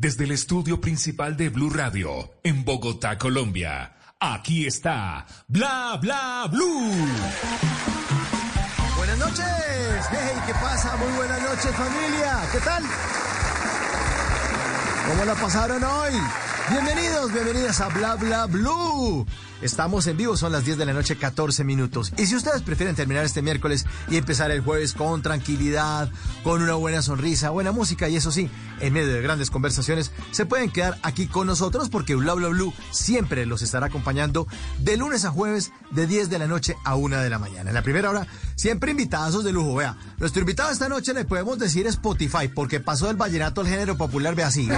desde el estudio principal de Blue Radio, en Bogotá, Colombia. Aquí está Bla Bla Blue. Buenas noches. Hey, ¿qué pasa? Muy buenas noches, familia. ¿Qué tal? ¿Cómo la pasaron hoy? Bienvenidos, bienvenidas a Bla Bla Blue. Estamos en vivo, son las 10 de la noche, 14 minutos. Y si ustedes prefieren terminar este miércoles y empezar el jueves con tranquilidad, con una buena sonrisa, buena música y eso sí, en medio de grandes conversaciones, se pueden quedar aquí con nosotros porque Bla Bla Blue siempre los estará acompañando de lunes a jueves de 10 de la noche a 1 de la mañana. En la primera hora, siempre invitados de lujo. Vea, nuestro invitado esta noche le podemos decir Spotify porque pasó del vallenato al género popular, ve así.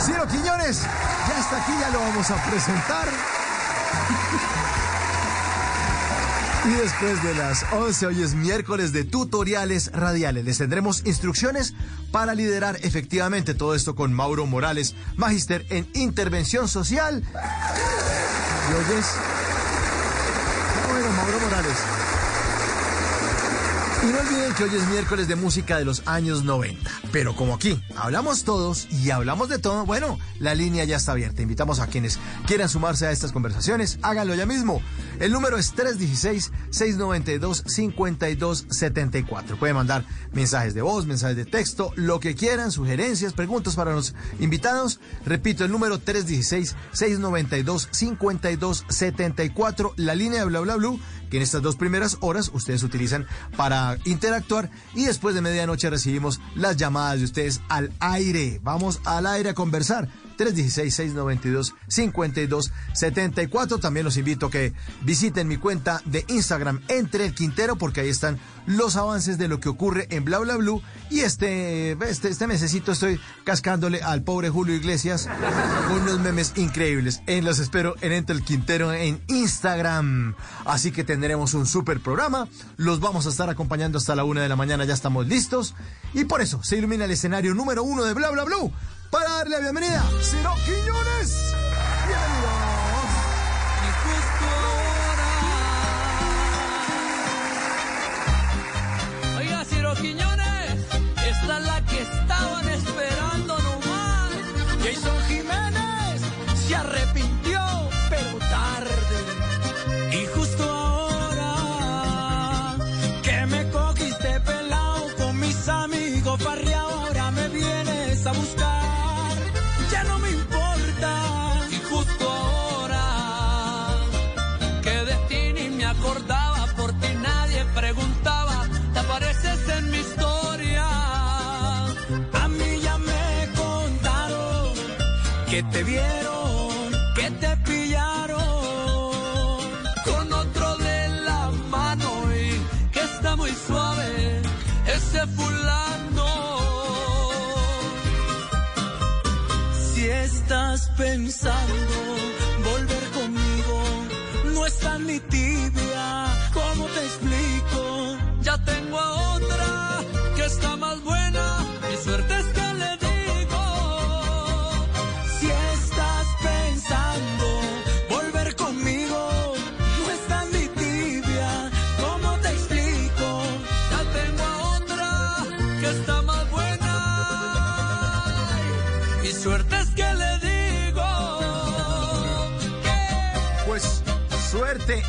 Ciro Quiñones, ya está aquí, ya lo vamos a presentar. Y después de las 11, hoy es miércoles de tutoriales radiales. Les tendremos instrucciones para liderar efectivamente todo esto con Mauro Morales, magíster en intervención social. ¿Y oyes? Mauro Morales. Y no olviden que hoy es miércoles de música de los años 90. Pero como aquí hablamos todos y hablamos de todo, bueno, la línea ya está abierta. Invitamos a quienes quieran sumarse a estas conversaciones, háganlo ya mismo. El número es 316-692-5274. Pueden mandar mensajes de voz, mensajes de texto, lo que quieran, sugerencias, preguntas para los invitados. Repito, el número 316-692-5274. La línea de bla bla blue en estas dos primeras horas ustedes utilizan para interactuar y después de medianoche recibimos las llamadas de ustedes al aire. Vamos al aire a conversar. 316-692-5274. También los invito a que visiten mi cuenta de Instagram entre el Quintero porque ahí están los avances de lo que ocurre en Bla Bla Blue. Y este, este, este mesecito estoy cascándole al pobre Julio Iglesias con unos memes increíbles. En los espero en Entre el Quintero en Instagram. Así que tendremos un super programa. Los vamos a estar acompañando hasta la una de la mañana. Ya estamos listos. Y por eso se ilumina el escenario número uno de Bla Bla Blue para darle la bienvenida, Ciro Quiñones. Bienvenido. Oiga, Ciro Quiñones, que te vieron, que te pillaron con otro de la mano y que está muy suave ese fulano. Si estás pensando volver conmigo, no está ni tibia. ¿Cómo te explico? Ya tengo a otra que está más buena. Mi suerte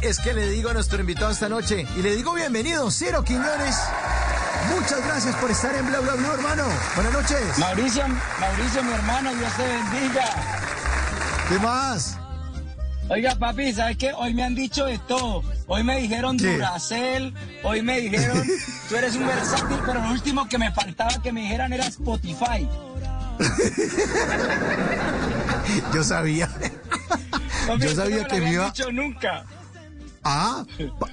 es que le digo a nuestro invitado esta noche y le digo bienvenido, Ciro Quiñones. Muchas gracias por estar en Bla Bla Bla, hermano. Buenas noches. Mauricio, Mauricio, mi hermano, Dios te bendiga. ¿Qué más? Oiga, papi, ¿sabes qué? Hoy me han dicho de todo. Hoy me dijeron ¿Qué? Duracel, hoy me dijeron, tú eres un versátil, pero lo último que me faltaba que me dijeran era Spotify. Yo sabía. Papi, Yo sabía no me que me iba. dicho nunca. Ah,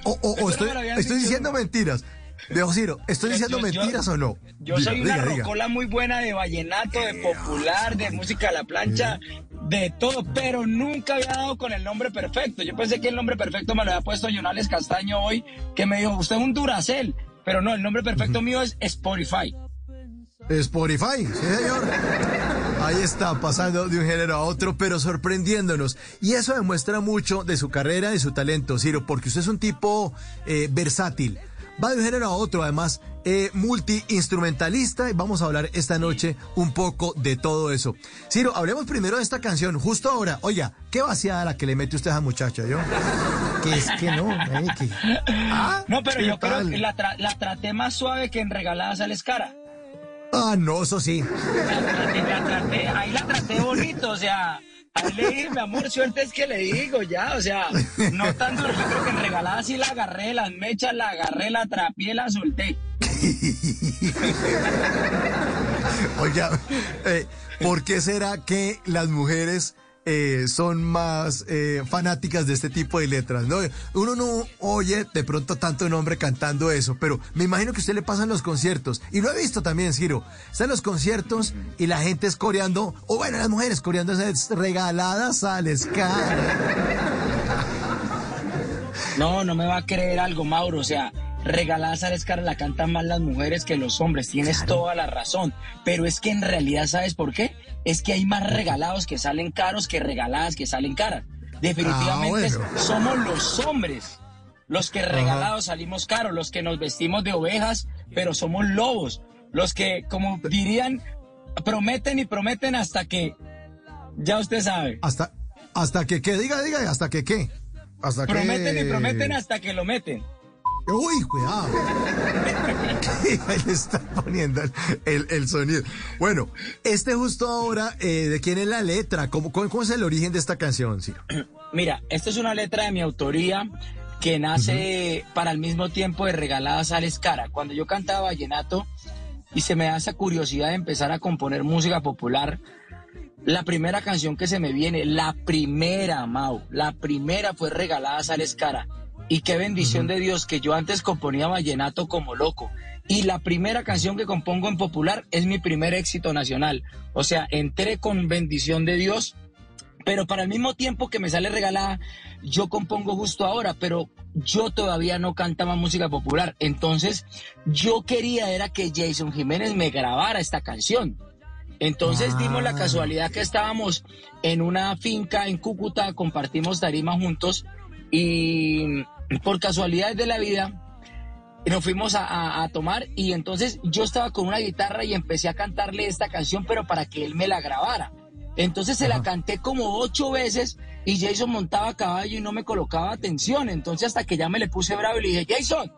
o, o- o Eso no estoy, diciendo mentiras. Viejo Ciro, ¿estoy Yo- diciendo yo- yo- mentiras o no? Yo Diga, soy una diga, diga. rocola muy buena de vallenato, de popular, de música a la plancha, de todo, pero nunca había dado con el nombre perfecto. Yo pensé que el nombre perfecto me lo había puesto Jonales Castaño hoy, que me dijo, usted es un Duracel. Pero no, el nombre perfecto mío es Spotify. Spotify, sí señor. Ahí está, pasando de un género a otro, pero sorprendiéndonos. Y eso demuestra mucho de su carrera, de su talento, Ciro, porque usted es un tipo eh, versátil. Va de un género a otro, además, eh, multi-instrumentalista, y vamos a hablar esta noche un poco de todo eso. Ciro, hablemos primero de esta canción, justo ahora. Oiga, qué vaciada la que le mete usted a esa muchacha, ¿yo? Que es que no, eh, que- ¿Ah? No, pero ¿Qué yo creo que la, tra- la traté más suave que en regaladas sales cara. Ah, no, eso sí. La traté, ahí la traté bonito, o sea, ahí le dije, mi amor, suerte es que le digo ya, o sea, no tan duro, yo creo que en regaladas sí la agarré, las mechas la agarré, la trapié, la solté. Oiga, eh, ¿por qué será que las mujeres eh, son más eh, fanáticas de este tipo de letras? ¿no? Uno no oye de pronto tanto un hombre cantando eso, pero me imagino que a usted le pasa en los conciertos. Y lo he visto también, Ciro. Está en los conciertos y la gente es coreando, o bueno, las mujeres coreando esas regaladas al Scar. No, no me va a creer algo, Mauro. O sea, regalada sales cara la cantan más las mujeres que los hombres. Tienes toda la razón. Pero es que en realidad, ¿sabes por qué? Es que hay más regalados que salen caros que regaladas que salen caras. Definitivamente Ah, bueno. somos los hombres los que regalados salimos caros, los que nos vestimos de ovejas, pero somos lobos. Los que, como dirían, prometen y prometen hasta que, ya usted sabe. Hasta, hasta que, ¿qué? Diga, diga, hasta que, ¿qué? Hasta Prometen que... y prometen hasta que lo meten. Uy, cuidado. Ahí le está poniendo el, el- sonido. Bueno, este justo ahora, eh, ¿de quién es la letra? ¿Cómo, cómo, cómo es el origen de esta canción, Ciro? Mira, esta es una letra de mi autoría que nace para el mismo tiempo de Regaladas Sales Cara. Cuando yo cantaba vallenato y se me da esa curiosidad de empezar a componer música popular, la primera canción que se me viene, la primera, Mau, la primera fue Regalada Sales Cara. Y qué bendición de Dios que yo antes componía vallenato como loco. Y la primera canción que compongo en popular es mi primer éxito nacional. O sea, entré con bendición de Dios pero para el mismo tiempo que me sale regalada, yo compongo justo ahora, pero yo todavía no cantaba música popular. Entonces, yo quería era que Jason Jiménez me grabara esta canción. Entonces dimos la casualidad que estábamos en una finca en Cúcuta, compartimos tarima juntos y por casualidades de la vida nos fuimos a, a- a tomar y entonces yo estaba con una guitarra y empecé a cantarle esta canción, pero para que él me la grabara. Entonces se la canté como ocho veces y Jason montaba a caballo y no me colocaba atención. Entonces hasta que ya me le puse bravo y le dije, Jason,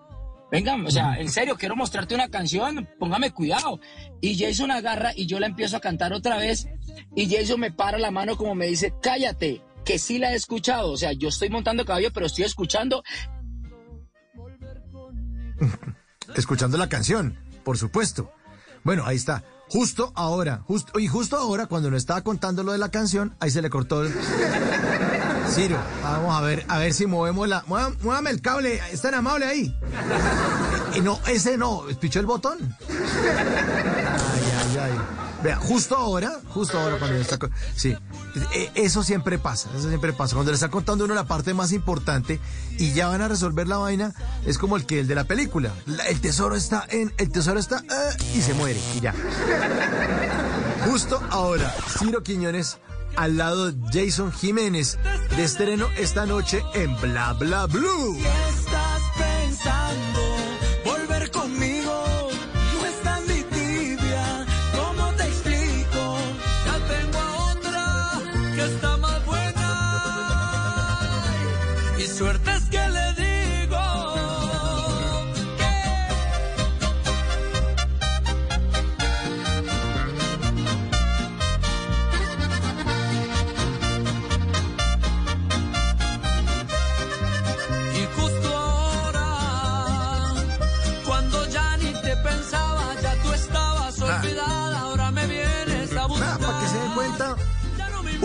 venga, o sea, en serio, quiero mostrarte una canción, póngame cuidado. Y Jason agarra y yo la empiezo a cantar otra vez y Jason me para la mano como me dice, cállate, que sí la he escuchado. O sea, yo estoy montando caballo, pero estoy escuchando Escuchando la canción, por supuesto. Bueno, ahí está. Justo ahora, justo, y justo ahora, cuando nos estaba contando lo de la canción, ahí se le cortó el... Ciro, vamos a ver, a ver si movemos la... mueva- Muévame el cable, es tan amable ahí. Y no, ese no, pichó el botón. Ay, ay, ay. Vea, justo ahora, justo ahora cuando está... Sí, e- eso siempre pasa, eso siempre pasa. Cuando le está contando uno la parte más importante y ya van a resolver la vaina, es como el que el de la película. La- el tesoro está en, el tesoro está... eh, y se muere, y ya. Justo ahora, Ciro Quiñones al lado de Jason Jiménez de estreno esta noche en Bla Bla Blue. estás pensando?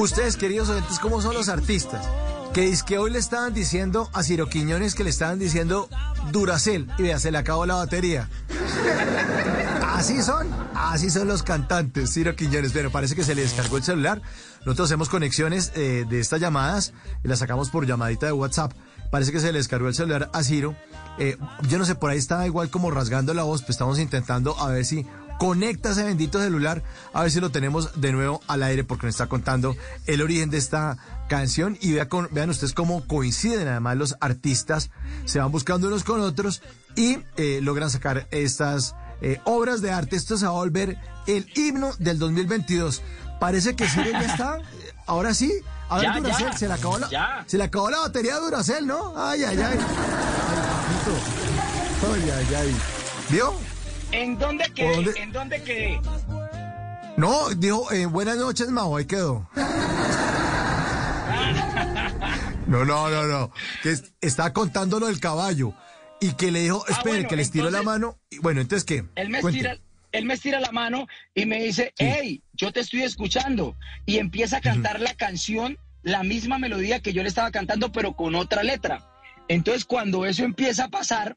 Ustedes, queridos oyentes, ¿cómo son los artistas? Que es que hoy le estaban diciendo a Ciro Quiñones que le estaban diciendo Duracel. Y vea, se le acabó la batería. Así son, así son los cantantes, Ciro Quiñones. Pero parece que se le descargó el celular. Nosotros hacemos conexiones eh, de estas llamadas y las sacamos por llamadita de WhatsApp. Parece que se le descargó el celular a Ciro. Eh, yo no sé, por ahí estaba igual como rasgando la voz, pues estamos intentando a ver si conecta ese bendito celular, a ver si lo tenemos de nuevo al aire porque nos está contando el origen de esta canción y vean, vean ustedes cómo coinciden además los artistas, se van buscando unos con otros y eh, logran sacar estas eh, obras de arte. Esto se va a volver el himno del 2022. Parece que sí, ya está. Ahora sí. A ver, Duracel, se le acabó la, se le acabó la batería de Duracel, ¿no? Ay, ay, ay. Ay, ay, ay. ¿Vio? ¿En dónde quedé? ¿En dónde quedé? No, dijo, eh, buenas noches, Mao, ahí quedó. No, no, no, no. Que está contando lo del caballo y que le dijo, ah, espere, que le estiró la mano. Y, bueno, entonces, ¿qué? Él me, estira, él me estira la mano y me dice, hey, yo te estoy escuchando. Y empieza a cantar la canción, la misma melodía que yo le estaba cantando, pero con otra letra. Entonces, cuando eso empieza a pasar,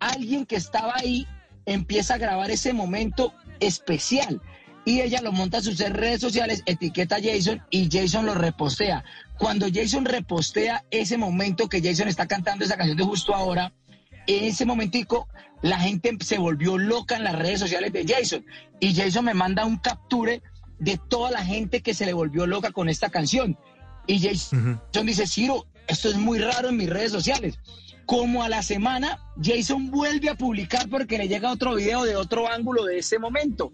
alguien que estaba ahí empieza a grabar ese momento especial y ella lo monta a sus redes sociales, etiqueta a Jason y Jason lo repostea. Cuando Jason repostea ese momento que Jason está cantando esa canción de justo ahora, en ese momentico la gente se volvió loca en las redes sociales de Jason y Jason me manda un capture de toda la gente que se le volvió loca con esta canción. Y Jason dice, Ciro, esto es muy raro en mis redes sociales. Como a la semana, Jason vuelve a publicar porque le llega otro video de otro ángulo de ese momento.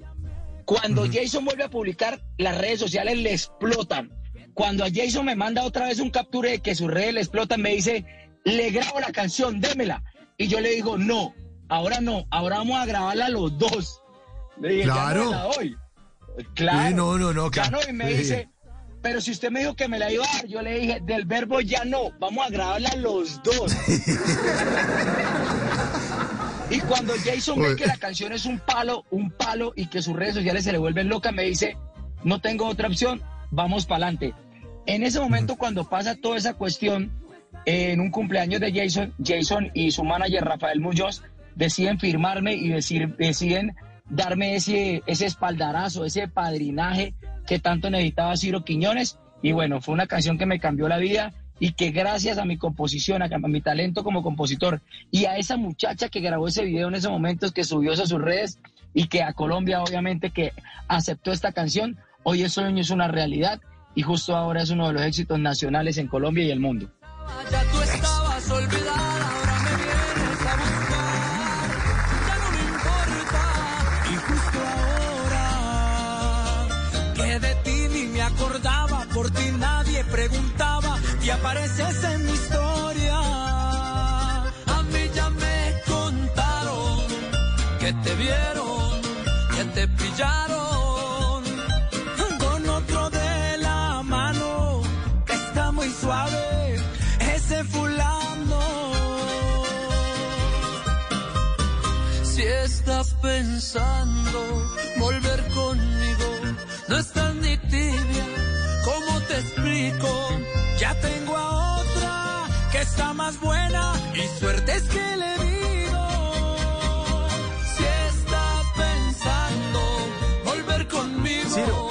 Cuando Jason vuelve a publicar, las redes sociales le explotan. Cuando a Jason me manda otra vez un capture de que sus redes le explotan, me dice, le grabo la canción, démela. Y yo le digo, no, ahora no, ahora vamos a grabarla los dos. Le dije, claro. Ya Claro. no, no, no, claro. y me dice, pero si usted me dijo que me la iba a dar, yo le dije, del verbo ya no, vamos a grabarla los dos. y cuando Jason ve que la canción es un palo, un palo, y que sus redes sociales se le vuelven locas, me dice, no tengo otra opción, vamos para adelante. En ese momento, cuando pasa toda esa cuestión, en un cumpleaños de Jason, Jason y su manager Rafael Muñoz deciden firmarme y decir, deciden darme ese, ese espaldarazo, ese padrinaje que tanto necesitaba Ciro Quiñones. Y bueno, fue una canción que me cambió la vida y que gracias a mi composición, a, mi talento como compositor y a esa muchacha que grabó ese video en esos momentos, que subió a sus redes y que a Colombia obviamente que aceptó esta canción, hoy ese sueño es una realidad y justo ahora es uno de los éxitos nacionales en Colombia y el mundo. Ya tú estabas olvidada, por ti nadie preguntaba y apareces en mi historia. A mí ya me contaron que te vieron, que te pillaron con otro de la mano está muy suave ese fulano. Si estás pensando explico? Ya tengo a otra que está más buena y suerte es que le digo. Si está pensando volver conmigo. Ciro.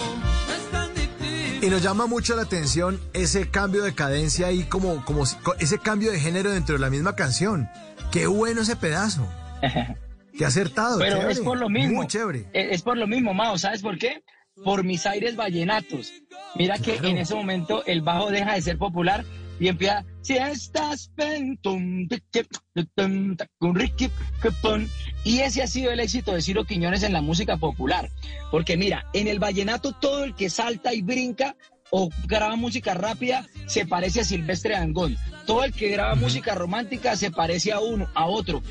Y nos llama mucho la atención ese cambio de cadencia y como, como ese cambio de género dentro de la misma canción. Qué bueno ese pedazo. Qué acertado. Pero chévere, es por lo mismo. Muy chévere. Es, es por lo mismo, Mao. ¿Sabes por qué? Por mis aires vallenatos. Mira que Claro. en ese momento el bajo deja de ser popular y empieza. Si estás pen, tum, tic, tic, tum, tac, un riqui, que pon". Y ese ha sido el éxito de Ciro Quiñones en la música popular. Porque mira, en el vallenato todo el que salta y brinca o graba música rápida se parece a Silvestre Dangond. Todo el que graba música romántica se parece a uno, a otro.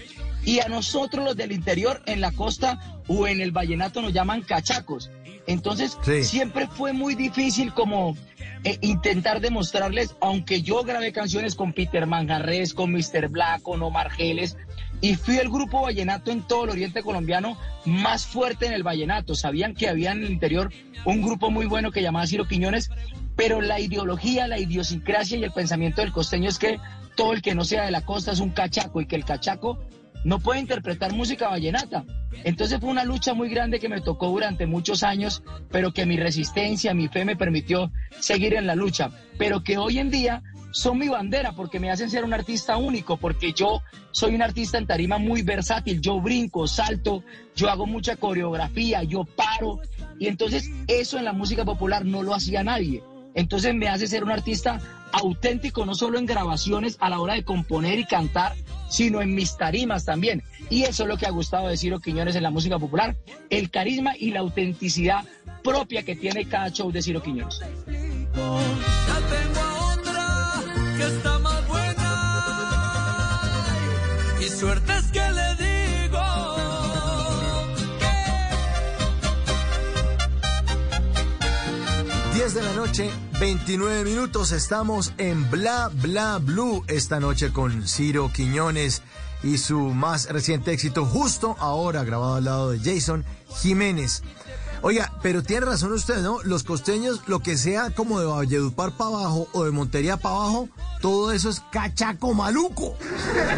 Y a nosotros los del interior, en la costa o en el vallenato nos llaman cachacos. Entonces, Sí. siempre fue muy difícil como eh, intentar demostrarles, aunque yo grabé canciones con Peter Manjarres, con Mr. Black, con Omar Geles, y fui el grupo vallenato en todo el oriente colombiano más fuerte en el vallenato. Sabían que había en el interior un grupo muy bueno que llamaba Ciro Quiñones, pero la ideología, la idiosincrasia y el pensamiento del costeño es que todo el que no sea de la costa es un cachaco y que el cachaco no puede interpretar música vallenata. Entonces fue una lucha muy grande que me tocó durante muchos años, pero que mi resistencia, mi fe me permitió seguir en la lucha, pero que hoy en día son mi bandera porque me hacen ser un artista único, porque yo soy un artista en tarima muy versátil, yo brinco, salto, yo hago mucha coreografía, yo paro, y entonces eso en la música popular no lo hacía nadie. Entonces me hace ser un artista auténtico, no solo en grabaciones a la hora de componer y cantar, sino en mis tarimas también. Y eso es lo que ha gustado de Ciro Quiñones en la música popular, el carisma y la autenticidad propia que tiene cada show de Ciro Quiñones. suerte de la noche, 29 minutos. Estamos en Bla Bla Blue esta noche con Ciro Quiñones y su más reciente éxito, justo ahora grabado al lado de Jason Jiménez. Oiga, pero tiene razón usted, ¿no? Los costeños, lo que sea como de Valledupar para abajo o de Montería para abajo, todo eso es cachaco maluco.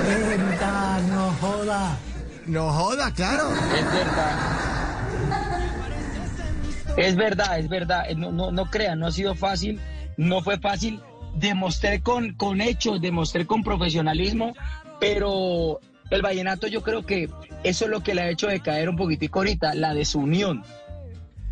Verdad, no joda. No joda, claro. Es verdad. Es verdad, es verdad. Eh, No, no, no crean, no ha sido fácil, no fue fácil. Demostré con, con hechos, demostré con profesionalismo, pero el vallenato yo creo que eso es lo que le ha hecho decaer un poquitico ahorita, la desunión.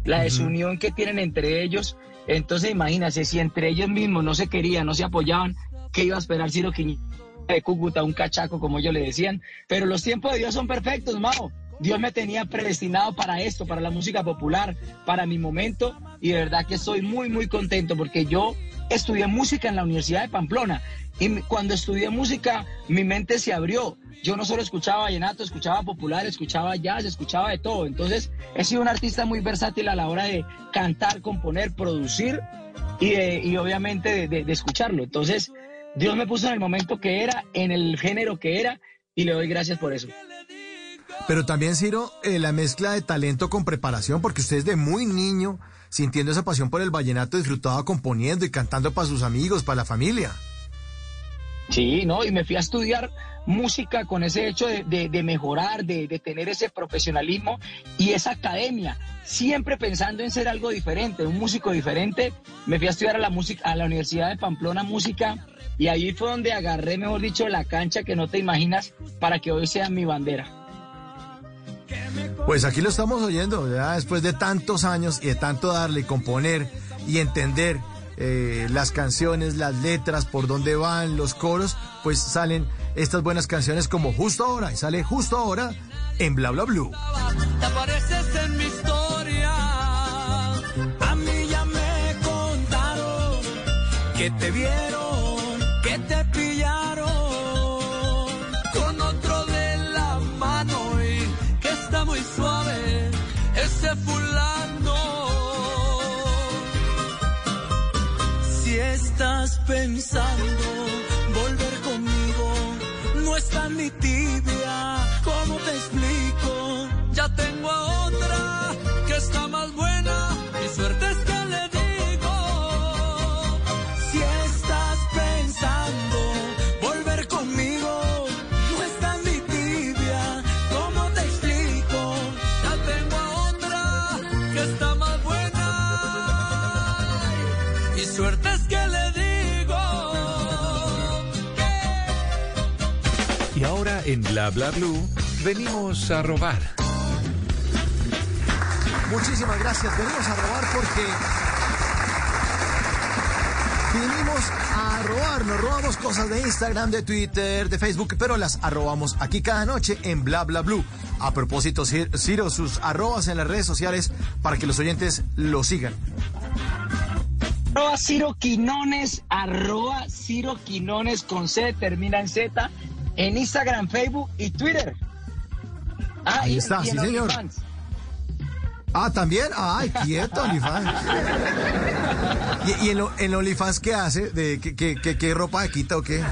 La desunión que tienen entre ellos. Entonces imagínense, si entre ellos mismos no se querían, no se apoyaban, ¿qué iba a esperar Ciro Quiñones de Cúcuta, un cachaco como ellos le decían? Pero los tiempos de Dios son perfectos, Mao. Dios me tenía predestinado para esto, para la música popular, para mi momento, y de verdad que estoy muy, muy contento porque yo estudié música en la Universidad de Pamplona y cuando estudié música mi mente se abrió. Yo no solo escuchaba vallenato, escuchaba popular, escuchaba jazz, escuchaba de todo. Entonces he sido un artista muy versátil a la hora de cantar, componer, producir y, y obviamente de escucharlo. Entonces Dios me puso en el momento que era, en el género que era y le doy gracias por eso. Pero también, Ciro, eh, la mezcla de talento con preparación, porque usted es de muy niño, sintiendo esa pasión por el vallenato, disfrutaba componiendo y cantando para sus amigos, para la familia. Sí, ¿no? Y me fui a estudiar música con ese hecho de, de- mejorar, de, de tener ese profesionalismo y esa academia, siempre pensando en ser algo diferente, un músico diferente. Me fui a estudiar a la, música, a la Universidad de Pamplona Música y ahí fue donde agarré, mejor dicho, la cancha que no te imaginas para que hoy sea mi bandera. Pues aquí lo estamos oyendo, después de tantos años y de tanto darle componer y entender eh, las canciones, las letras, por dónde van, los coros, pues salen estas buenas canciones como justo ahora, y sale justo ahora en Bla Bla Blue. Te apareces en mi historia. A mí ya me contaron que te vieron, fulano. Si estás pensando volver conmigo, no está ni tibia, ¿cómo te explico? Ya tengo a otra que está más buena, mi suerte es que en Bla Bla Blue venimos a robar. Muchísimas gracias, venimos a robar porque vinimos a robar, nos robamos cosas de Instagram, de Twitter, de Facebook, pero las arrobamos aquí cada noche en Bla Bla Blue. A propósito, Cir- Ciro, sus arrobas en las redes sociales para que los oyentes lo sigan. Arroba Ciro Quinones, arroba Ciro Quinones con C, termina en Z, en Instagram, Facebook y Twitter. Ah, Ahí y- está, y sí, señor. Ah, también. Ay, quieto, OnlyFans. ¿Y, y en, lo- en OnlyFans qué hace? ¿De, qué, qué- qué- qué ropa de quita o qué?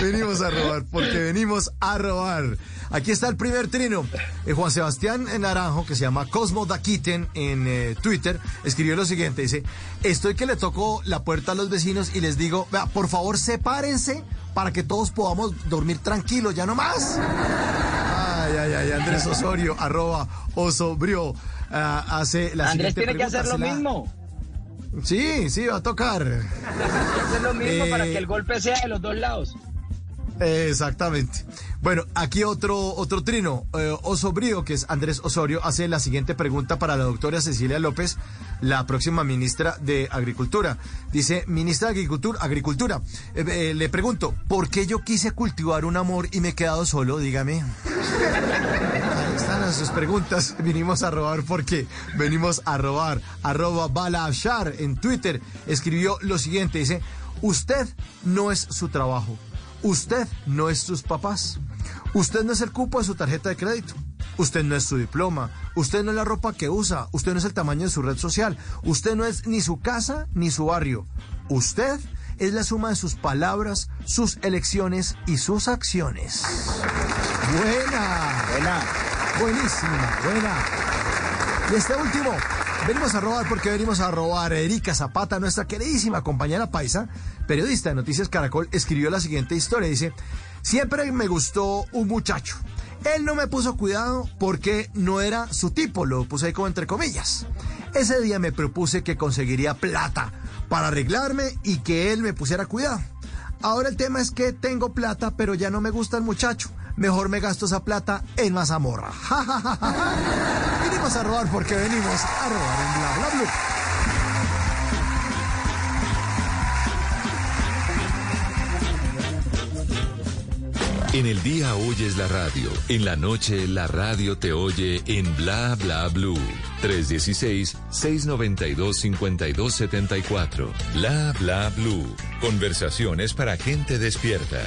venimos a robar, porque venimos a robar. Aquí está el primer trino. Eh, Juan Sebastián Naranjo, que se llama Cosmo Daquiten en eh, Twitter, escribió lo siguiente. Dice, estoy que le toco la puerta a los vecinos y les digo, vea, por favor sepárense para que todos podamos dormir tranquilos, ya no más. Ay, ay, ay, Andrés Osorio, arroba Osobrio, ah, hace la Andrés tiene que hacer lo la- mismo. Sí, sí, va a tocar. Tiene que hacer lo mismo para Eh, que el golpe sea de los dos lados. Exactamente. Bueno, aquí otro, otro trino. Eh, Oso Brío, que es Andrés Osorio, hace la siguiente pregunta para la doctora Cecilia López, la próxima ministra de Agricultura. Dice, ministra de Agricultura, Agricultura eh, eh, le pregunto, ¿por qué yo quise cultivar un amor y me he quedado solo? Dígame. Ahí están sus preguntas. Vinimos a robar porque venimos a robar. Arroba Balashar en Twitter escribió lo siguiente. Dice, usted no es su trabajo. Usted no es sus papás. Usted no es el cupo de su tarjeta de crédito. Usted no es su diploma. Usted no es la ropa que usa. Usted no es el tamaño de su red social. Usted no es ni su casa ni su barrio. Usted es la suma de sus palabras, sus elecciones y sus acciones. Buena. Buena. Buenísima, buena. Y este último, venimos a robar porque venimos a robar. Erika Zapata, nuestra queridísima compañera paisa, periodista de Noticias Caracol, escribió la siguiente historia. Dice, siempre me gustó un muchacho. Él no me puso cuidado porque no era su tipo, lo puse ahí como entre comillas. Ese día me propuse que conseguiría plata para arreglarme y que él me pusiera cuidado. Ahora el tema es que tengo plata, pero ya no me gusta el muchacho. Mejor me gasto esa plata en mazamorra. Venimos a robar porque venimos a robar en Bla Bla Blue. En el día oyes la radio, en la noche la radio te oye en Bla Bla Blue. 316-692-5274. Bla Bla Blue. Conversaciones para gente despierta.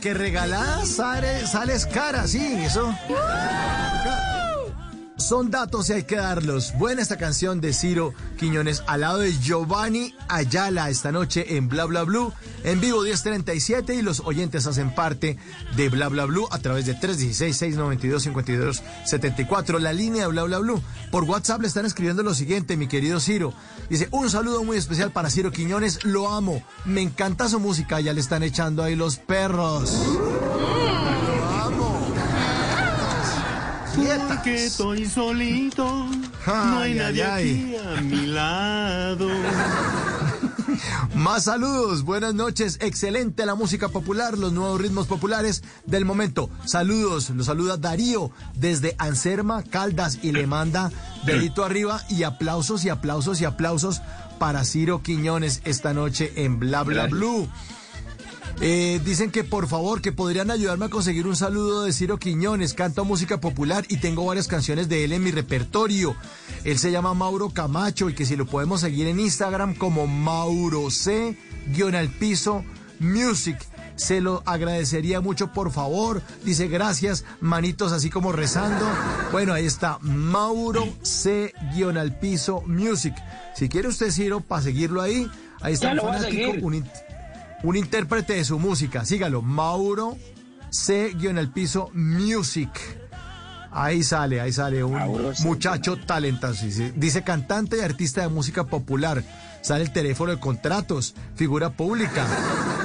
que regalada sale, sales cara, sí, eso. Son datos y hay que darlos. Buena esta canción de Ciro Quiñones al lado de Giovanni Ayala esta noche en Bla Bla Blue. En vivo 1037 y los oyentes hacen parte de Bla Bla Blue a través de 316-692-5274. La línea de Bla Bla Blue. Por WhatsApp le están escribiendo lo siguiente, mi querido Ciro. Dice, un saludo muy especial para Ciro Quiñones. Lo amo. Me encanta su música. Ya le están echando ahí los perros. Porque estoy solito, Ay, no hay ay, nadie ay. aquí a mi lado. Más saludos, buenas noches, excelente la música popular, los nuevos ritmos populares del momento. Saludos, los saluda Darío desde Anserma, Caldas y le manda dedito arriba y aplausos y aplausos y aplausos para Ciro Quiñones esta noche en Bla Bla Blue. Eh, dicen que por favor que podrían ayudarme a conseguir un saludo de Ciro Quiñones. Canto música popular y tengo varias canciones de él en mi repertorio. Él se llama Mauro Camacho y que si lo podemos seguir en Instagram como Mauro C guion al piso music. Se lo agradecería mucho, por favor. Dice gracias, manitos así como rezando. Bueno, ahí está, Mauro C guion al piso music. Si quiere usted, Ciro, para seguirlo ahí, ahí está Ya a fanático, un un intérprete de su música. Sígalo, Mauro C. en el piso Music. Ahí sale, ahí sale un Mauro C. muchacho talentoso. Dice, cantante y artista de música popular. Sale el teléfono de contratos, figura pública.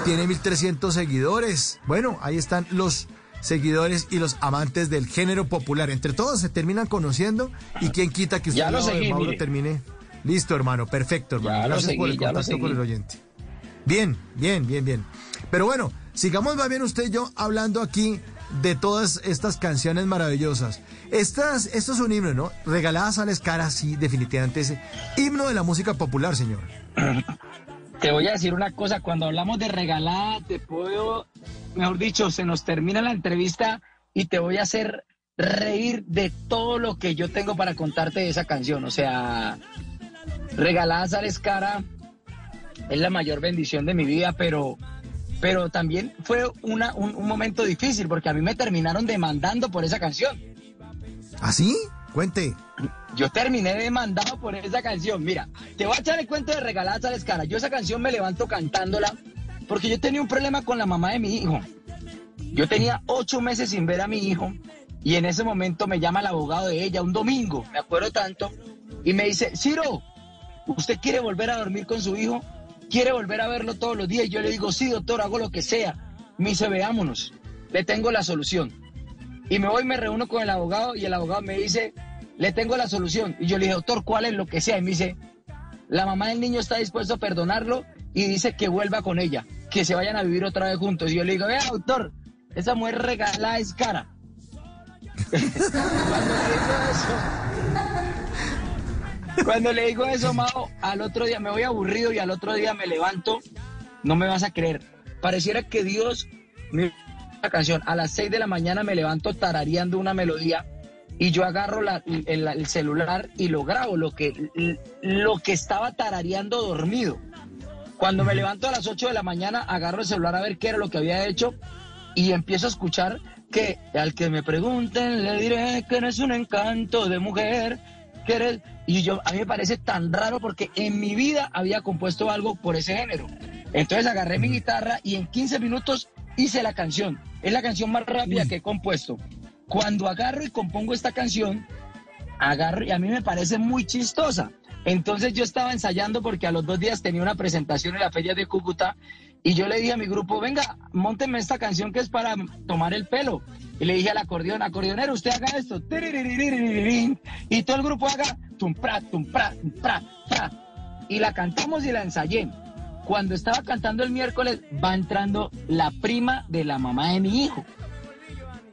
Tiene 1300 seguidores. Bueno, ahí están los seguidores y los amantes del género popular. Entre todos se terminan conociendo y quién quita que usted Ya lo seguí, Mauro mire. termine. Listo, hermano, perfecto, hermano. Ya Gracias por el contacto con el oyente. Bien, bien, bien, bien. Pero bueno, sigamos más bien usted y yo hablando aquí de todas estas canciones maravillosas. Estas, esto es un himno, ¿no? Regaladas a la escara, sí, definitivamente es himno de la música popular, señor. Te voy a decir una cosa, cuando hablamos de regalada, te puedo, mejor dicho, se nos termina la entrevista y te voy a hacer reír de todo lo que yo tengo para contarte de esa canción. O sea, regalada sales cara es la mayor bendición de mi vida, pero, pero también fue una, un, un momento difícil porque a mí me terminaron demandando por esa canción. ¿Así? Cuente. Yo terminé demandado por esa canción. Mira, te voy a echar el cuento de regaladas sales cara. Yo esa canción me levanto cantándola porque yo tenía un problema con la mamá de mi hijo. Yo tenía ocho meses sin ver a mi hijo y en ese momento me llama el abogado de ella un domingo, me acuerdo tanto, y me dice, Ciro, ¿usted quiere volver a dormir con su hijo? ¿Quiere volver a verlo todos los días? Y yo le digo, sí, doctor, hago lo que sea. Me dice, veámonos, le tengo la solución. Y me voy, me reúno con el abogado y el abogado me dice, le tengo la solución. Y yo le dije, doctor, ¿cuál es lo que sea? Y me dice, la mamá del niño está dispuesta a perdonarlo y dice que vuelva con ella, que se vayan a vivir otra vez juntos. Y yo le digo, vea, doctor, esa mujer regalada es cara. Cuando le digo eso, cuando le digo eso, Mao, al otro día me voy aburrido y al otro día me levanto, no me vas a creer. Pareciera que Dios me la canción. A las 6 de la mañana me levanto tarareando una melodía y yo agarro el, el celular y lo grabo, lo que, lo que estaba tarareando dormido. Cuando me levanto a las 8 de la mañana, agarro el celular a ver qué era lo que había hecho y empiezo a escuchar que al que me pregunten le diré que eres un encanto de mujer, que eres... Y yo, a mí me parece tan raro porque en mi vida había compuesto algo por ese género. Entonces agarré mi guitarra y en 15 minutos hice la canción. Es la canción más rápida que he compuesto. Cuando agarro y compongo esta canción, agarro y a mí me parece muy chistosa. Entonces yo estaba ensayando porque a los dos días tenía una presentación en la feria de Cúcuta y yo le dije a mi grupo, venga, montenme esta canción que es para tomar el pelo. Y le dije al acordeón, acordeonero, usted haga esto. Y todo el grupo haga tum pra, tum pra, tum pra, pra. Y la cantamos y la ensayé. Cuando estaba cantando el miércoles, va entrando la prima de la mamá de mi hijo,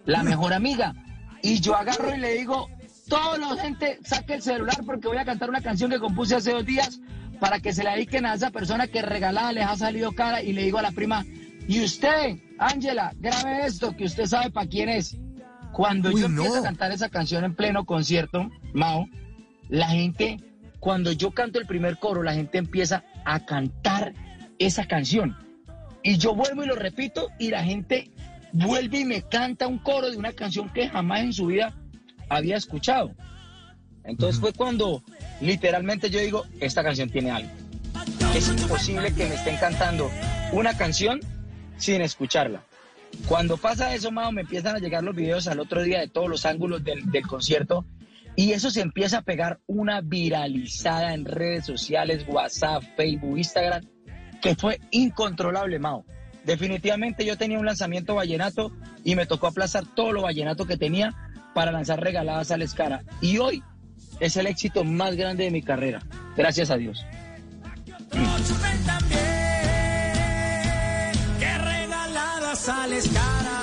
la mejor amiga. Y yo agarro y le digo, toda la gente saque el celular porque voy a cantar una canción que compuse hace dos días para que se la dediquen a esa persona que regalada les ha salido cara y le digo a la prima, y usted, Ángela, grabe esto que usted sabe para quién es. Cuando Uy, yo no. empiezo a cantar esa canción en pleno concierto, Mao, la gente, cuando yo canto el primer coro, la gente empieza a cantar esa canción. Y yo vuelvo y lo repito y la gente vuelve y me canta un coro de una canción que jamás en su vida había escuchado. Entonces fue cuando literalmente yo digo, esta canción tiene algo. Es imposible que me estén cantando una canción sin escucharla. Cuando pasa eso, Mao, me empiezan a llegar los videos al otro día de todos los ángulos del, concierto y eso se empieza a pegar una viralizada en redes sociales, WhatsApp, Facebook, Instagram, que fue incontrolable, Mao. Definitivamente yo tenía un lanzamiento vallenato y me tocó aplazar todo lo vallenato que tenía para lanzar regaladas a la escara. Y hoy es el éxito más grande de mi carrera. Gracias a Dios. Sales cara.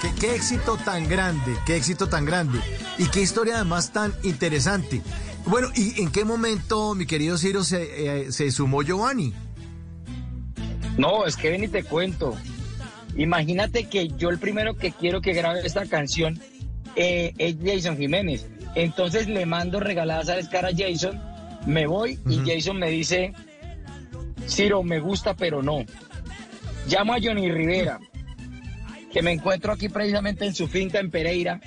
Qué, qué éxito tan grande, qué éxito tan grande. Y qué historia además tan interesante. Bueno, ¿y en qué momento, mi querido Ciro, se, eh, se sumó Giovanni? No, es que ven y te cuento. Imagínate que yo el primero que quiero que grabe esta canción eh, es Jason Jiménez. Entonces le mando regaladas a la a Jason, me voy y Jason me dice, Ciro, me gusta pero no. Llamo a Johnny Rivera, que me encuentro aquí precisamente en su finca en Pereira,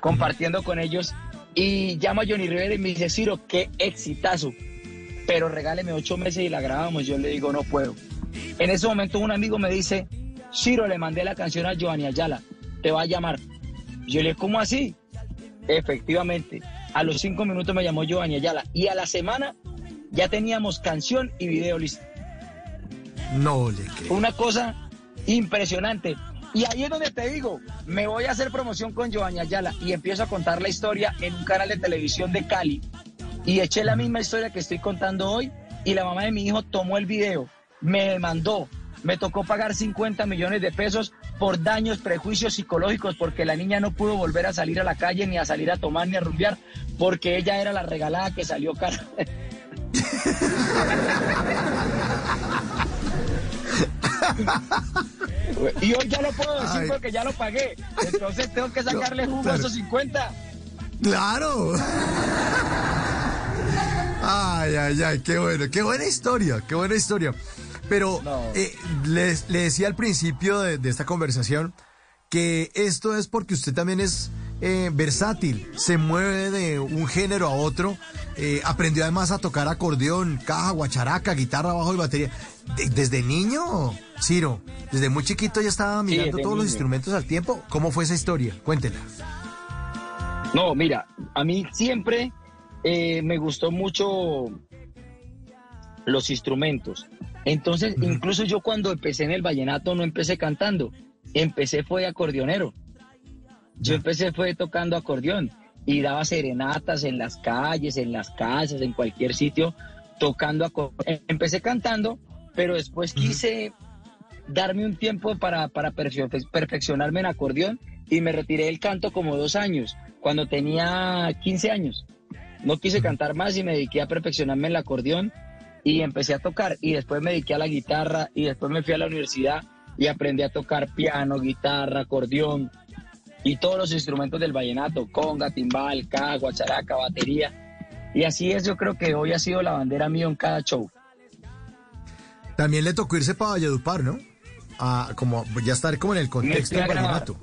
compartiendo con ellos, y llamo a Johnny Rivera y me dice, Ciro, qué exitazo, pero regáleme ocho meses y la grabamos. Yo le digo, no puedo. En ese momento un amigo me dice, Ciro, le mandé la canción a Giovanni Ayala, te va a llamar. Yo le digo, ¿cómo así? Efectivamente, a los cinco minutos me llamó Giovanni Ayala y a la semana ya teníamos canción y video listo. No le creo. Una cosa impresionante. Y ahí es donde te digo, me voy a hacer promoción con Giovanni Ayala y empiezo a contar la historia en un canal de televisión de Cali. Y eché la misma historia que estoy contando hoy y la mamá de mi hijo tomó el video, me mandó, me tocó pagar 50 millones de pesos por daños, prejuicios psicológicos, porque la niña no pudo volver a salir a la calle, ni a salir a tomar, ni a rumbear, porque ella era la regalada que salió cara. y hoy ya lo puedo decir porque ya lo pagué. Entonces tengo que sacarle jugo a esos 50. Claro. Ay, ay, ay, qué bueno, qué buena historia, qué buena historia. Pero eh, le, decía al principio de, esta conversación que esto es porque usted también es eh, versátil, se mueve de un género a otro, eh, aprendió además a tocar acordeón, caja, guacharaca, guitarra, bajo y batería. desde niño, Ciro, desde muy chiquito ya estaba mirando todos los instrumentos al tiempo. ¿Cómo fue esa historia? Cuéntela. No, mira, a mí siempre me gustó mucho los instrumentos. Entonces, incluso yo cuando empecé en el vallenato no empecé cantando, empecé fue acordeonero. Yo empecé fue tocando acordeón y daba serenatas en las calles, en las casas, en cualquier sitio, tocando acordeón. Empecé cantando, pero después quise darme un tiempo para, para perfeccionarme en acordeón y me retiré del canto como dos años, cuando tenía 15 años. No quise cantar más y me dediqué a perfeccionarme en el acordeón y empecé a tocar. Y después me dediqué a la guitarra y después me fui a la universidad y aprendí a tocar piano, guitarra, acordeón y todos los instrumentos del vallenato, conga, timbal, caja, guacharaca, batería. Y así es, yo creo que hoy ha sido la bandera mío en cada show. También le tocó irse para Valledupar, ¿no? A, como ya estar como en el contexto del vallenato.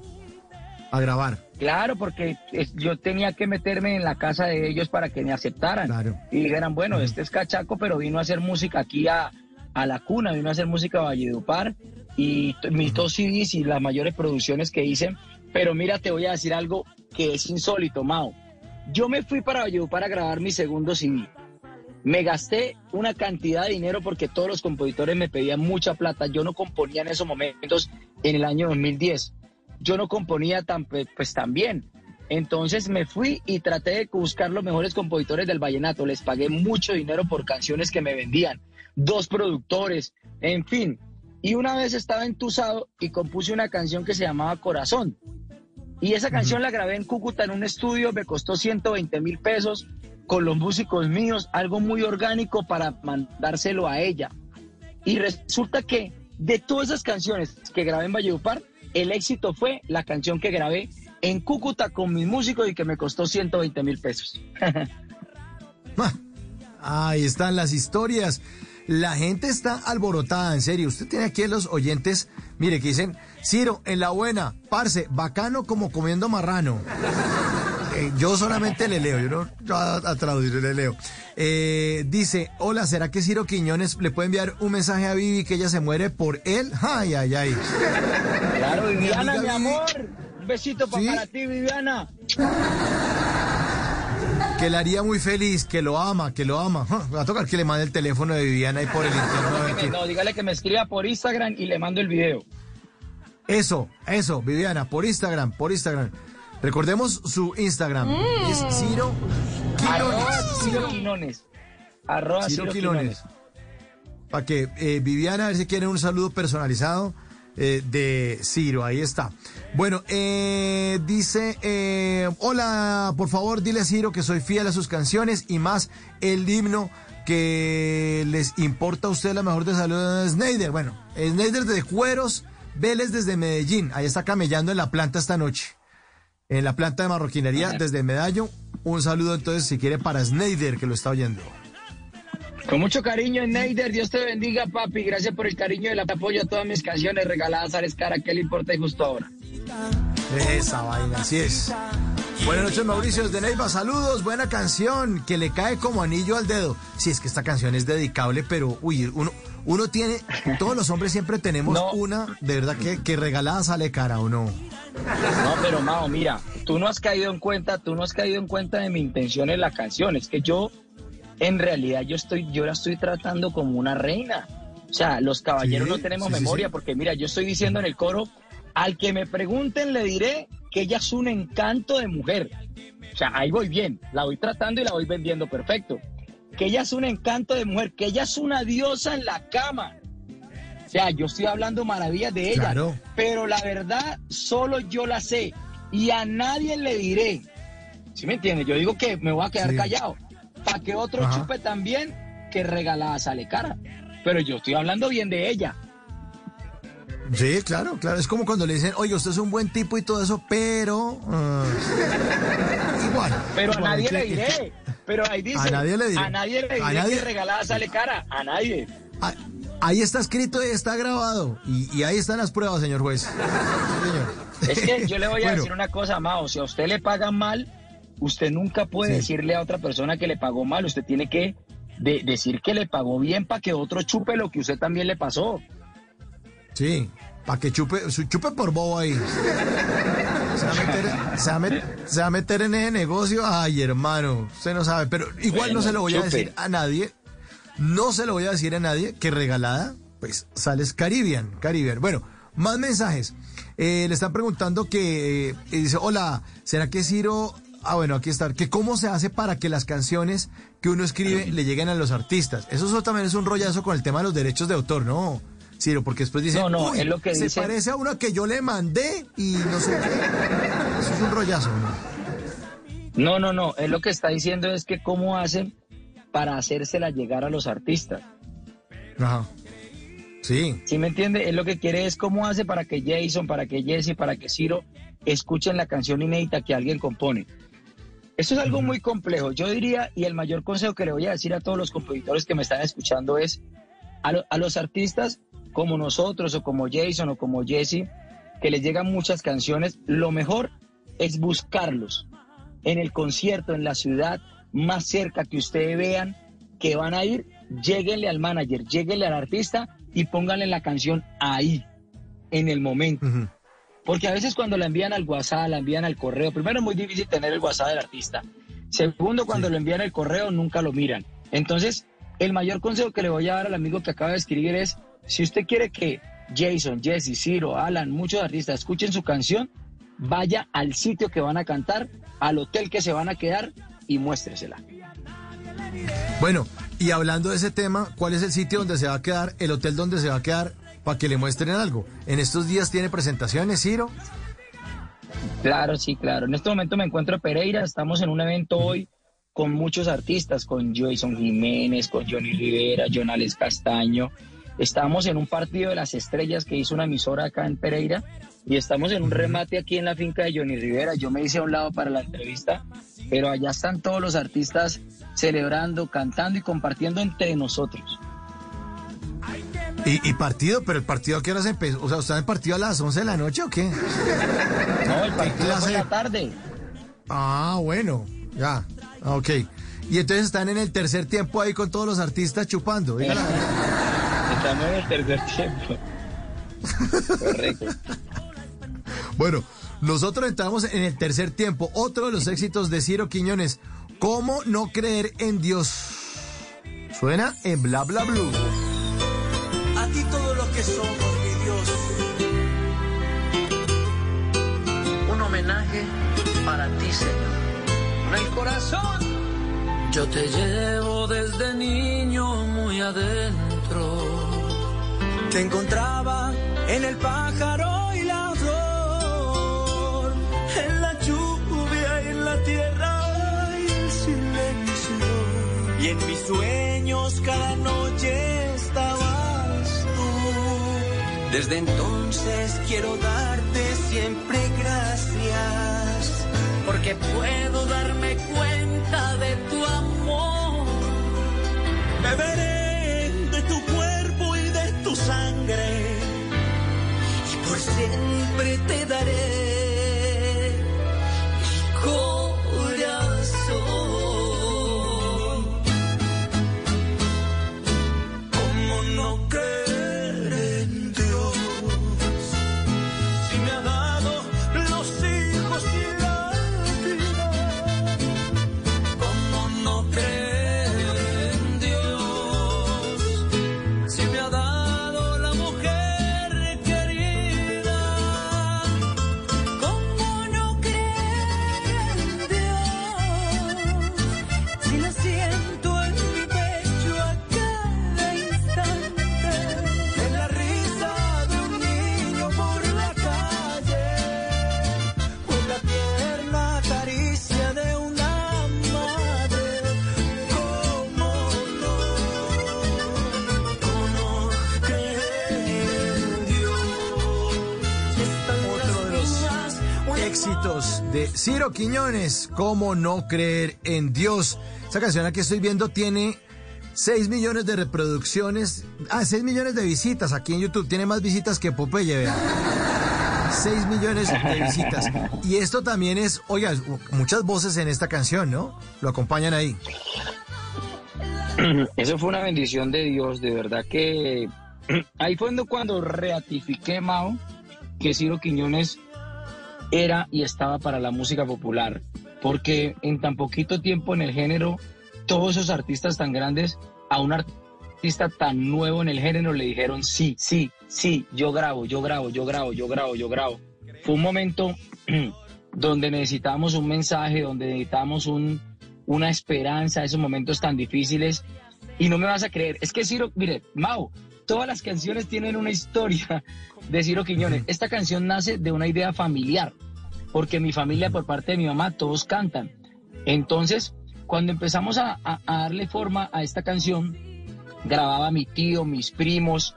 A grabar. Claro, porque yo tenía que meterme en la casa de ellos para que me aceptaran. Y dijeran, bueno, este es cachaco, pero vino a hacer música aquí a, la cuna, vino a hacer música a Valledupar. Y mis dos CDs y las mayores producciones que hice. Pero mira, te voy a decir algo que es insólito, Mao. Yo me fui para Valledupar a grabar mi segundo CD. Me gasté una cantidad de dinero porque todos los compositores me pedían mucha plata. Yo no componía en esos momentos en el año 2010 yo no componía tan, pues tan bien. Entonces me fui y traté de buscar los mejores compositores del vallenato. Les pagué mucho dinero por canciones que me vendían. Dos productores, en fin. Y una vez estaba entusado y compuse una canción que se llamaba Corazón. Y esa canción la grabé en Cúcuta en un estudio, me costó 120 mil pesos con los músicos míos, algo muy orgánico para mandárselo a ella. Y resulta que de todas esas canciones que grabé en Valledupar, el éxito fue la canción que grabé en Cúcuta con mis músicos y que me costó 120 mil pesos. Ahí están las historias. La gente está alborotada, en serio. Usted tiene aquí a los oyentes, mire, que dicen, Ciro, en la buena, parce, bacano como comiendo marrano. Eh, yo solamente le leo, yo no yo a, traducir, le leo. Eh, dice, hola, ¿será que Ciro Quiñones le puede enviar un mensaje a Vivi que ella se muere por él? Ay, ay, ay. Claro, Viviana, mi, amor. Un besito para ti, Viviana. Que le haría muy feliz, que lo ama, que lo ama. Va a tocar que le mande el teléfono de Viviana y por el interno. No, dígale que me escriba por Instagram y le mando el video. Eso, eso, Viviana, por Instagram, por Instagram. Recordemos su Instagram. Mm. Es Ciro Quinones. Arroba Ciro, Quinones. Para que eh, Viviana, a ver si quiere un saludo personalizado, eh, de Ciro, ahí está. Bueno, eh, dice, hola, por favor dile a Ciro que soy fiel a sus canciones y más el himno que les importa a usted la mejor de salud de Snyder. Bueno, Snyder de Cueros, Vélez desde Medellín, ahí está camellando en la planta esta noche. En la planta de marroquinería desde Medallo. Un saludo entonces si quiere para Snyder que lo está oyendo. Con mucho cariño, Neider. Dios te bendiga, papi. Gracias por el cariño y el apoyo a todas mis canciones regaladas a Cara. ¿Qué le importa y justo ahora? Esa vaina, así es. Buenas noches, Mauricio desde Neiva. Saludos, buena canción que le cae como anillo al dedo. Sí, es que esta canción es dedicable, pero uy, uno, uno tiene, todos los hombres siempre tenemos una, de verdad que, que regalada sale cara o no. No, pero Mao, mira, tú no has caído en cuenta, tú no has caído en cuenta de mi intención en la canción. Es que yo en realidad yo estoy, yo la estoy tratando como una reina. O sea, los caballeros no tenemos memoria, porque mira, yo estoy diciendo en el coro, al que me pregunten le diré que ella es un encanto de mujer. O sea, ahí voy bien, la voy tratando y la voy vendiendo perfecto. Que ella es un encanto de mujer, que ella es una diosa en la cama. O sea, yo estoy hablando maravillas de ella, pero la verdad solo yo la sé y a nadie le diré. ¿Sí me entiendes? Yo digo que me voy a quedar callado para que otro chupe también, que regalada sale cara. Pero yo estoy hablando bien de ella. Sí, claro, claro. Es como cuando le dicen, oye, usted es un buen tipo y todo eso, pero. Ah, igual. Pero a nadie le diré. Pero ahí dice. A nadie le diré. A nadie le diré que regalada sale cara. A nadie. ahí está escrito y está grabado. Y, ahí están las pruebas, señor juez. Es que yo le voy a decir una cosa, Mao. Si a usted le pagan mal, usted nunca puede decirle a otra persona que le pagó mal, usted tiene que decir que le pagó bien para que otro chupe lo que usted también le pasó. Sí, para que chupe, chupe por bobo ahí. Se va, a meter, se, va a meter, en ese negocio. Ay, hermano, usted no sabe, pero igual no se lo voy a decir a nadie. No se lo voy a decir a nadie que regalada, pues sales Caribbean, Caribbean. Bueno, más mensajes. Eh, le están preguntando que eh, dice, hola, ¿será que Ciro Ah, bueno, aquí está. Que cómo se hace para que las canciones que uno escribe le lleguen a los artistas. Eso, también es un rollazo con el tema de los derechos de autor, ¿no? Ciro, porque después dicen, no, no, es lo que se parece a una que yo le mandé y no sé qué. Eso es un rollazo, ¿no? No, no, no. Es lo que está diciendo es que cómo hacen para hacérsela llegar a los artistas. Ajá. Sí. ¿Sí me entiende? Es lo que quiere es cómo hace para que Jason, para que Jesse, para que Ciro escuchen la canción inédita que alguien compone. Eso es algo muy complejo. Yo diría, y el mayor consejo que le voy a decir a todos los compositores que me están escuchando es, a, los artistas como nosotros o como Jason o como Jesse, que les llegan muchas canciones, lo mejor es buscarlos en el concierto, en la ciudad más cerca que ustedes vean que van a ir, lleguenle al manager, lleguenle al artista y pónganle la canción ahí, en el momento. Porque a veces cuando la envían al WhatsApp, la envían al correo, primero es muy difícil tener el WhatsApp del artista. Segundo, cuando lo envían al correo, nunca lo miran. Entonces, el mayor consejo que le voy a dar al amigo que acaba de escribir es, si usted quiere que Jason, Jesse, Ciro, Alan, muchos artistas escuchen su canción, vaya al sitio que van a cantar, al hotel que se van a quedar y muéstresela. Bueno, y hablando de ese tema, ¿cuál es el sitio donde se va a quedar, el hotel donde se va a quedar para que le muestren algo. ¿En estos días tiene presentaciones, Ciro? Claro, sí, claro. En este momento me encuentro en Pereira, estamos en un evento hoy con muchos artistas, con Jason Jiménez, con Johnny Rivera, Jonales Castaño. Estamos en un partido de las estrellas que hizo una emisora acá en Pereira y estamos en un remate aquí en la finca de Johnny Rivera. Yo me hice a un lado para la entrevista, pero allá están todos los artistas celebrando, cantando y compartiendo entre nosotros. Y, partido, pero el partido a qué hora se empezó? O sea, ¿usted en partido a las 11 de la noche o qué? No, el partido a la tarde. Ah, bueno, ya, ok. Y entonces están en el tercer tiempo ahí con todos los artistas chupando. Eh. 49 el tercer tiempo. Correcto. Bueno, nosotros entramos en el tercer tiempo. Otro de los éxitos de Ciro Quiñones. ¿Cómo no creer en Dios? Suena en Bla Bla Blue. A ti todos los que somos, mi Dios. Un homenaje para ti, Señor. Con el corazón. Yo te llevo desde niño muy adentro te encontraba en el pájaro y la flor, en la lluvia y en la tierra y el silencio. Y en mis sueños cada noche estabas tú. Desde entonces quiero darte siempre gracias, porque puedo darme cuenta de tu amor. Beberé de tu cuerpo sangre y por siempre te daré mi corazón. De Ciro Quiñones, ¿Cómo no creer en Dios? Esa canción aquí estoy viendo tiene 6 millones de reproducciones, ah, 6 millones de visitas aquí en YouTube, tiene más visitas que Popeye, vean. 6 millones de visitas. Y esto también es, oiga, muchas voces en esta canción, ¿no? Lo acompañan ahí. Eso fue una bendición de Dios, de verdad que ahí fue cuando ratifiqué, Mao, que Ciro Quiñones era y estaba para la música popular, porque en tan poquito tiempo en el género, todos esos artistas tan grandes, a un artista tan nuevo en el género le dijeron, sí, sí, sí, yo grabo, yo grabo, yo grabo, yo grabo, yo grabo. Fue un momento donde necesitábamos un mensaje, donde necesitábamos un, una esperanza, esos momentos tan difíciles. Y no me vas a creer, es que Ciro, mire, Mao, todas las canciones tienen una historia de Ciro Quiñones. Esta canción nace de una idea familiar, porque mi familia por parte de mi mamá todos cantan. Entonces, cuando empezamos a, a- darle forma a esta canción, grababa mi tío, mis primos.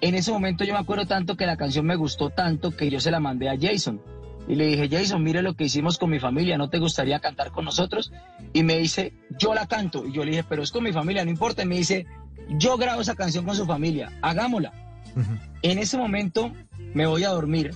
En ese momento yo me acuerdo tanto que la canción me gustó tanto que yo se la mandé a Jason. Y le dije, Jason, mire lo que hicimos con mi familia, ¿no te gustaría cantar con nosotros? Y me dice, yo la canto. Y yo le dije, pero es con mi familia, no importa. Y me dice, yo grabo esa canción con su familia, hagámosla. En ese momento me voy a dormir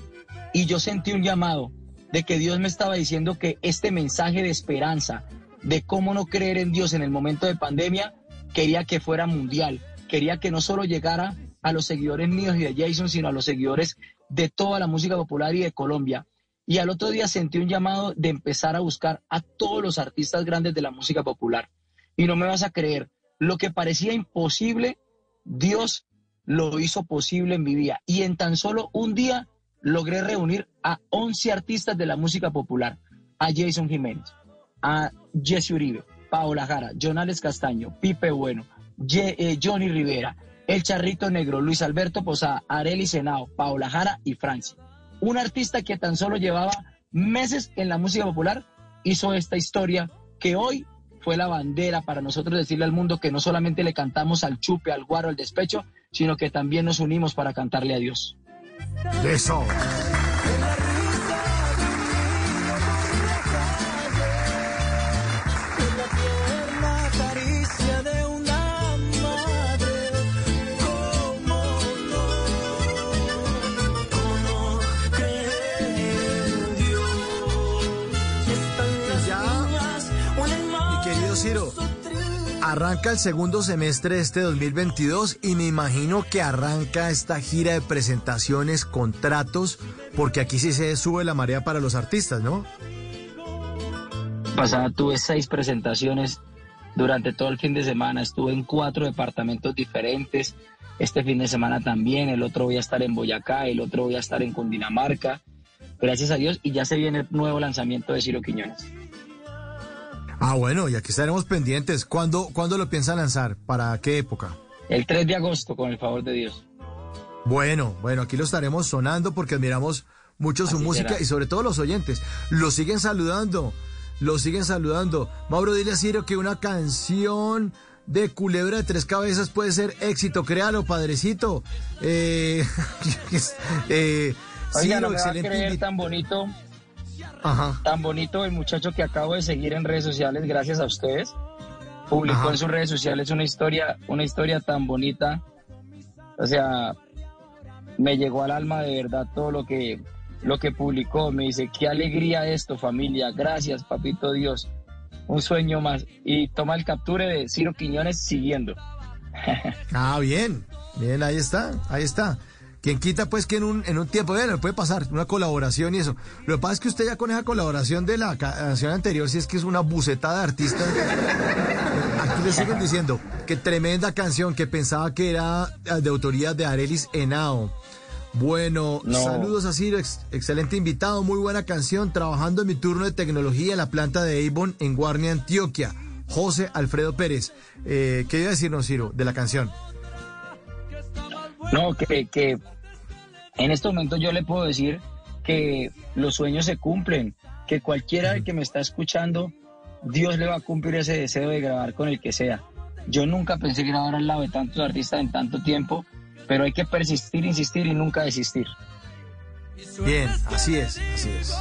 y yo sentí un llamado de que Dios me estaba diciendo que este mensaje de esperanza, de cómo no creer en Dios en el momento de pandemia, quería que fuera mundial, quería que no solo llegara a los seguidores míos y de Jason, sino a los seguidores de toda la música popular y de Colombia. Y al otro día sentí un llamado de empezar a buscar a todos los artistas grandes de la música popular. Y no me vas a creer, lo que parecía imposible, Dios lo hizo posible en mi vida. Y en tan solo un día logré reunir a 11 artistas de la música popular. A Jason Jiménez, a Jesse Uribe, Paola Jara, Jonales Castaño, Pipe Bueno, eh, Johnny Rivera, El Charrito Negro, Luis Alberto Posada, Areli Senao, Paola Jara y Franci. Un artista que tan solo llevaba meses en la música popular hizo esta historia que hoy fue la bandera para nosotros decirle al mundo que no solamente le cantamos al chupe, al guaro, al despecho, sino que también nos unimos para cantarle a Dios. Eso. Arranca el segundo semestre de este 2022 y me imagino que arranca esta gira de presentaciones, contratos, porque aquí sí se sube la marea para los artistas, ¿no? Pasada tuve seis presentaciones durante todo el fin de semana, estuve en cuatro departamentos diferentes, este fin de semana también, el otro voy a estar en Boyacá, el otro voy a estar en Cundinamarca, gracias a Dios, y ya se viene el nuevo lanzamiento de Ciro Quiñones. Ah, bueno, y aquí estaremos pendientes. ¿Cuándo, ¿cuándo lo piensa lanzar? ¿Para qué época? El 3 de agosto, con el favor de Dios. Bueno, bueno, aquí lo estaremos sonando porque admiramos mucho su música será. y sobre todo los oyentes. Lo siguen saludando, lo siguen saludando. Mauro, dile a Ciro que una canción de Culebra de Tres Cabezas puede ser éxito. Créalo, padrecito. Eh, eh, Oiga, Ciro, no me va a creer tan bonito, Ajá. tan bonito el muchacho que acabo de seguir en redes sociales gracias a ustedes. Publicó Ajá. en sus redes sociales una historia, una historia tan bonita. O sea, me llegó al alma de verdad todo lo que, lo que publicó. Me dice, qué alegría esto, familia. Gracias, papito Dios. Un sueño más. Y toma el capture de Ciro Quiñones siguiendo. Ah, bien, bien, ahí está, ahí está. Quien quita, pues, que en un, en un tiempo, bueno, puede pasar, una colaboración y eso. Lo que pasa es que usted ya con esa colaboración de la ca- canción anterior, si es que es una bucetada de artistas. Aquí le siguen diciendo que tremenda canción que pensaba que era eh, de autoría de Arelis Henao. Bueno, No. saludos a Ciro, ex- excelente invitado, muy buena canción, trabajando en mi turno de tecnología en la planta de Avon en Guarnia, Antioquia. José Alfredo Pérez. Eh, ¿Qué iba a decirnos, Ciro, de la canción? No, que, que en este momento yo le puedo decir que los sueños se cumplen, que cualquiera que me está escuchando, Dios le va a cumplir ese deseo de grabar con el que sea. Yo nunca pensé grabar al lado de tantos artistas en tanto tiempo, pero hay que persistir, insistir y nunca desistir. Bien, así es, así es.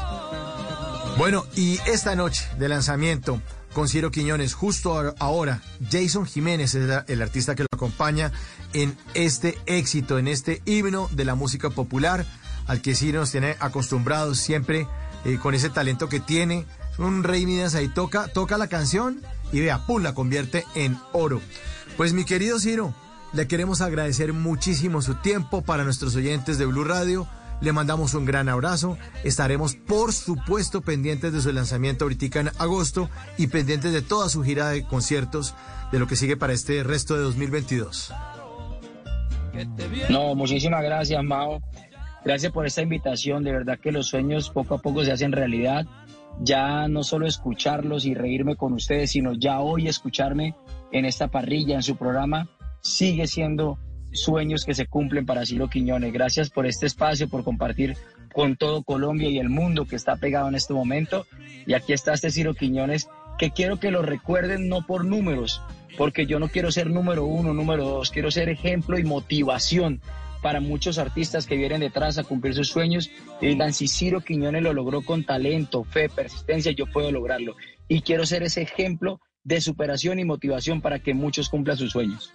Bueno, y esta noche de lanzamiento con Ciro Quiñones, justo ahora, Jason Jiménez es el artista que lo acompaña en este éxito, en este himno de la música popular, al que Ciro nos tiene acostumbrados siempre eh, con ese talento que tiene. Un rey Midas ahí, toca, toca la canción y vea, pum, la convierte en oro. Pues mi querido Ciro, le queremos agradecer muchísimo su tiempo para nuestros oyentes de Blue Radio. Le mandamos un gran abrazo. Estaremos, por supuesto, pendientes de su lanzamiento ahorita en agosto y pendientes de toda su gira de conciertos de lo que sigue para este resto de 2022. No, muchísimas gracias, Mao. Gracias por esta invitación. De verdad que los sueños poco a poco se hacen realidad. Ya no solo escucharlos y reírme con ustedes, sino ya hoy escucharme en esta parrilla, en su programa, sigue siendo sueños que se cumplen para Ciro Quiñones. Gracias por este espacio, por compartir con todo Colombia y el mundo que está pegado en este momento. Y aquí está este Ciro Quiñones, que quiero que lo recuerden no por números, porque yo no quiero ser número uno, número dos, quiero ser ejemplo y motivación para muchos artistas que vienen detrás a cumplir sus sueños y digan, si Ciro Quiñones lo logró con talento, fe, persistencia, yo puedo lograrlo. Y quiero ser ese ejemplo de superación y motivación para que muchos cumplan sus sueños.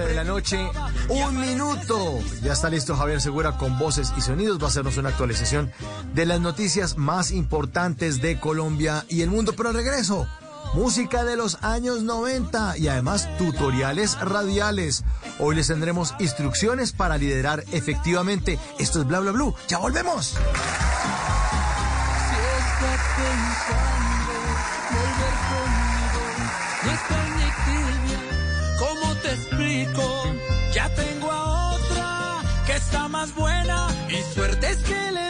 11 de la noche, un minuto. Ya está listo Javier Segura con voces y sonidos. Va a hacernos una actualización de las noticias más importantes de Colombia y el mundo. Pero regreso, música de los años 90 y además tutoriales radiales. Hoy les tendremos instrucciones para liderar efectivamente. Esto es Bla Bla Blue. Ya volvemos. Más buena y suerte es que le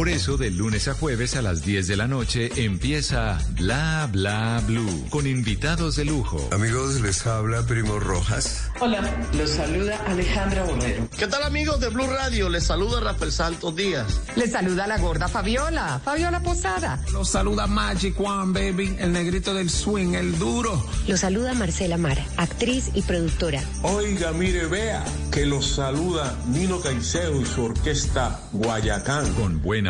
Por eso, de lunes a jueves a las 10 de la noche empieza Bla Bla Blue con invitados de lujo. Amigos, les habla Primo Rojas. Hola, los saluda Alejandra Borrero. ¿Qué tal amigos de Blue Radio? Les saluda Rafael Santos Díaz. Les saluda la gorda Fabiola, Fabiola Posada. Los saluda Magic One Baby, el negrito del swing, el duro. Los saluda Marcela Mara, actriz y productora. Oiga, mire, vea, que los saluda Nino Caicedo y su orquesta Guayacán. Con buena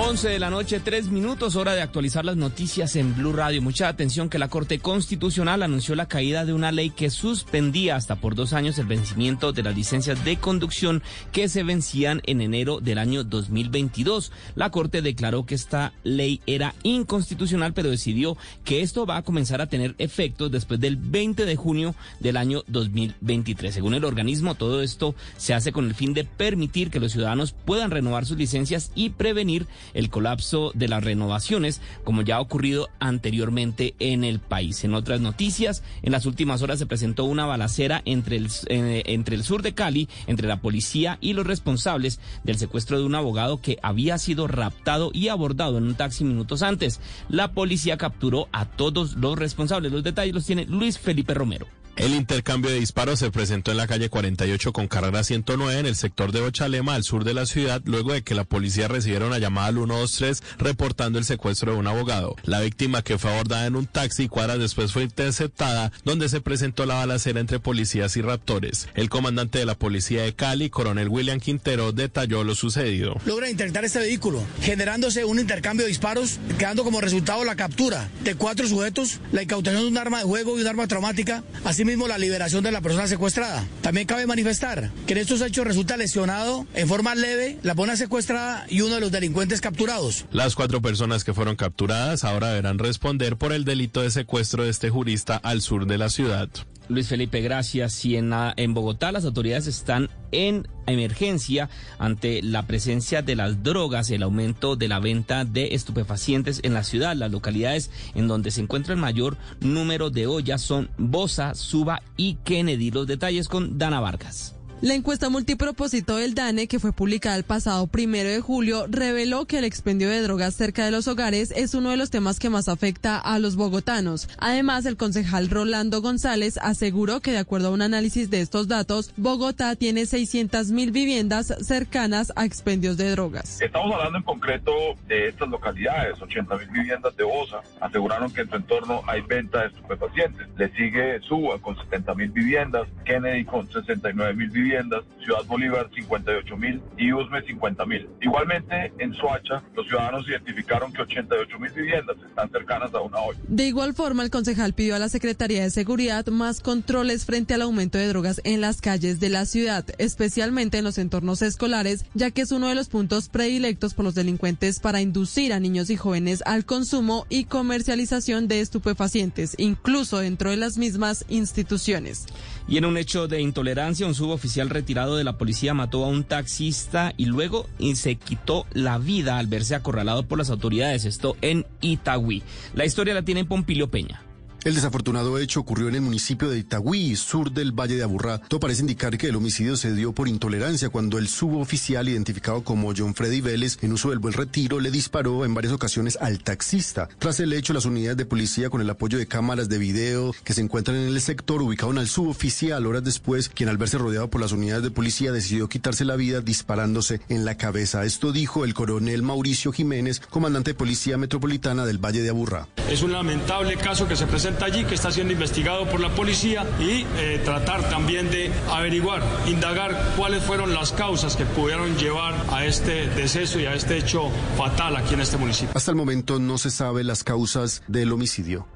11 de la noche, 3 minutos, hora de actualizar las noticias en Blue Radio. Mucha atención que la Corte Constitucional anunció la caída de una ley que suspendía hasta por dos años el vencimiento de las licencias de conducción que se vencían en enero del año 2022. La Corte declaró que esta ley era inconstitucional, pero decidió que esto va a comenzar a tener efectos después del 20 de junio del año 2023. Según el organismo, todo esto se hace con el fin de permitir que los ciudadanos puedan renovar sus licencias y prevenir el colapso de las renovaciones, como ya ha ocurrido anteriormente en el país. En otras noticias, en las últimas horas se presentó una balacera entre el, eh, entre el sur de Cali, entre la policía y los responsables del secuestro de un abogado que había sido raptado y abordado en un taxi minutos antes. La policía capturó a todos los responsables. Los detalles los tiene Luis Felipe Romero. El intercambio de disparos se presentó en la calle 48 con carrera 109 en el sector de Ochalema, al sur de la ciudad, luego de que la policía recibiera una llamada al 123 reportando el secuestro de un abogado. La víctima que fue abordada en un taxi cuadras después fue interceptada, donde se presentó la balacera entre policías y raptores. El comandante de la policía de Cali, coronel William Quintero, detalló lo sucedido. Logra interceptar este vehículo, generándose un intercambio de disparos, quedando como resultado la captura de cuatro sujetos, la incautación de un arma de juego y un arma traumática, así mismo la liberación de la persona secuestrada. También cabe manifestar que en estos hechos resulta lesionado en forma leve la persona secuestrada y uno de los delincuentes capturados. Las cuatro personas que fueron capturadas ahora deberán responder por el delito de secuestro de este jurista al sur de la ciudad. Luis Felipe, gracias. Y en, en, Bogotá las autoridades están en emergencia ante la presencia de las drogas el aumento de la venta de estupefacientes en la ciudad. Las localidades en donde se encuentra el mayor número de ollas son Bosa, Suba y Kennedy. Los detalles con Dana Vargas. La encuesta multipropósito del DANE, que fue publicada el pasado primero de julio, reveló que el expendio de drogas cerca de los hogares es uno de los temas que más afecta a los bogotanos. Además, el concejal Rolando González aseguró que, de acuerdo a un análisis de estos datos, Bogotá tiene 600 mil viviendas cercanas a expendios de drogas. Estamos hablando en concreto de estas localidades, 80 mil viviendas de Bosa. Aseguraron que en su entorno hay venta de estupefacientes. Le sigue Suba con 70 mil viviendas, Kennedy con 69 mil viviendas viviendas, Ciudad Bolívar 58 mil y Usme 50 mil. Igualmente, en Soacha, los ciudadanos identificaron que 88 mil viviendas están cercanas a una olla. De igual forma, el concejal pidió a la Secretaría de Seguridad más controles frente al aumento de drogas en las calles de la ciudad, especialmente en los entornos escolares, ya que es uno de los puntos predilectos por los delincuentes para inducir a niños y jóvenes al consumo y comercialización de estupefacientes, incluso dentro de las mismas instituciones. Y en un hecho de intolerancia, un suboficial retirado de la policía mató a un taxista y luego se quitó la vida al verse acorralado por las autoridades. Esto en Itagüí. La historia la tiene Pompilio Peña. El desafortunado hecho ocurrió en el municipio de Itagüí, sur del Valle de Aburrá. Todo parece indicar que el homicidio se dio por intolerancia cuando el suboficial identificado como John Freddy Vélez, en uso del buen retiro, le disparó en varias ocasiones al taxista. Tras el hecho, las unidades de policía, con el apoyo de cámaras de video que se encuentran en el sector, ubicaron al suboficial horas después, quien al verse rodeado por las unidades de policía decidió quitarse la vida disparándose en la cabeza. Esto dijo el coronel Mauricio Jiménez, comandante de Policía Metropolitana del Valle de Aburrá. Es un lamentable caso que se presenta allí, que está siendo investigado por la policía y eh, tratar también de averiguar, indagar cuáles fueron las causas que pudieron llevar a este deceso y a este hecho fatal aquí en este municipio. Hasta el momento no se sabe las causas del homicidio.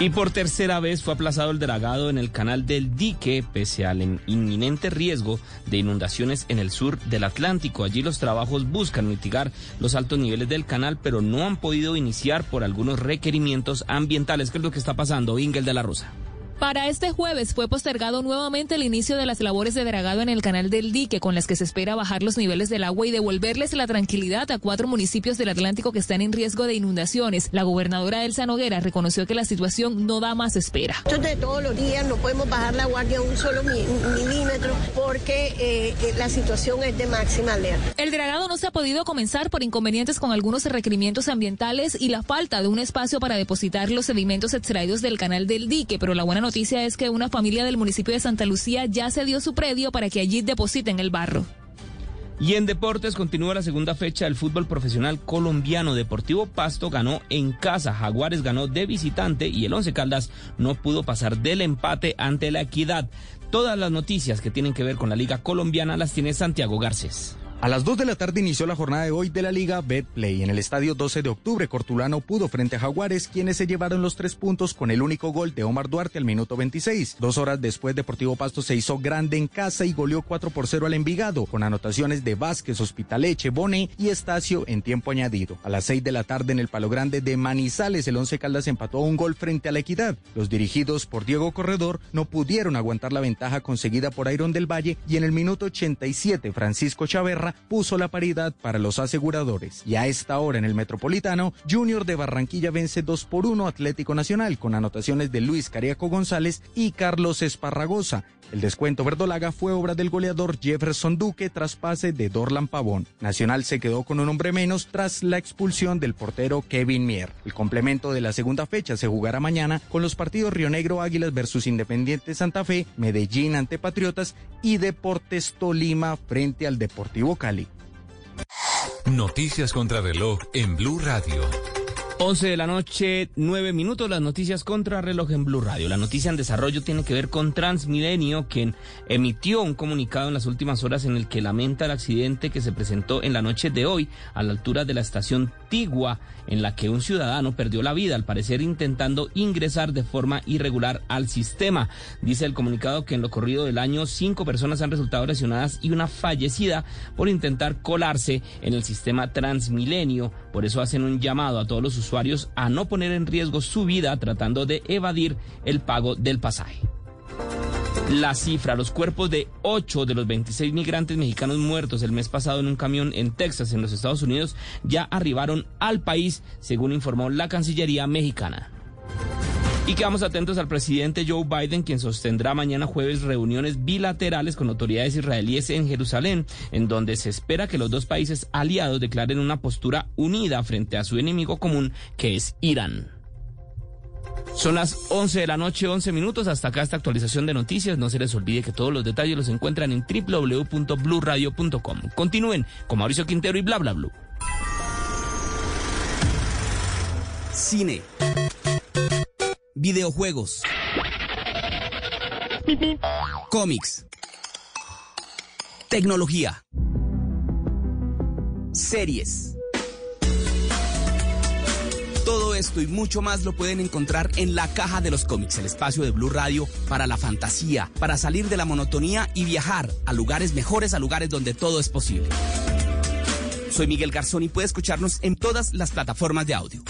Y por tercera vez fue aplazado el dragado en el canal del dique, pese al inminente riesgo de inundaciones en el sur del Atlántico. Allí los trabajos buscan mitigar los altos niveles del canal, pero no han podido iniciar por algunos requerimientos ambientales. ¿Qué es lo que está pasando, Ingel de la Rosa? Para este jueves fue postergado nuevamente el inicio de las labores de dragado en el canal del dique, con las que se espera bajar los niveles del agua y devolverles la tranquilidad a cuatro municipios del Atlántico que están en riesgo de inundaciones. La gobernadora Elsa Noguera reconoció que la situación no da más espera. de todos los días no podemos bajar la guardia un solo milímetro porque eh, eh, la situación es de máxima alerta. El dragado no se ha podido comenzar por inconvenientes con algunos requerimientos ambientales y la falta de un espacio para depositar los sedimentos extraídos del canal del dique, pero la buena noticia es que una familia del municipio de Santa Lucía ya se dio su predio para que allí depositen el barro. Y en deportes continúa la segunda fecha del fútbol profesional colombiano. Deportivo Pasto ganó en casa, Jaguares ganó de visitante y el Once Caldas no pudo pasar del empate ante la Equidad. Todas las noticias que tienen que ver con la Liga Colombiana las tiene Santiago Garcés. A las 2 de la tarde inició la jornada de hoy de la Liga Betplay. En el estadio 12 de octubre, Cortulano pudo frente a Jaguares, quienes se llevaron los tres puntos con el único gol de Omar Duarte al minuto 26. Dos horas después, Deportivo Pasto se hizo grande en casa y goleó 4 por 0 al Envigado, con anotaciones de Vázquez, Hospitaleche, Bone y Estacio en tiempo añadido. A las 6 de la tarde en el Palo Grande de Manizales, el Once Caldas empató un gol frente a la Equidad. Los dirigidos por Diego Corredor no pudieron aguantar la ventaja conseguida por Iron del Valle y en el minuto 87, Francisco Puso la paridad para los aseguradores. Y a esta hora en el Metropolitano, Junior de Barranquilla vence 2 por 1 Atlético Nacional con anotaciones de Luis Cariaco González y Carlos Esparragosa. El descuento verdolaga fue obra del goleador Jefferson Duque tras pase de Dorlan Pavón. Nacional se quedó con un hombre menos tras la expulsión del portero Kevin Mier. El complemento de la segunda fecha se jugará mañana con los partidos Río Negro Águilas versus Independiente Santa Fe, Medellín ante Patriotas y Deportes Tolima frente al Deportivo Cali. Noticias contra reloj en Blue Radio. 11 de la noche, 9 minutos, las noticias contra reloj en Blue Radio. La noticia en desarrollo tiene que ver con Transmilenio, quien emitió un comunicado en las últimas horas en el que lamenta el accidente que se presentó en la noche de hoy a la altura de la estación Tigua, en la que un ciudadano perdió la vida, al parecer intentando ingresar de forma irregular al sistema. Dice el comunicado que en lo corrido del año cinco personas han resultado lesionadas y una fallecida por intentar colarse en el sistema Transmilenio. Por eso hacen un llamado a todos los usuarios a no poner en riesgo su vida tratando de evadir el pago del pasaje. La cifra, los cuerpos de 8 de los 26 migrantes mexicanos muertos el mes pasado en un camión en Texas, en los Estados Unidos, ya arribaron al país, según informó la Cancillería mexicana. Y quedamos atentos al presidente Joe Biden, quien sostendrá mañana jueves reuniones bilaterales con autoridades israelíes en Jerusalén, en donde se espera que los dos países aliados declaren una postura unida frente a su enemigo común, que es Irán. Son las 11 de la noche, 11 minutos. Hasta acá esta actualización de noticias. No se les olvide que todos los detalles los encuentran en www.bluradio.com. Continúen con Mauricio Quintero y bla bla bla. Cine videojuegos, cómics, tecnología, series. Todo esto y mucho más lo pueden encontrar en la caja de los cómics, el espacio de Blue Radio para la fantasía, para salir de la monotonía y viajar a lugares mejores, a lugares donde todo es posible. Soy Miguel Garzón y puede escucharnos en todas las plataformas de audio.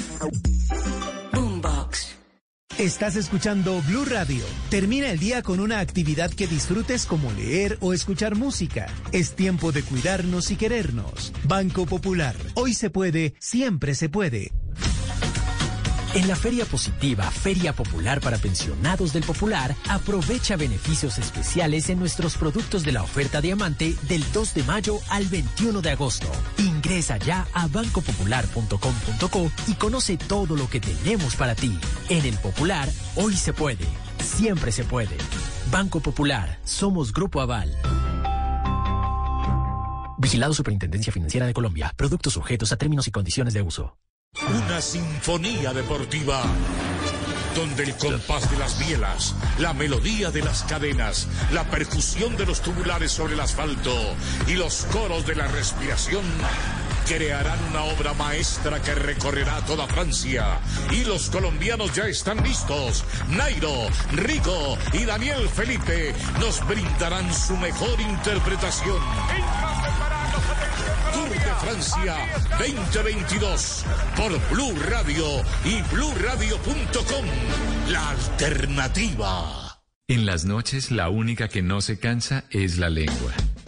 Estás escuchando Blue Radio. Termina el día con una actividad que disfrutes como leer o escuchar música. Es tiempo de cuidarnos y querernos. Banco Popular. Hoy se puede, siempre se puede. En la Feria Positiva, Feria Popular para Pensionados del Popular, aprovecha beneficios especiales en nuestros productos de la oferta diamante del 2 de mayo al 21 de agosto. Ingresa ya a bancopopular.com.co y conoce todo lo que tenemos para ti. En el Popular, hoy se puede. Siempre se puede. Banco Popular, somos Grupo Aval. Vigilado Superintendencia Financiera de Colombia. Productos sujetos a términos y condiciones de uso. Una sinfonía deportiva donde el compás de las bielas, la melodía de las cadenas, la percusión de los tubulares sobre el asfalto y los coros de la respiración crearán una obra maestra que recorrerá toda Francia. Y los colombianos ya están listos. Nairo, Rico y Daniel Felipe nos brindarán su mejor interpretación. Tour de Francia 2022 por Blue Radio y bluradio.com. La alternativa. En las noches la única que no se cansa es la lengua.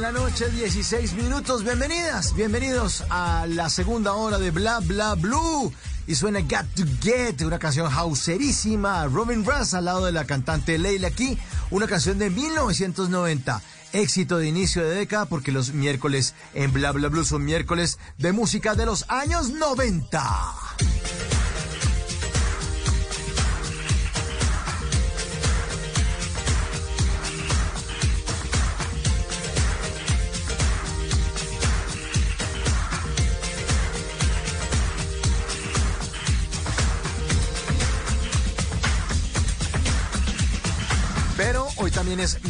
La noche, 16 minutos. Bienvenidas, bienvenidos a la segunda hora de Bla Bla Blue. Y suena Got to Get, una canción hauserísima. Robin Russ al lado de la cantante Leila aquí, una canción de 1990. Éxito de inicio de década porque los miércoles en Bla Bla Blue son miércoles de música de los años 90.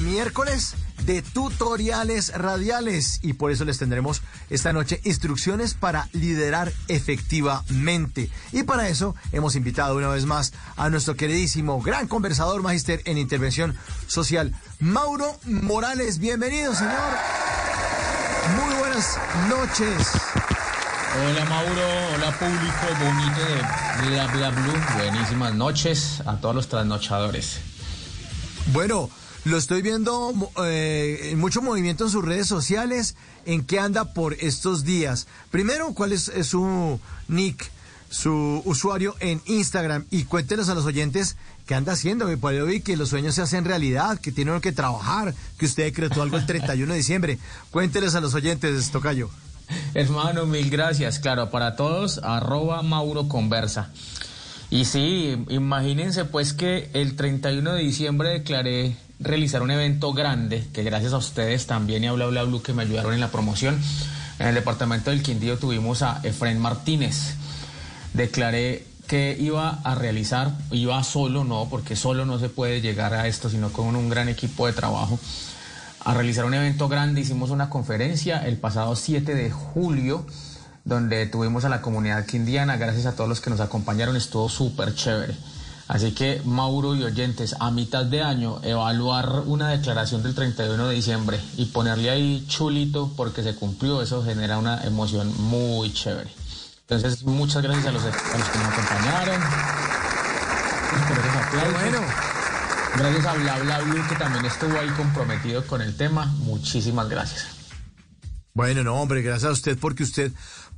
Miércoles de tutoriales radiales y por eso les tendremos esta noche instrucciones para liderar efectivamente. Y para eso hemos invitado una vez más a nuestro queridísimo gran conversador magister en intervención social, Mauro Morales. Bienvenido, señor. Muy buenas noches. Hola Mauro, hola público bonito de Bla Bla Blue. Buenísimas noches a todos los trasnochadores. Bueno, Lo estoy viendo eh, mucho movimiento en sus redes sociales. ¿En qué anda por estos días? Primero, ¿cuál es, su nick, su usuario en Instagram? Y cuéntenos a los oyentes qué anda haciendo. Que puede oír que los sueños se hacen realidad, que tiene uno que trabajar, que usted decretó algo el 31 de diciembre. Cuénteles a los oyentes, Tocayo. Hermano, mil gracias. Claro, para todos, arroba Mauro Conversa. Y sí, imagínense pues que el 31 de diciembre declaré realizar un evento grande, que gracias a ustedes también y a Bla Bla Blue que me ayudaron en la promoción. En el departamento del Quindío tuvimos a Efren Martínez. Declaré que iba a realizar, iba solo, no, porque solo no se puede llegar a esto, sino con un gran equipo de trabajo, a realizar un evento grande. Hicimos una conferencia el pasado 7 de julio donde tuvimos a la comunidad quindiana, gracias a todos los que nos acompañaron, estuvo súper chévere. Así que Mauro y oyentes, a mitad de año, evaluar una declaración del 31 de diciembre y ponerle ahí chulito porque se cumplió, eso genera una emoción muy chévere. Entonces, muchas gracias a los, a los que nos acompañaron. Bueno. Gracias a Bla Bla Blue que también estuvo ahí comprometido con el tema. Muchísimas gracias. Bueno, no, hombre, gracias a usted porque usted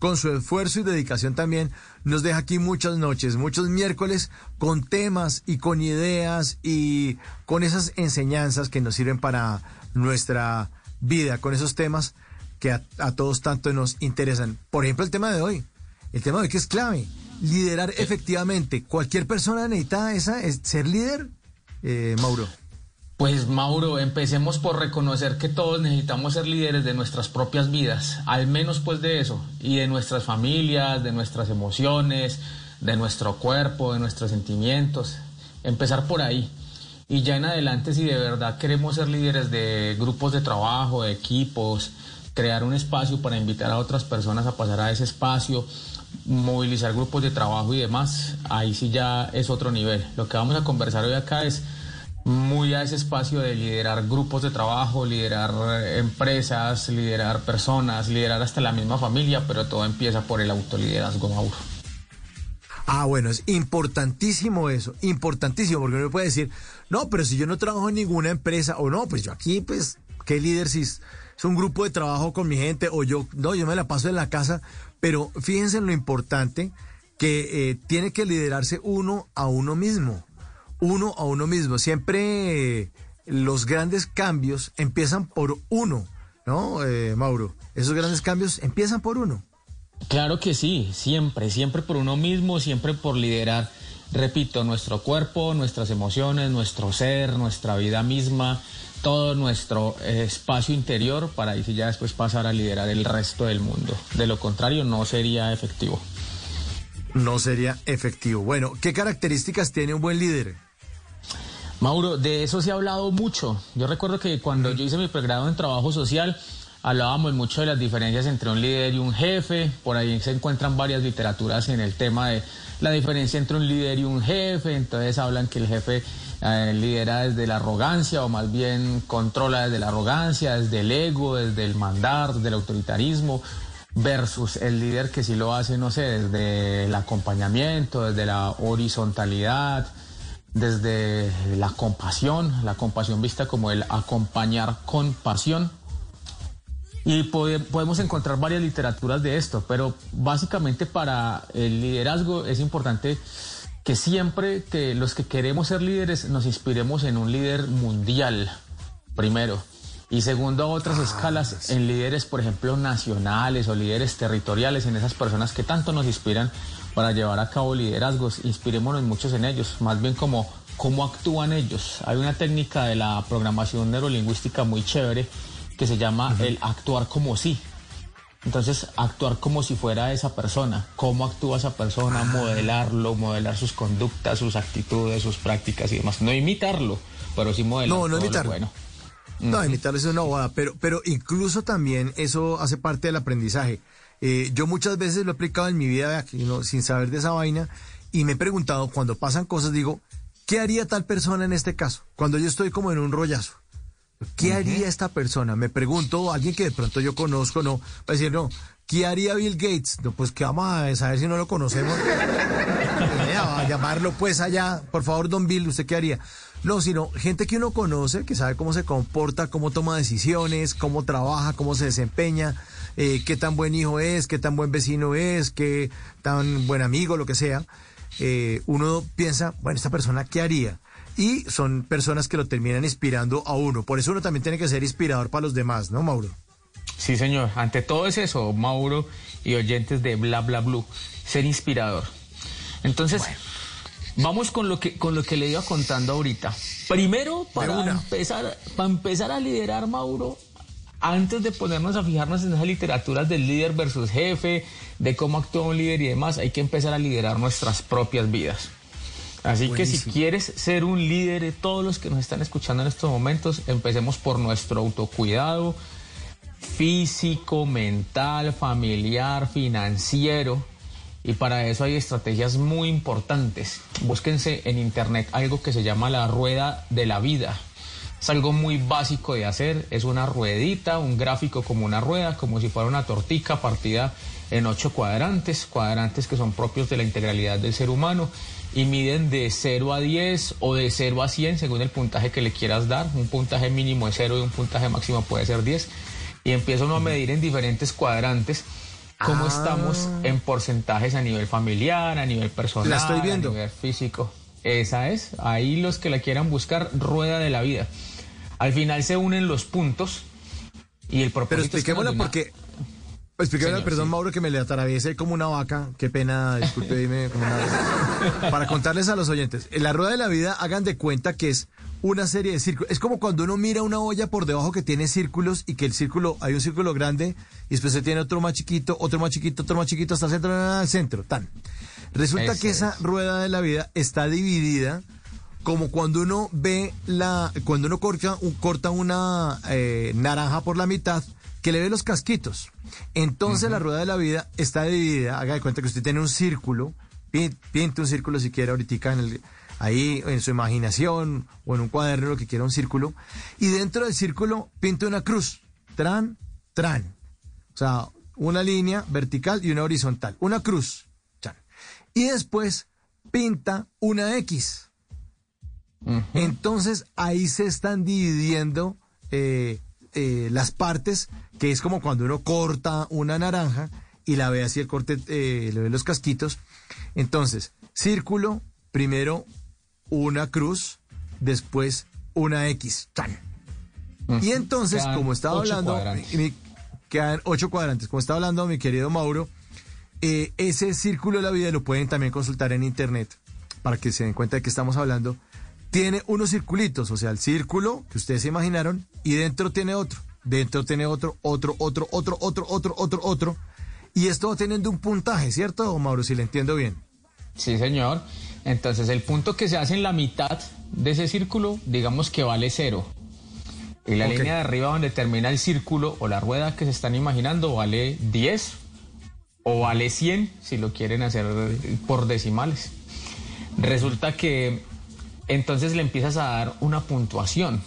con su esfuerzo y dedicación también nos deja aquí muchas noches, muchos miércoles con temas y con ideas y con esas enseñanzas que nos sirven para nuestra vida, con esos temas que a, todos tanto nos interesan. Por ejemplo, el tema de hoy, el tema de hoy que es clave, liderar efectivamente. ¿Cualquier persona necesita esa, ser líder, eh, Mauro? Pues Mauro, empecemos por reconocer que todos necesitamos ser líderes de nuestras propias vidas, al menos pues de eso, y de nuestras familias, de nuestras emociones, de nuestro cuerpo, de nuestros sentimientos. Empezar por ahí. Y ya en adelante, si de verdad queremos ser líderes de grupos de trabajo, de equipos, crear un espacio para invitar a otras personas a pasar a ese espacio, movilizar grupos de trabajo y demás, ahí sí ya es otro nivel. Lo que vamos a conversar hoy acá es muy a ese espacio de liderar grupos de trabajo, liderar eh, empresas, liderar personas, liderar hasta la misma familia, pero todo empieza por el autoliderazgo, Mauro. Ah, bueno, es importantísimo eso, importantísimo, porque uno puede decir, no, pero si yo no trabajo en ninguna empresa, o no, pues yo aquí, pues, ¿qué líder si es, un grupo de trabajo con mi gente, o yo, no, yo me la paso en la casa, pero fíjense en lo importante que eh, tiene que liderarse uno a uno mismo uno a uno mismo. Siempre los grandes cambios empiezan por uno, ¿no, eh, Mauro? Esos grandes cambios empiezan por uno. Claro que sí, siempre, siempre por uno mismo, siempre por liderar, repito, nuestro cuerpo, nuestras emociones, nuestro ser, nuestra vida misma, todo nuestro eh, espacio interior para ahí ya después pasar a liderar el resto del mundo. De lo contrario, no sería efectivo. No sería efectivo. Bueno, ¿qué características tiene un buen líder? Mauro, de eso se ha hablado mucho. Yo recuerdo que cuando yo hice mi pregrado en trabajo social, hablábamos mucho de las diferencias entre un líder y un jefe. Por ahí se encuentran varias literaturas en el tema de la diferencia entre un líder y un jefe. Entonces hablan que el jefe eh, lidera desde la arrogancia o más bien controla desde la arrogancia, desde el ego, desde el mandar, desde el autoritarismo versus el líder que sí lo hace, no sé, desde el acompañamiento, desde la horizontalidad, desde la compasión, la compasión vista como el acompañar con pasión. Y podemos encontrar varias literaturas de esto, pero básicamente para el liderazgo es importante que siempre que los que queremos ser líderes nos inspiremos en un líder mundial, primero. Y segundo, a otras ah, escalas, en líderes, por ejemplo, nacionales o líderes territoriales, en esas personas que tanto nos inspiran para llevar a cabo liderazgos. Inspirémonos muchos en ellos, más bien como cómo actúan ellos. Hay una técnica de la programación neurolingüística muy chévere que se llama el actuar como si. Entonces, actuar como si fuera esa persona, cómo actúa esa persona, ah. modelarlo, modelar sus conductas, sus actitudes, sus prácticas y demás. No imitarlo, pero sí modelarlo. No, no imitarlo. Bueno. No, imitarlo es una bobada, pero, pero incluso también eso hace parte del aprendizaje. Eh, yo muchas veces lo he aplicado en mi vida sin saber de esa vaina y me he preguntado, cuando pasan cosas, digo, ¿qué haría tal persona en este caso? Cuando yo estoy como en un rollazo. ¿Qué haría esta persona? Me pregunto, alguien que de pronto yo conozco, no, va a decir, no, ¿qué haría Bill Gates? No, pues que vamos a saber si no lo conocemos. a llamarlo pues allá. Por favor, don Bill, ¿usted qué haría? No, sino gente que uno conoce, que sabe cómo se comporta, cómo toma decisiones, cómo trabaja, cómo se desempeña, eh, qué tan buen hijo es, qué tan buen vecino es, qué tan buen amigo, lo que sea. Eh, uno piensa, bueno, esta persona, ¿qué haría? Y son personas que lo terminan inspirando a uno. Por eso uno también tiene que ser inspirador para los demás, ¿no, Mauro? Sí, señor. Ante todo es eso, Mauro y oyentes de Bla Bla Blue. Ser inspirador. Entonces, vamos con lo que con lo que le iba contando ahorita. Primero, para empezar, para empezar a liderar, Mauro, antes de ponernos a fijarnos en esas literaturas del líder versus jefe, de cómo actúa un líder y demás, hay que empezar a liderar nuestras propias vidas. Así que si quieres ser un líder de todos los que nos están escuchando en estos momentos, empecemos por nuestro autocuidado físico, mental, familiar, financiero. Y para eso hay estrategias muy importantes. Búsquense en internet algo que se llama la rueda de la vida. Es algo muy básico de hacer. Es una ruedita, un gráfico como una rueda, como si fuera una tortica partida en ocho cuadrantes, cuadrantes que son propios de la integralidad del ser humano y miden de 0 a 10 o de 0 a 100 según el puntaje que le quieras dar. Un puntaje mínimo es 0 y un puntaje máximo puede ser 10. Y empieza uno a medir en diferentes cuadrantes cómo Ah. estamos en porcentajes a nivel familiar, a nivel personal, La estoy viendo. a nivel físico. Esa es, ahí los que la quieran buscar, rueda de la vida. Al final se unen los puntos y el propósito Pero es que una- porque... Perdón, sí. Mauro, que me le atraviese como una vaca. Qué pena, disculpe, dime. como una- Para contarles a los oyentes. En la rueda de la vida, hagan de cuenta que es una serie de círculos. Es como cuando uno mira una olla por debajo que tiene círculos y que el círculo, hay un círculo grande y después se tiene otro más chiquito, otro más chiquito, otro más chiquito hasta el centro, al centro, tan. Resulta Eso que esa rueda de la vida está dividida como cuando uno ve la, cuando uno corta, corta una eh, naranja por la mitad, que le ve los casquitos. Entonces la rueda de la vida está dividida, haga de cuenta que usted tiene un círculo, pin- pinte un círculo si quiere ahorita en el, ahí en su imaginación o en un cuaderno, lo que quiera un círculo, y dentro del círculo pinte una cruz, tran, tran. O sea, una línea vertical y una horizontal, una cruz. Y después pinta una X. Entonces ahí se están dividiendo eh, eh, las partes, que es como cuando uno corta una naranja y la ve así el corte, eh, le ve los casquitos. Entonces, círculo, primero una cruz, después una X. ¡Tan! Y entonces, Quedan como estaba hablando, mi- quedan ocho cuadrantes. Como estaba hablando mi querido Mauro, eh, ese círculo de la vida lo pueden también consultar en internet para que se den cuenta de que estamos hablando. Tiene unos circulitos, o sea, el círculo que ustedes se imaginaron, y dentro tiene otro. Dentro tiene otro, otro, otro, otro, otro, otro, otro, otro. Y esto va teniendo un puntaje, ¿cierto, Mauro? Si le entiendo bien. Sí, señor. Entonces, el punto que se hace en la mitad de ese círculo, digamos que vale cero. Y la línea de arriba donde termina el círculo o la rueda que se están imaginando vale 10 o vale 100 si lo quieren hacer por decimales. Resulta que entonces le empiezas a dar una puntuación.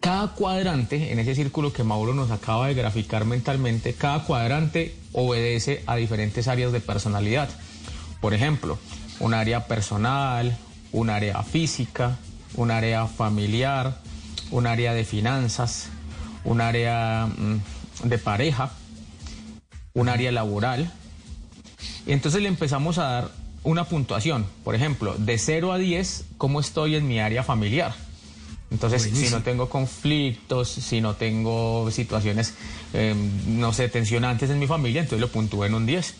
Cada cuadrante en ese círculo que Mauro nos acaba de graficar mentalmente, cada cuadrante obedece a diferentes áreas de personalidad. Por ejemplo, un área personal, un área física, un área familiar, un área de finanzas, un área mm, de pareja, un área laboral. Y entonces le empezamos a dar una puntuación. Por ejemplo, de 0 a 10, ¿cómo estoy en mi área familiar? Entonces, si no tengo conflictos, si no tengo situaciones, eh, no sé, tensionantes en mi familia, entonces lo puntúo en un 10.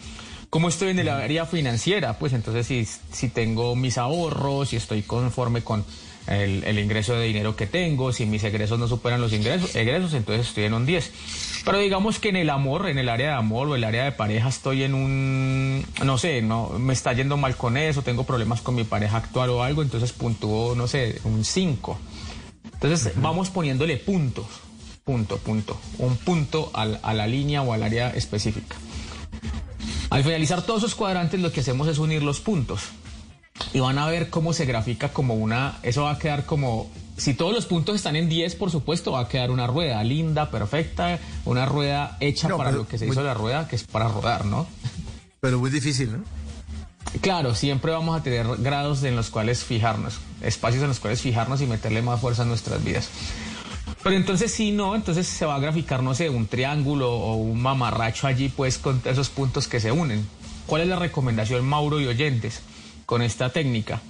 ¿Cómo estoy en el área financiera? Pues entonces si, si tengo mis ahorros, si estoy conforme con el, el ingreso de dinero que tengo, si mis egresos no superan los ingresos, egresos, entonces estoy en un 10. Pero digamos que en el amor, en el área de amor o el área de pareja estoy en un, no sé, no me está yendo mal con eso, tengo problemas con mi pareja actual o algo, entonces puntúo, no sé, un 5. Entonces vamos poniéndole puntos, punto, punto, un punto al- a la línea o al área específica. Al finalizar todos esos cuadrantes lo que hacemos es unir los puntos y van a ver cómo se grafica como una, eso va a quedar como, si todos los puntos están en 10, por supuesto, va a quedar una rueda linda, perfecta, una rueda hecha No, para pero lo que se muy- hizo la rueda, que es para rodar, ¿no? Pero muy difícil, ¿no? Claro, siempre vamos a tener grados en los cuales fijarnos, espacios en los cuales fijarnos y meterle más fuerza a nuestras vidas. Pero entonces si no, entonces se va a graficar, no sé, un triángulo o un mamarracho allí, pues con esos puntos que se unen. ¿Cuál es la recomendación, Mauro y oyentes, con esta técnica?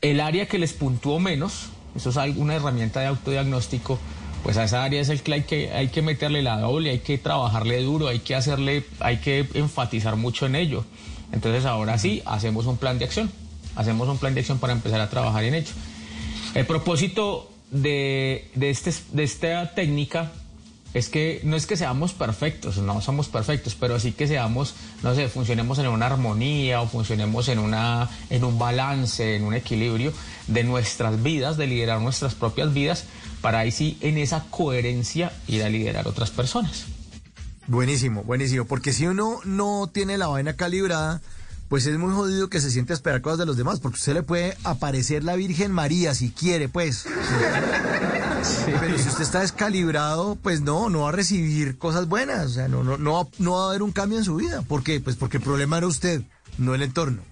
El área que les puntuó menos, eso es una herramienta de autodiagnóstico, pues a esa área es el que hay que, hay que meterle la doble, hay que trabajarle duro, hay que hacerle, hay que enfatizar mucho en ello. Entonces ahora sí, hacemos un plan de acción, hacemos un plan de acción para empezar a trabajar en ello. El propósito de, de, este, de esta técnica es que no es que seamos perfectos, no somos perfectos, pero sí que seamos, no sé, funcionemos en una armonía o funcionemos en, una, en un balance, en un equilibrio de nuestras vidas, de liderar nuestras propias vidas, para ahí sí en esa coherencia ir a liderar otras personas. Buenísimo, buenísimo, porque si uno no tiene la vaina calibrada, pues es muy jodido que se siente a esperar cosas de los demás, porque usted le puede aparecer la Virgen María si quiere, pues. Pero si usted está descalibrado, pues no, no va a recibir cosas buenas, o sea, no, no, no, no va a haber un cambio en su vida. ¿Por qué? Pues porque el problema era usted, no el entorno.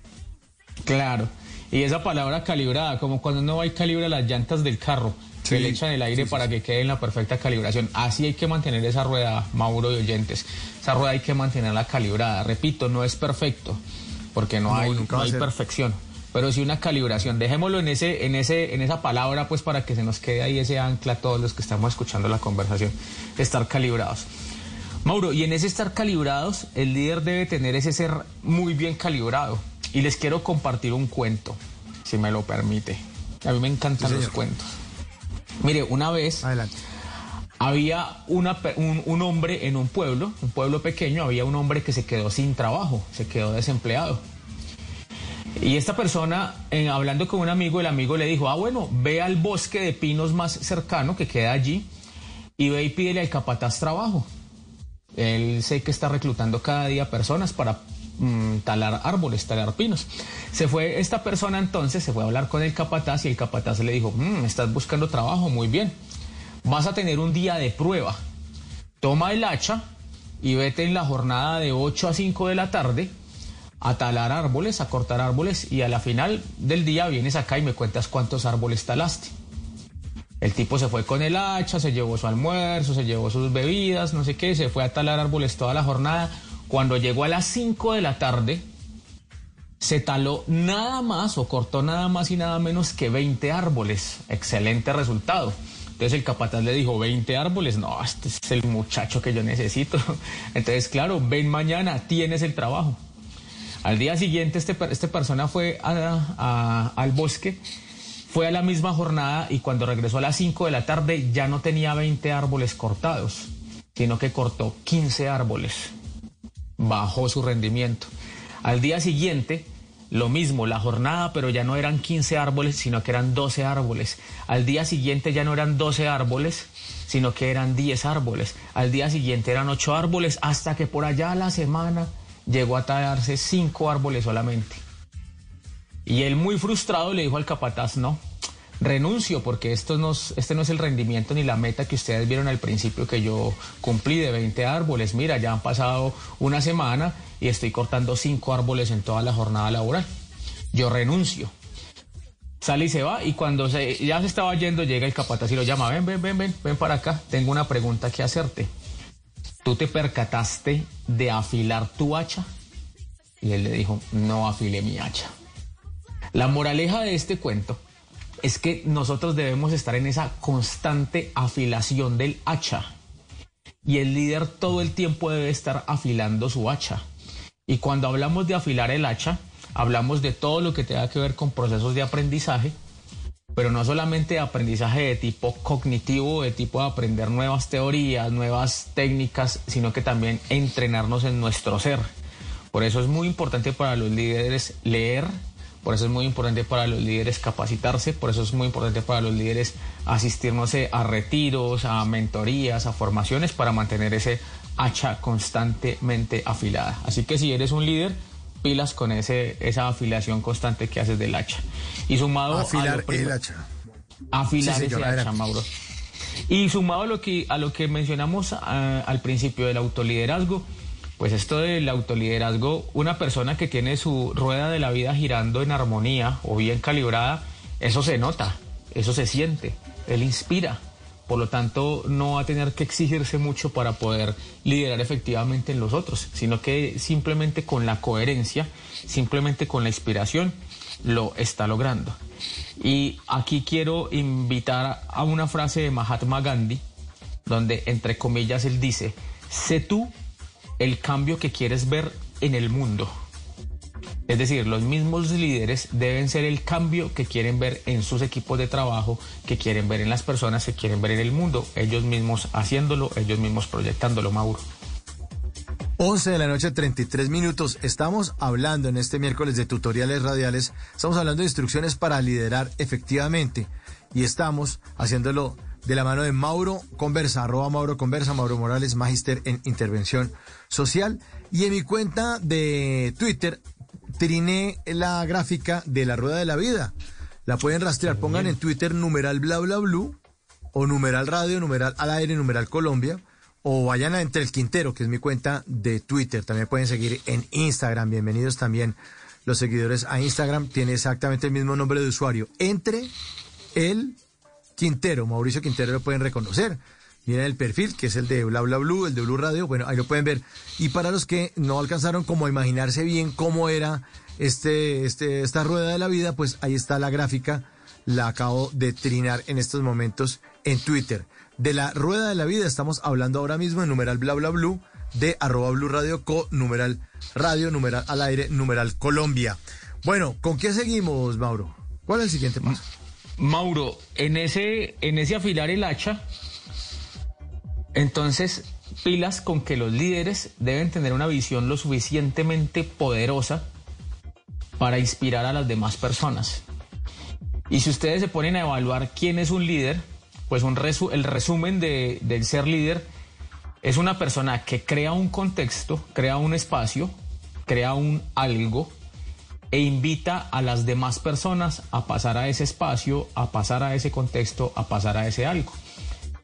Claro. Y esa palabra calibrada, como cuando uno va y calibra las llantas del carro, que le echan el aire para que quede en la perfecta calibración. Así hay que mantener esa rueda, Mauro y oyentes. Esa rueda hay que mantenerla calibrada. Repito, no es perfecto porque no, hay, no hay perfección. Pero sí una calibración. Dejémoslo en ese, en ese, en esa palabra, pues para que se nos quede ahí ese ancla a todos los que estamos escuchando la conversación. Estar calibrados. Mauro, y en ese estar calibrados, el líder debe tener ese ser muy bien calibrado. Y les quiero compartir un cuento, si me lo permite. A mí me encantan los cuentos. Mire, una vez Adelante. había una, un, un, hombre en un pueblo, un pueblo pequeño, había un hombre que se quedó sin trabajo, se quedó desempleado. Y esta persona, en, hablando con un amigo, el amigo le dijo, ah, bueno, ve al bosque de pinos más cercano que queda allí y ve y pídele al capataz trabajo. Él sé que está reclutando cada día personas para mmm, talar árboles, talar pinos. Se fue esta persona entonces, se fue a hablar con el capataz y el capataz le dijo, mmm, estás buscando trabajo, muy bien. Vas a tener un día de prueba. Toma el hacha y vete en la jornada de 8 a 5 de la tarde a talar árboles, a cortar árboles y a la final del día vienes acá y me cuentas cuántos árboles talaste. El tipo se fue con el hacha, se llevó su almuerzo, se llevó sus bebidas, no sé qué, se fue a talar árboles toda la jornada. Cuando llegó a las 5 de la tarde, se taló nada más o cortó nada más y nada menos que 20 árboles. Excelente resultado. Entonces el capataz le dijo, 20 árboles, no, este es el muchacho que yo necesito. Entonces, claro, ven mañana, tienes el trabajo. Al día siguiente este, este persona fue al bosque, fue a la misma jornada y cuando regresó a las 5 de la tarde ya no tenía 20 árboles cortados, sino que cortó 15 árboles. Bajó su rendimiento. Al día siguiente, lo mismo, la jornada, pero ya no eran 15 árboles, sino que eran 12 árboles. Al día siguiente ya no eran 12 árboles, sino que eran 10 árboles. Al día siguiente eran 8 árboles, hasta que por allá a la semana llegó a tallarse cinco árboles solamente. Y él muy frustrado le dijo al capataz, no, renuncio porque esto no, este no es el rendimiento ni la meta que ustedes vieron al principio que yo cumplí de 20 árboles. Mira, ya han pasado una semana y estoy cortando cinco árboles en toda la jornada laboral. Yo renuncio. Sale y se va y cuando ya se estaba yendo llega el capataz y lo llama, ven, ven, ven, ven, ven para acá, tengo una pregunta que hacerte. ¿Tú te percataste de afilar tu hacha? Y él le dijo, no afilé mi hacha. La moraleja de este cuento es que nosotros debemos estar en esa constante afilación del hacha. Y el líder todo el tiempo debe estar afilando su hacha. Y cuando hablamos de afilar el hacha, hablamos de todo lo que tenga que ver con procesos de aprendizaje, pero no solamente aprendizaje de tipo cognitivo, de tipo de aprender nuevas teorías, nuevas técnicas, sino que también entrenarnos en nuestro ser. Por eso es muy importante para los líderes leer, por eso es muy importante para los líderes capacitarse, por eso es muy importante para los líderes asistirnos a retiros, a mentorías, a formaciones para mantener ese hacha constantemente afilada. Así que si eres un líder, pilas con ese, esa afiliación constante que haces del hacha. Y sumado Afilar a el hacha. Afilar Sí, ese hacha. Mauro. Y sumado a lo que, a lo que mencionamos ah, al principio del autoliderazgo, Pues esto del autoliderazgo, una persona que tiene su rueda de la vida girando en armonía o bien calibrada, eso se nota, eso se siente, él inspira. Por lo tanto, no va a tener que exigirse mucho para poder liderar efectivamente en los otros, sino que simplemente con la coherencia, simplemente con la inspiración, lo está logrando. Y aquí quiero invitar a una frase de Mahatma Gandhi, donde entre comillas él dice, sé tú el cambio que quieres ver en el mundo. Es decir, los mismos líderes deben ser el cambio que quieren ver en sus equipos de trabajo, que quieren ver en las personas, que quieren ver en el mundo. Ellos mismos haciéndolo, ellos mismos proyectándolo, Mauro. 11 de la noche, 33 minutos. Estamos hablando en este miércoles de tutoriales radiales. Estamos hablando de instrucciones para liderar efectivamente. Y estamos haciéndolo de la mano de Mauro Conversa, arroba Mauro Conversa, Mauro Morales, magíster en intervención social. Y en mi cuenta de Twitter, triné la gráfica de la rueda de la vida. La pueden rastrear, pongan en Twitter numeral bla bla blue o numeral radio, numeral al aire, numeral Colombia o vayan a Entre el Quintero, que es mi cuenta de Twitter. También pueden seguir en Instagram. Bienvenidos también los seguidores a Instagram. Tiene exactamente el mismo nombre de usuario. Entre el Quintero, Mauricio Quintero lo pueden reconocer. Miren el perfil, que es el de Bla Bla Blue, el de Blue Radio. Bueno, ahí lo pueden ver. Y para los que no alcanzaron como a imaginarse bien cómo era este, este, esta rueda de la vida, pues ahí está la gráfica. La acabo de trinar en estos momentos en Twitter. De la rueda de la vida estamos hablando ahora mismo en numeral bla bla blue de arroba blue radio co numeral radio numeral al aire numeral Colombia. Bueno, ¿con qué seguimos, Mauro? ¿Cuál es el siguiente paso? Mauro, en ese, en ese afilar el hacha, entonces pilas con que los líderes deben tener una visión lo suficientemente poderosa para inspirar a las demás personas. Y si ustedes se ponen a evaluar quién es un líder, pues un el resumen de, del ser líder es una persona que crea un contexto, crea un espacio, crea un algo e invita a las demás personas a pasar a ese espacio, a pasar a ese contexto, a pasar a ese algo.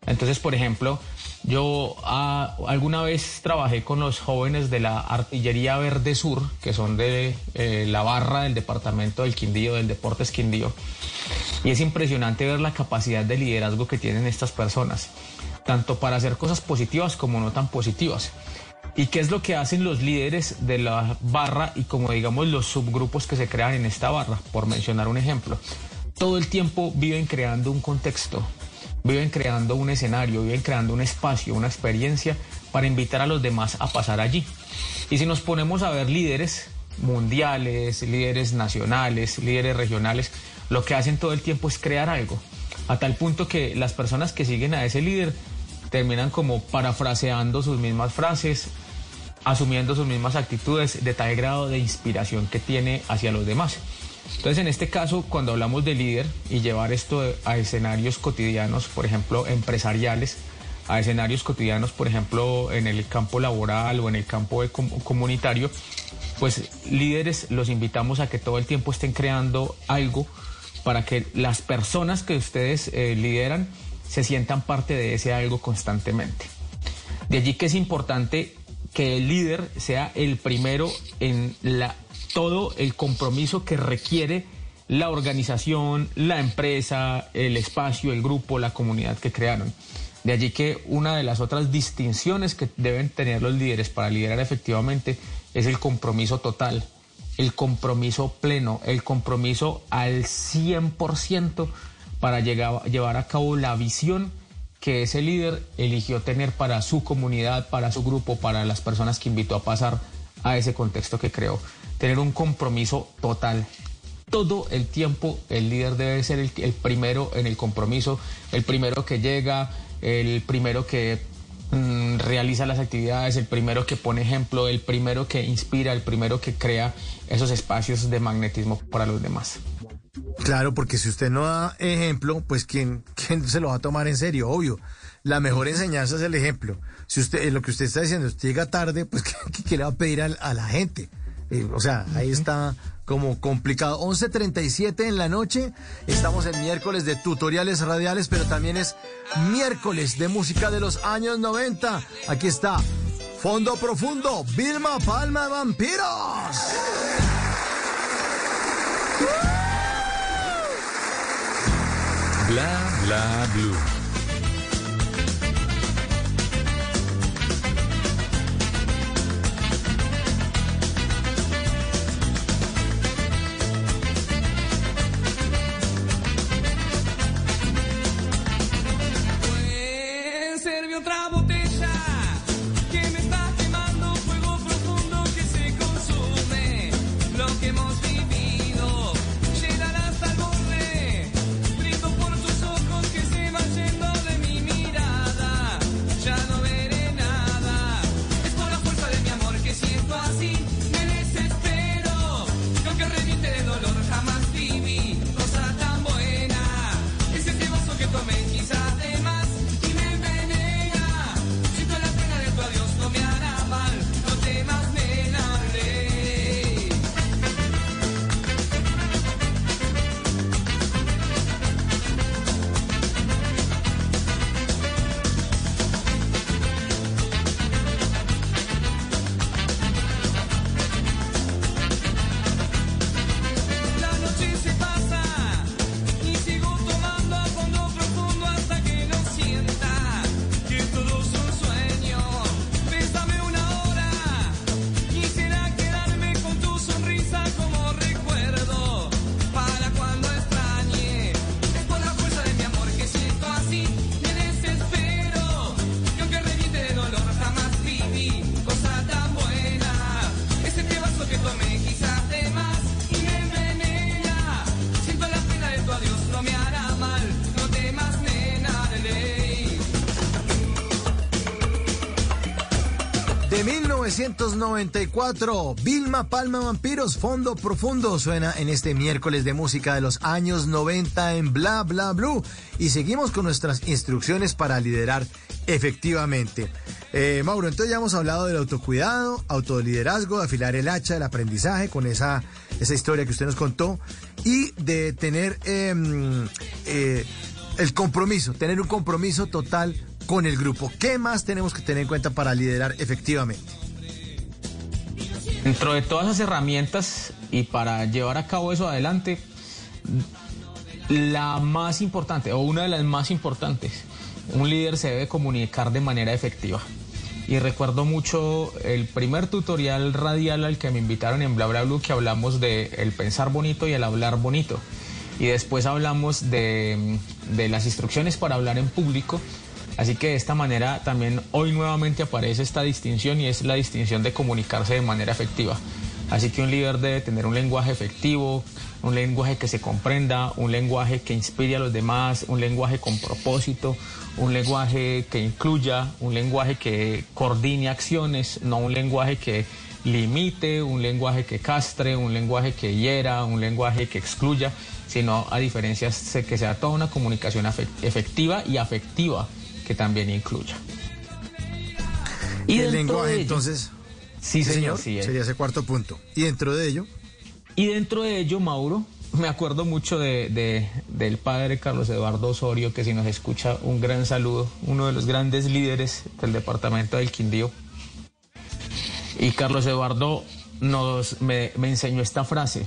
Entonces, por ejemplo, yo ah, alguna vez trabajé con los jóvenes de la Artillería Verde Sur, que son de eh, la barra del departamento del Quindío, del Deportes Quindío. Y es impresionante ver la capacidad de liderazgo que tienen estas personas, tanto para hacer cosas positivas como no tan positivas. ¿Y qué es lo que hacen los líderes de la barra y como digamos los subgrupos que se crean en esta barra? Por mencionar un ejemplo. Todo el tiempo viven creando un contexto, viven creando un escenario, viven creando un espacio, una experiencia para invitar a los demás a pasar allí. Y si nos ponemos a ver líderes mundiales, líderes nacionales, líderes regionales, lo que hacen todo el tiempo es crear algo, a tal punto que las personas que siguen a ese líder terminan como parafraseando sus mismas frases, asumiendo sus mismas actitudes de tal grado de inspiración que tiene hacia los demás. Entonces, en este caso, cuando hablamos de líder y llevar esto a escenarios cotidianos, por ejemplo, empresariales, a escenarios cotidianos, por ejemplo, en el campo laboral o en el campo comunitario, pues líderes los invitamos a que todo el tiempo estén creando algo para que las personas que ustedes eh, lideran se sientan parte de ese algo constantemente. De allí que es importante que el líder sea el primero en la, todo el compromiso que requiere la organización, la empresa, el espacio, el grupo, la comunidad que crearon. De allí que una de las otras distinciones que deben tener los líderes para liderar efectivamente es el compromiso total el compromiso pleno, el compromiso al 100% para llevar a cabo la visión que ese líder eligió tener para su comunidad, para su grupo, para las personas que invitó a pasar a ese contexto que creó. Tener un compromiso total. Todo el tiempo el líder debe ser el, el primero en el compromiso, el primero que llega, el primero que Mm, realiza las actividades, el primero que pone ejemplo, el primero que inspira, el primero que crea esos espacios de magnetismo para los demás. Claro, porque si usted no da ejemplo, pues ¿quién, quién se lo va a tomar en serio? Obvio. La mejor enseñanza es el ejemplo. Si usted, lo que usted está diciendo, usted llega tarde, pues ¿qué, le va a pedir a, la gente? Eh, o sea, ahí está como complicado. 11.37 en la noche, estamos en miércoles de tutoriales radiales, pero también es miércoles de música de los años 90. Aquí está Fondo Profundo, Vilma Palma Vampiros. Bla bla blue. 1994, Vilma Palma Vampiros, Fondo Profundo, suena en este miércoles de música de los años 90 en Bla Bla Blue. Y seguimos con nuestras instrucciones para liderar efectivamente. Eh, Mauro, entonces ya hemos hablado del autocuidado, autoliderazgo, de afilar el hacha, el aprendizaje con esa, esa historia que usted nos contó y de tener em, eh, el compromiso, tener un compromiso total con el grupo. ¿Qué más tenemos que tener en cuenta para liderar efectivamente? Dentro de todas esas herramientas y para llevar a cabo eso adelante, la más importante o una de las más importantes, un líder se debe comunicar de manera efectiva. Y recuerdo mucho el primer tutorial radial al que me invitaron en Bla Bla Blue que hablamos de el pensar bonito y el hablar bonito. Y después hablamos de, de las instrucciones para hablar en público. Así que de esta manera también hoy nuevamente aparece esta distinción y es la distinción de comunicarse de manera efectiva. Así que un líder debe tener un lenguaje efectivo, un lenguaje que se comprenda, un lenguaje que inspire a los demás, un lenguaje con propósito, un lenguaje que incluya, un lenguaje que coordine acciones, no un lenguaje que limite, un lenguaje que castre, un lenguaje que hiera, un lenguaje que excluya, sino a diferencia se- que sea toda una comunicación efectiva y afectiva que también incluya. el dentro lenguaje, de ello- entonces. Sí, señor, sí, eh. Sería ese cuarto punto. Y dentro de ello, Y dentro de ello, Mauro, me acuerdo mucho de, de- del padre Carlos Eduardo Osorio, que si nos escucha, un gran saludo, uno de los grandes líderes del departamento del Quindío. Y Carlos Eduardo nos, me, me enseñó esta frase.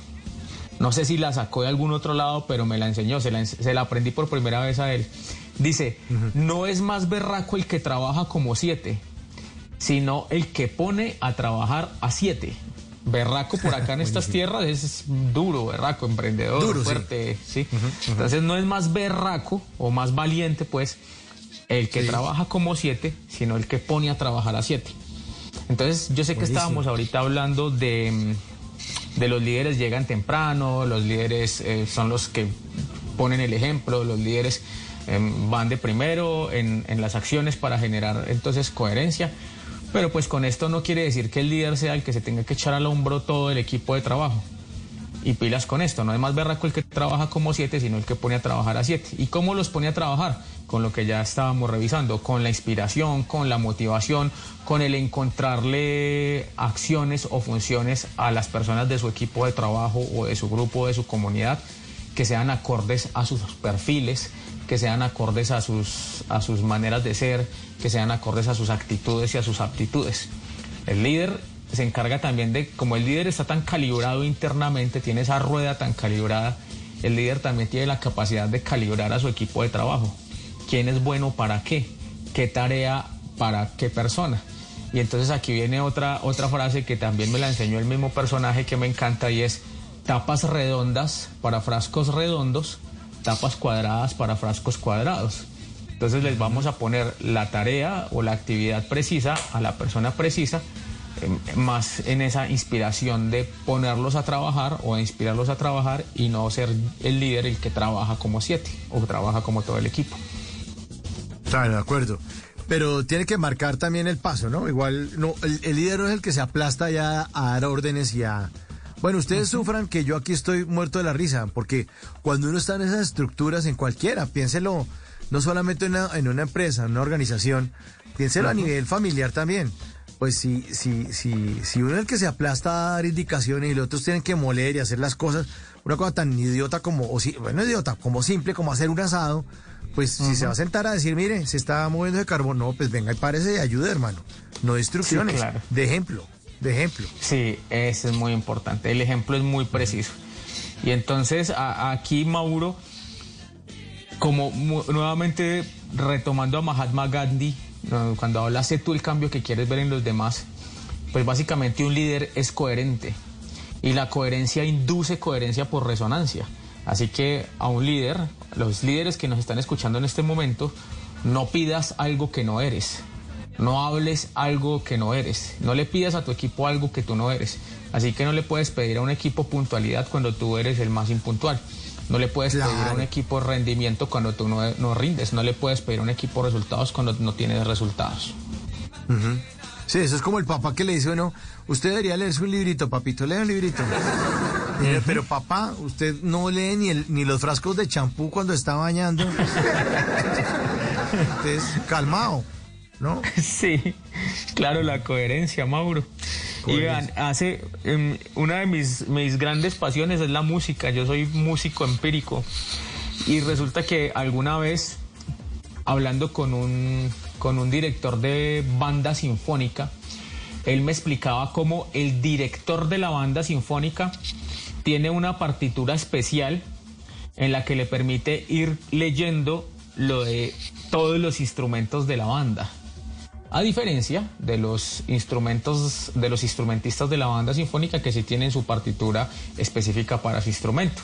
No sé si la sacó de algún otro lado, pero me la enseñó, se la, se la aprendí por primera vez a él. Dice, no es más berraco el que trabaja como siete, sino el que pone a trabajar a siete. Berraco por acá en estas tierras es duro, berraco, emprendedor, Duro, sí. fuerte, sí. Entonces no es más berraco o más valiente, pues, el que Sí. trabaja como siete, sino el que pone a trabajar a siete. Entonces yo sé que estábamos ahorita hablando de, de los líderes llegan temprano, los líderes eh, son los que ponen el ejemplo, los líderes van de primero en, en las acciones para generar entonces coherencia. Pero pues con esto no quiere decir que el líder sea el que se tenga que echar al hombro todo el equipo de trabajo. Y pilas con esto, no es más berraco el que trabaja como siete, sino el que pone a trabajar a siete. ¿Y cómo los pone a trabajar? Con lo que ya estábamos revisando, con la inspiración, con la motivación, con el encontrarle acciones o funciones a las personas de su equipo de trabajo o de su grupo, de su comunidad, que sean acordes a sus perfiles, que sean acordes a sus, a sus maneras de ser, que sean acordes a sus actitudes y a sus aptitudes. El líder se encarga también de, como el líder está tan calibrado internamente, tiene esa rueda tan calibrada, el líder también tiene la capacidad de calibrar a su equipo de trabajo. ¿Quién es bueno para qué? ¿Qué tarea para qué persona? Y entonces aquí viene otra, otra frase que también me la enseñó el mismo personaje que me encanta y es tapas redondas para frascos redondos, tapas cuadradas para frascos cuadrados. Entonces les vamos a poner la tarea o la actividad precisa a la persona precisa, eh, más en esa inspiración de ponerlos a trabajar o inspirarlos a trabajar y no ser el líder el que trabaja como siete o trabaja como todo el equipo. Claro, de acuerdo. Pero tiene que marcar también el paso, ¿no? Igual, no, el, el líder no es el que se aplasta ya a dar órdenes y a... Bueno, ustedes sufran que yo aquí estoy muerto de la risa, porque cuando uno está en esas estructuras, en cualquiera, piénselo, no solamente en una, en una empresa, en una organización, piénselo a nivel familiar también. Pues si, si, si, si uno es el que se aplasta a dar indicaciones y los otros tienen que moler y hacer las cosas, una cosa tan idiota como, o si, bueno, idiota, como simple como hacer un asado, pues si se va a sentar a decir, mire, se está moviendo de carbón, no, pues venga y párese y ayude, hermano. No instrucciones, Sí, claro. de ejemplo, de ejemplo. Sí, eso es muy importante. El ejemplo es muy preciso. Y entonces aquí Mauro, como nuevamente retomando a Mahatma Gandhi, cuando hablas sé tú el cambio que quieres ver en los demás, pues básicamente un líder es coherente. Y la coherencia induce coherencia por resonancia. Así que a un líder, los líderes que nos están escuchando en este momento, no pidas algo que no eres. No hables algo que no eres. No le pidas a tu equipo algo que tú no eres. Así que no le puedes pedir a un equipo puntualidad cuando tú eres el más impuntual. No le puedes pedir a un equipo rendimiento cuando tú no, no rindes. No le puedes pedir a un equipo resultados cuando no tienes resultados. Sí, eso es como el papá que le dice, bueno, usted debería leerse un librito, papito, lea un librito. Mire, Pero papá, usted no lee ni, el- ni los frascos de champú cuando está bañando. Entonces, calmado, ¿no? Sí, claro, la coherencia, Mauro. Hace em, una de mis, mis grandes pasiones es la música. Yo soy músico empírico y resulta que alguna vez hablando con un con un director de banda sinfónica, él me explicaba cómo el director de la banda sinfónica tiene una partitura especial en la que le permite ir leyendo lo de todos los instrumentos de la banda. A diferencia de los instrumentos, de los instrumentistas de la banda sinfónica que sí tienen su partitura específica para su instrumento.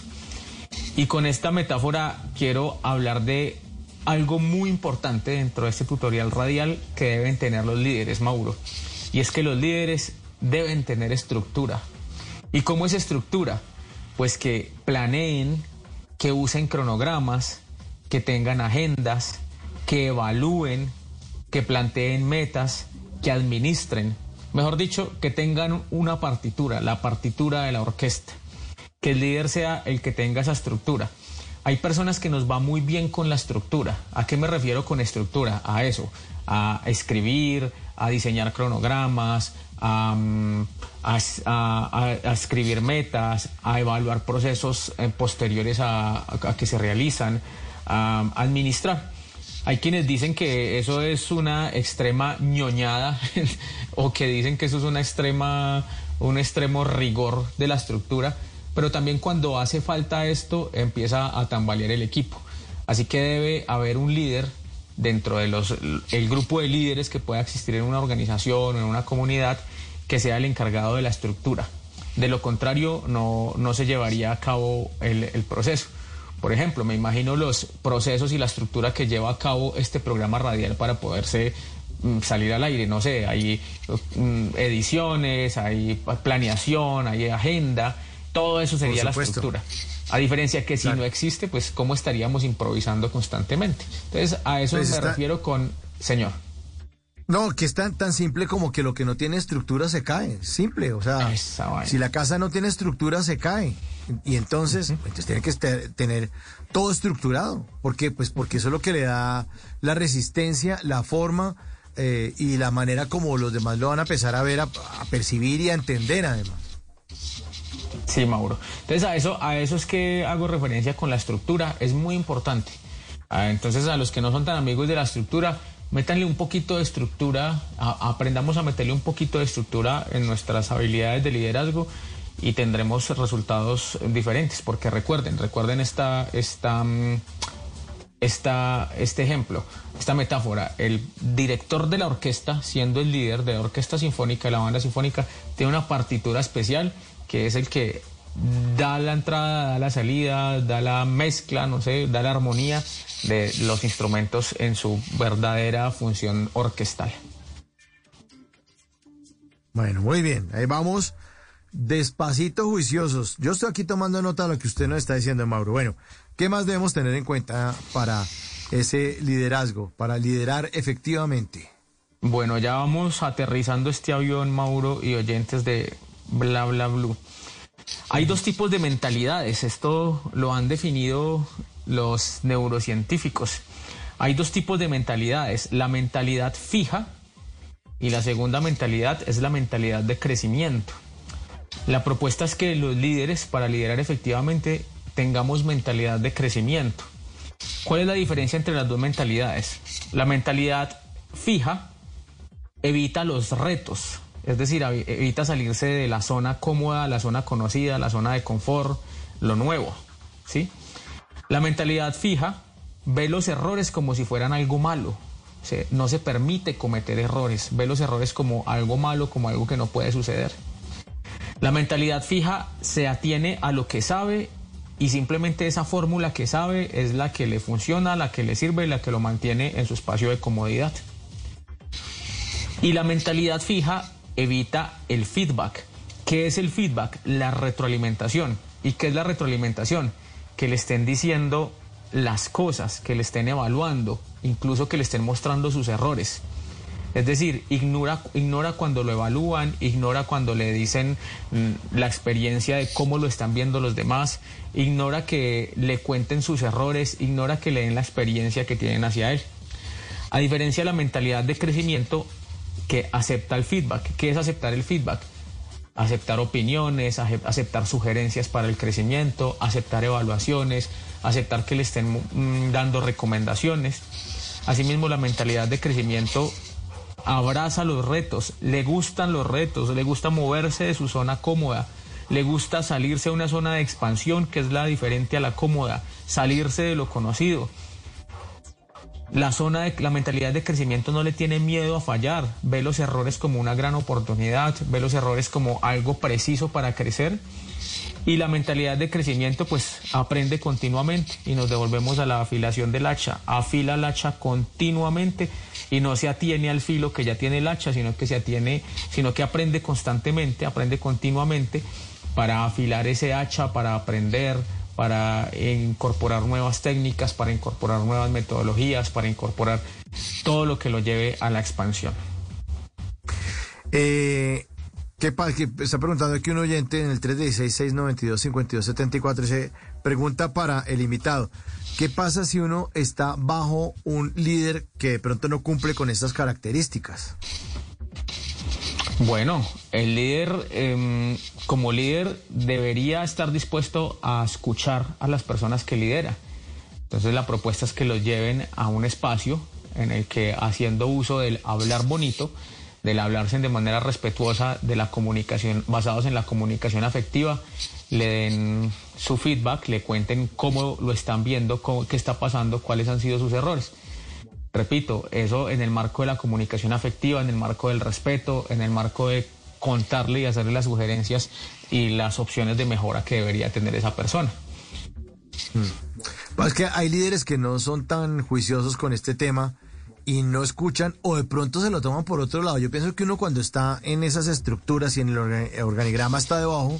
Y con esta metáfora quiero hablar de algo muy importante dentro de este tutorial radial que deben tener los líderes, Mauro. Y es que los líderes deben tener estructura. ¿Y cómo es estructura? Pues que planeen, que usen cronogramas, que tengan agendas, que evalúen, que planteen metas, que administren. Mejor dicho, que tengan una partitura, la partitura de la orquesta. Que el líder sea el que tenga esa estructura. Hay personas que nos va muy bien con la estructura. ¿A qué me refiero con estructura? A eso, a escribir, a diseñar cronogramas, a, mm, escribir metas, a evaluar procesos eh, posteriores a que se realizan, a administrar. Hay quienes dicen que eso es una extrema ñoñada o que dicen que eso es una extrema, un extremo rigor de la estructura, pero también cuando hace falta esto empieza a tambalear el equipo. Así que debe haber un líder dentro de los el grupo de líderes que pueda existir en una organización o en una comunidad que sea el encargado de la estructura. De lo contrario, no, no se llevaría a cabo el, el proceso. Por ejemplo, me imagino los procesos y la estructura que lleva a cabo este programa radial para poderse mm, salir al aire. No sé, hay mm, ediciones, hay planeación, hay agenda, todo eso sería la estructura. A diferencia que si Claro. no existe, pues cómo estaríamos improvisando constantemente. Entonces, a eso Pues me está- refiero con, señor. No, que es tan, tan simple como que lo que no tiene estructura se cae. Simple, o sea, si la casa no tiene estructura se cae. Y entonces, entonces tiene que este- tener todo estructurado. ¿Por qué? Pues porque eso es lo que le da la resistencia, la forma eh, y la manera como los demás lo van a empezar a ver, a, a percibir y a entender además. Sí, Mauro. Entonces a eso, a eso es que hago referencia con la estructura, es muy importante. Ah, Entonces a los que no son tan amigos de la estructura, métanle un poquito de estructura, aprendamos a meterle un poquito de estructura en nuestras habilidades de liderazgo y tendremos resultados diferentes. Porque recuerden, recuerden esta, esta, mm, esta, este ejemplo, esta metáfora. El director de la orquesta, siendo el líder de la orquesta sinfónica, de la banda sinfónica, tiene una partitura especial que es el que da la entrada, da la salida, da la mezcla, no sé, da la armonía de los instrumentos en su verdadera función orquestal. Bueno, muy bien. Ahí vamos despacito juiciosos. Yo estoy aquí tomando nota de lo que usted nos está diciendo, Mauro. Bueno, ¿qué más debemos tener en cuenta para ese liderazgo, para liderar efectivamente? Bueno, ya vamos aterrizando este avión, Mauro y oyentes de Bla Bla Blue. Hay dos tipos de mentalidades, esto lo han definido los neurocientíficos. Hay dos tipos de mentalidades, la mentalidad fija y la segunda mentalidad es la mentalidad de crecimiento. La propuesta es que los líderes, para liderar efectivamente, tengamos mentalidad de crecimiento. ¿Cuál es la diferencia entre las dos mentalidades? La mentalidad fija evita los retos, es decir, evi- evita salirse de la zona cómoda, la zona conocida, la zona de confort, lo nuevo, ¿sí? La mentalidad fija ve los errores como si fueran algo malo. No se permite cometer errores, ve los errores como algo malo, como algo que no puede suceder. La mentalidad fija se atiene a lo que sabe y simplemente esa fórmula que sabe es la que le funciona, la que le sirve, la que lo mantiene en su espacio de comodidad. Y la mentalidad fija evita el feedback. ¿Qué es el feedback? La retroalimentación. ¿Y qué es la retroalimentación? Que le estén diciendo las cosas, que le estén evaluando, incluso que le estén mostrando sus errores. Es decir, ignora, ignora cuando lo evalúan, ignora cuando le dicen mm, la experiencia de cómo lo están viendo los demás, ignora que le cuenten sus errores, ignora que le den la experiencia que tienen hacia él. A diferencia de la mentalidad de crecimiento que acepta el feedback. ¿Qué es aceptar el feedback? Aceptar opiniones, aceptar sugerencias para el crecimiento, aceptar evaluaciones, aceptar que le estén mm, dando recomendaciones. Asimismo, la mentalidad de crecimiento abraza los retos, le gustan los retos, le gusta moverse de su zona cómoda, le gusta salirse a una zona de expansión que es la diferente a la cómoda, salirse de lo conocido. La zona de la mentalidad de crecimiento no le tiene miedo a fallar, ve los errores como una gran oportunidad, ve los errores como algo preciso para crecer. Y la mentalidad de crecimiento pues aprende continuamente y nos devolvemos a la afilación del hacha, afila el hacha continuamente y no se atiene al filo que ya tiene el hacha, sino que se atiene, sino que aprende constantemente, aprende continuamente para afilar ese hacha, para aprender, para incorporar nuevas técnicas, para incorporar nuevas metodologías, para incorporar todo lo que lo lleve a la expansión. Eh, ¿qué pa- que está preguntando aquí un oyente en el 316-692-5274. Se pregunta para el invitado. ¿Qué pasa si uno está bajo un líder que de pronto no cumple con estas características? Bueno, el líder, em, como líder, debería estar dispuesto a escuchar a las personas que lidera. Entonces la propuesta es que los lleven a un espacio en el que haciendo uso del hablar bonito, del hablarse de manera respetuosa, de la comunicación, basados en la comunicación afectiva, le den su feedback, le cuenten cómo lo están viendo, qué está pasando, cuáles han sido sus errores. Repito, eso en el marco de la comunicación afectiva, en el marco del respeto, en el marco de contarle y hacerle las sugerencias y las opciones de mejora que debería tener esa persona. Es que hay líderes que no son tan juiciosos con este tema y no escuchan o de pronto se lo toman por otro lado. Yo pienso que uno cuando está en esas estructuras y en el orga- organigrama está debajo,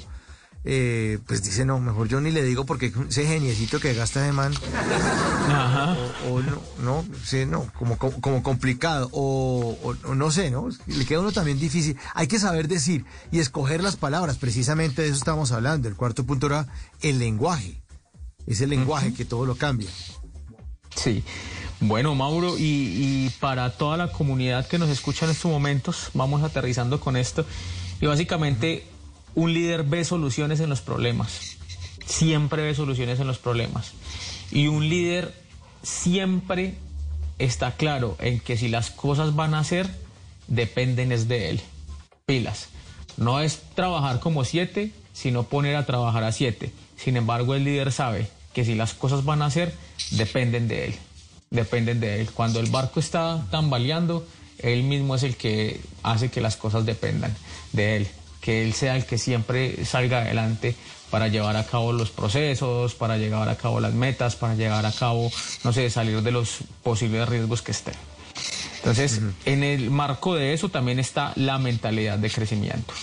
eh, pues dice, no, mejor yo ni le digo porque ese geniecito que gasta de man, o, o no, no, sí, no, como, como, como complicado, o, no sé, ¿no? Le queda uno también difícil. Hay que saber decir y escoger las palabras, precisamente de eso estamos hablando. El cuarto punto era el lenguaje. Es el lenguaje que todo lo cambia. Sí. Bueno, Mauro, y, y para toda la comunidad que nos escucha en estos momentos, vamos aterrizando con esto. Y básicamente, un líder ve soluciones en los problemas. Siempre ve soluciones en los problemas. Y un líder siempre está claro en que si las cosas van a ser, dependen es de él. Pilas. No es trabajar como siete, sino poner a trabajar a siete. Sin embargo, el líder sabe que si las cosas van a ser, dependen de él. Dependen de él. Cuando el barco está tambaleando, él mismo es el que hace que las cosas dependan de él. Que él sea el que siempre salga adelante para llevar a cabo los procesos, para llevar a cabo las metas, para llevar a cabo, no sé, salir de los posibles riesgos que estén. Entonces, en el marco de eso también está la mentalidad de crecimiento.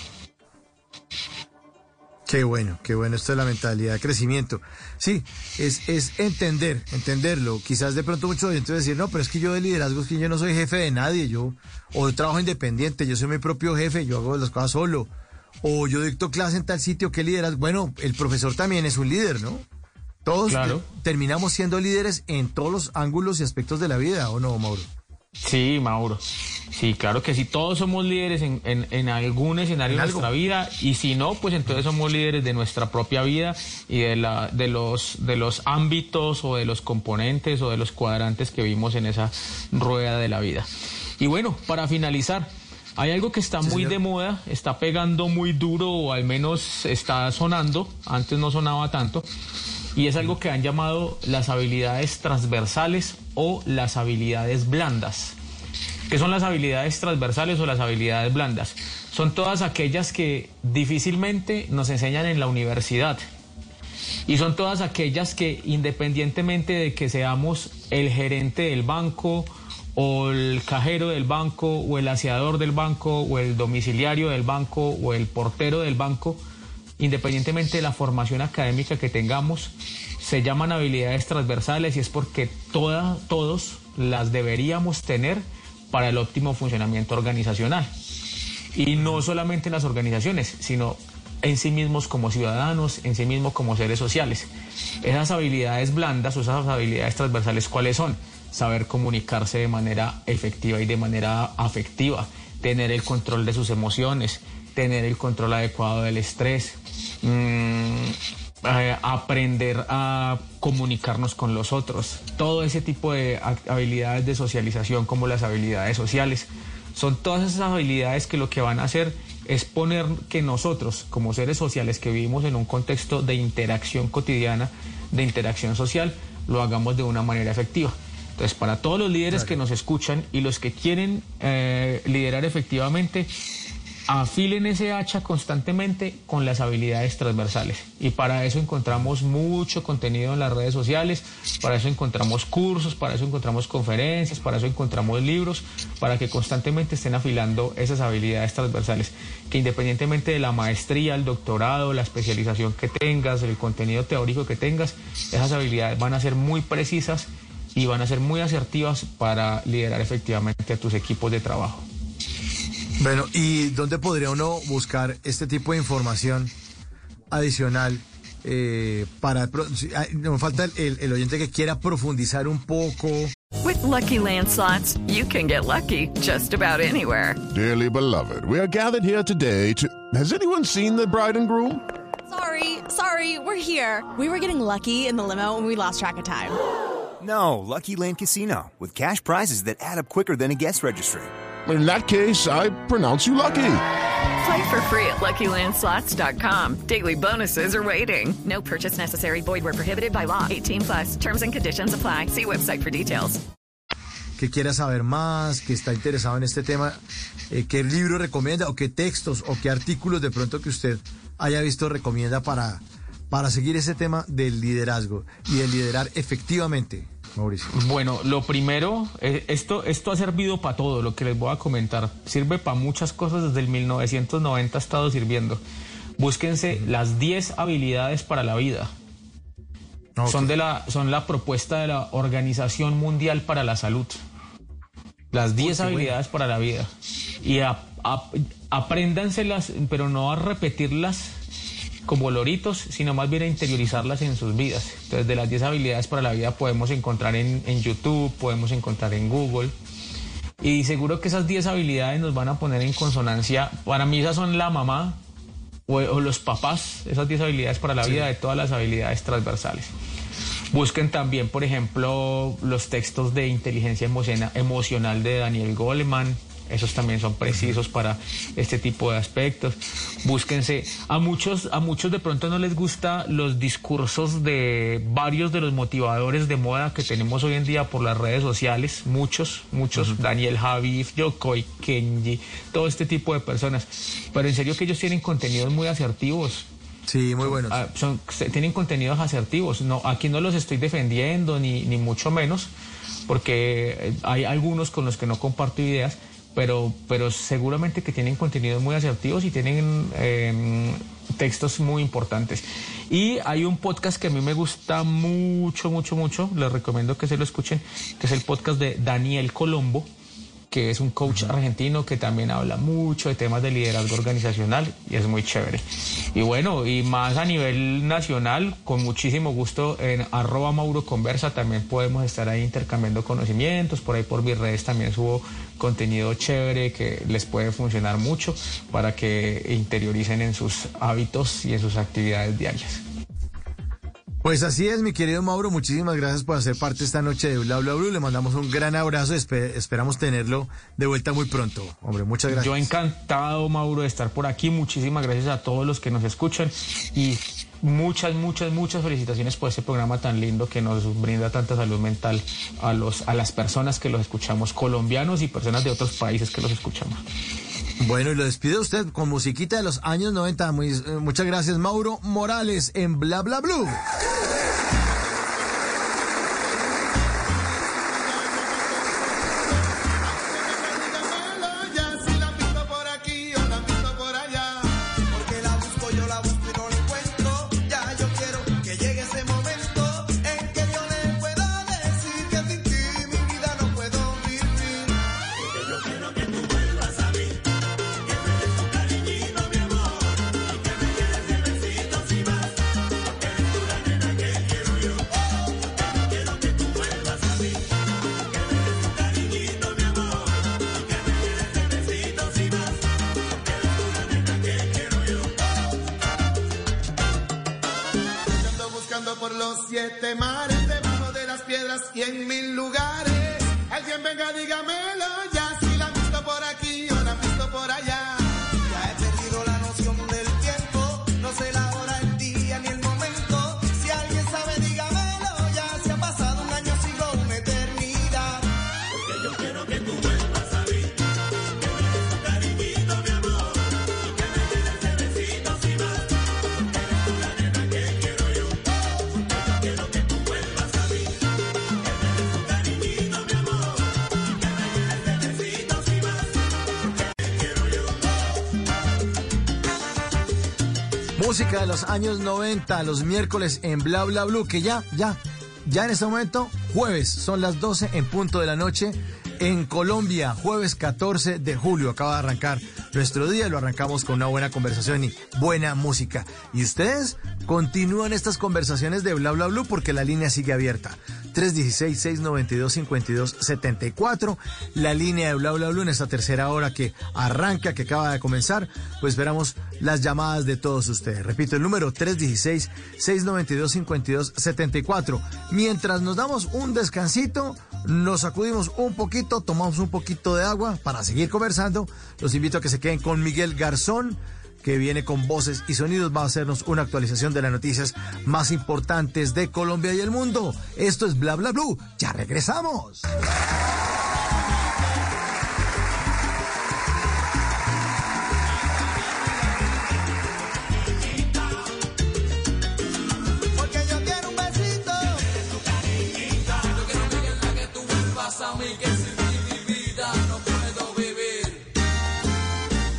Qué bueno, qué bueno esto de la mentalidad de crecimiento. Sí, es, es entender, entenderlo. Quizás de pronto muchos oyentes decir, no, pero es que yo de liderazgo es que yo no soy jefe de nadie, yo, o trabajo independiente, yo soy mi propio jefe, yo hago las cosas solo, o yo dicto clase en tal sitio, ¿qué liderazgo? Bueno, el profesor también es un líder, ¿no? Todos Claro. terminamos siendo líderes en todos los ángulos y aspectos de la vida, ¿o no, Mauro? Sí, Mauro. Sí, claro que sí. Todos somos líderes en, en- en algún escenario En de algo. nuestra vida y si no, pues entonces somos líderes de nuestra propia vida y de, la, de, los, de los ámbitos o de los componentes o de los cuadrantes que vimos en esa rueda de la vida. Y bueno, para finalizar, hay algo que está muy de moda, está pegando muy duro o al menos está sonando, antes no sonaba tanto, y es algo que han llamado las habilidades transversales o las habilidades blandas. ¿Qué son las habilidades transversales o las habilidades blandas? Son todas aquellas que difícilmente nos enseñan en la universidad. Y son todas aquellas que independientemente de que seamos el gerente del banco o el cajero del banco o el aseador del banco o el domiciliario del banco o el portero del banco, independientemente de la formación académica que tengamos, se llaman habilidades transversales y es porque toda- todos las deberíamos tener para el óptimo funcionamiento organizacional. Y no solamente en las organizaciones, sino en sí mismos como ciudadanos, en sí mismos como seres sociales. Esas habilidades blandas esas habilidades transversales, ¿cuáles son? Saber comunicarse de manera efectiva y de manera afectiva, tener el control de sus emociones, tener el control adecuado del estrés, mm, eh, aprender a comunicarnos con los otros. Todo ese tipo de habilidades de socialización como las habilidades sociales. Son todas esas habilidades que lo que van a hacer es poner que nosotros, como seres sociales que vivimos en un contexto de interacción cotidiana, de interacción social, lo hagamos de una manera efectiva. Entonces, para todos los líderes que nos escuchan y los que quieren eh, liderar efectivamente, afilen ese hacha constantemente con las habilidades transversales. Y para eso encontramos mucho contenido en las redes sociales, para eso encontramos cursos, para eso encontramos conferencias, para eso encontramos libros, para que constantemente estén afilando esas habilidades transversales, que independientemente de la maestría, el doctorado, la especialización que tengas, el contenido teórico que tengas, esas habilidades van a ser muy precisas y van a ser muy asertivas para liderar efectivamente a tus equipos de trabajo. Bueno, ¿y dónde podría uno buscar este tipo de información adicional eh, para... Nos falta el, el oyente que quiera profundizar un poco. With Lucky Land slots, you can get lucky just about anywhere. Dearly beloved, we are gathered here today to. Has anyone seen the bride and groom? Sorry, sorry, we're here. We were getting lucky in the limo and we lost track of time. No, Lucky Land Casino, with cash prizes that add up quicker than a guest registry. In that case, I pronounce you lucky. Play for free at LuckyLandSlots.com. Daily bonuses are waiting. No purchase necessary. Void where prohibited by law. 18 plus. Terms and conditions apply. See website for details. que quiera saber más, que está interesado en este tema, eh, qué libro recomienda o qué textos o qué artículos de pronto que usted haya visto recomienda para, para seguir ese tema del liderazgo y de liderar efectivamente, Mauricio. Bueno, lo primero, eh, esto, esto ha servido para todo, lo que les voy a comentar. Sirve para muchas cosas, desde el 1990 ha estado sirviendo. Búsquense las 10 habilidades para la vida. Son, de la, son la propuesta de la Organización Mundial para la Salud. Las 10 qué habilidades para la vida. Y a- a- apréndanselas, pero no a repetirlas como loritos, sino más bien a interiorizarlas en sus vidas. Entonces, de las 10 habilidades para la vida podemos encontrar en, en YouTube, podemos encontrar en Google. Y seguro que esas 10 habilidades nos van a poner en consonancia. Para mí esas son la mamá o, o los papás, esas 10 habilidades para la vida de todas las habilidades transversales. Busquen también, por ejemplo, los textos de inteligencia emociona- emocional de Daniel Goleman. Esos también son precisos para este tipo de aspectos. Búsquense. A muchos, a muchos de pronto no les gusta los discursos de varios de los motivadores de moda que tenemos hoy en día por las redes sociales. Muchos, muchos. Daniel Javif, Yokoi, Kenji, todo este tipo de personas. Pero en serio que ellos tienen contenidos muy asertivos. Sí, muy buenos. Ah, son, se- tienen contenidos asertivos. No, aquí no los estoy defendiendo, ni, ni mucho menos, porque eh, hay algunos con los que no comparto ideas, pero, pero seguramente que tienen contenidos muy asertivos y tienen eh, textos muy importantes. Y hay un podcast que a mí me gusta mucho, mucho, mucho, les recomiendo que se lo escuchen, que es el podcast de Daniel Colombo que es un coach argentino que también habla mucho de temas de liderazgo organizacional y es muy chévere. Y bueno, y más a nivel nacional, con muchísimo gusto en arroba Mauro Conversa también podemos estar ahí intercambiando conocimientos, por ahí por mis redes también subo contenido chévere que les puede funcionar mucho para que interioricen en sus hábitos y en sus actividades diarias. Pues así es, mi querido Mauro, muchísimas gracias por hacer parte esta noche de Bla Bla Blue. Le mandamos un gran abrazo, espe- esperamos tenerlo de vuelta muy pronto. Hombre, muchas gracias. Yo encantado, Mauro, de estar por aquí. Muchísimas gracias a todos los que nos escuchan y muchas, muchas, muchas felicitaciones por este programa tan lindo que nos brinda tanta salud mental a, los, a las personas que los escuchamos, colombianos y personas de otros países que los escuchamos. Bueno, y lo despide usted con musiquita de los años 90. Muy- eh, muchas gracias, Mauro Morales, en Bla Bla Blue. Años 90, los miércoles en Bla Bla Blue, que ya, ya, ya en este momento, jueves, son las 12 en punto de la noche en Colombia, jueves 14 de julio. Acaba de arrancar nuestro día, lo arrancamos con una buena conversación y buena música. Y ustedes continúan estas conversaciones de Bla Bla Blue porque la línea sigue abierta. 316-692-5274, la línea de Bla Bla Blue en esta tercera hora que arranca, que acaba de comenzar, pues esperamos las llamadas de todos ustedes. Repito, el número 316-692-5274. Mientras nos damos un descansito, nos sacudimos un poquito, tomamos un poquito de agua para seguir conversando, los invito a que se queden con Miguel Garzón que viene con voces y sonidos, va a hacernos una actualización de las noticias más importantes de Colombia y el mundo. Esto es Bla Bla Blue. Ya regresamos.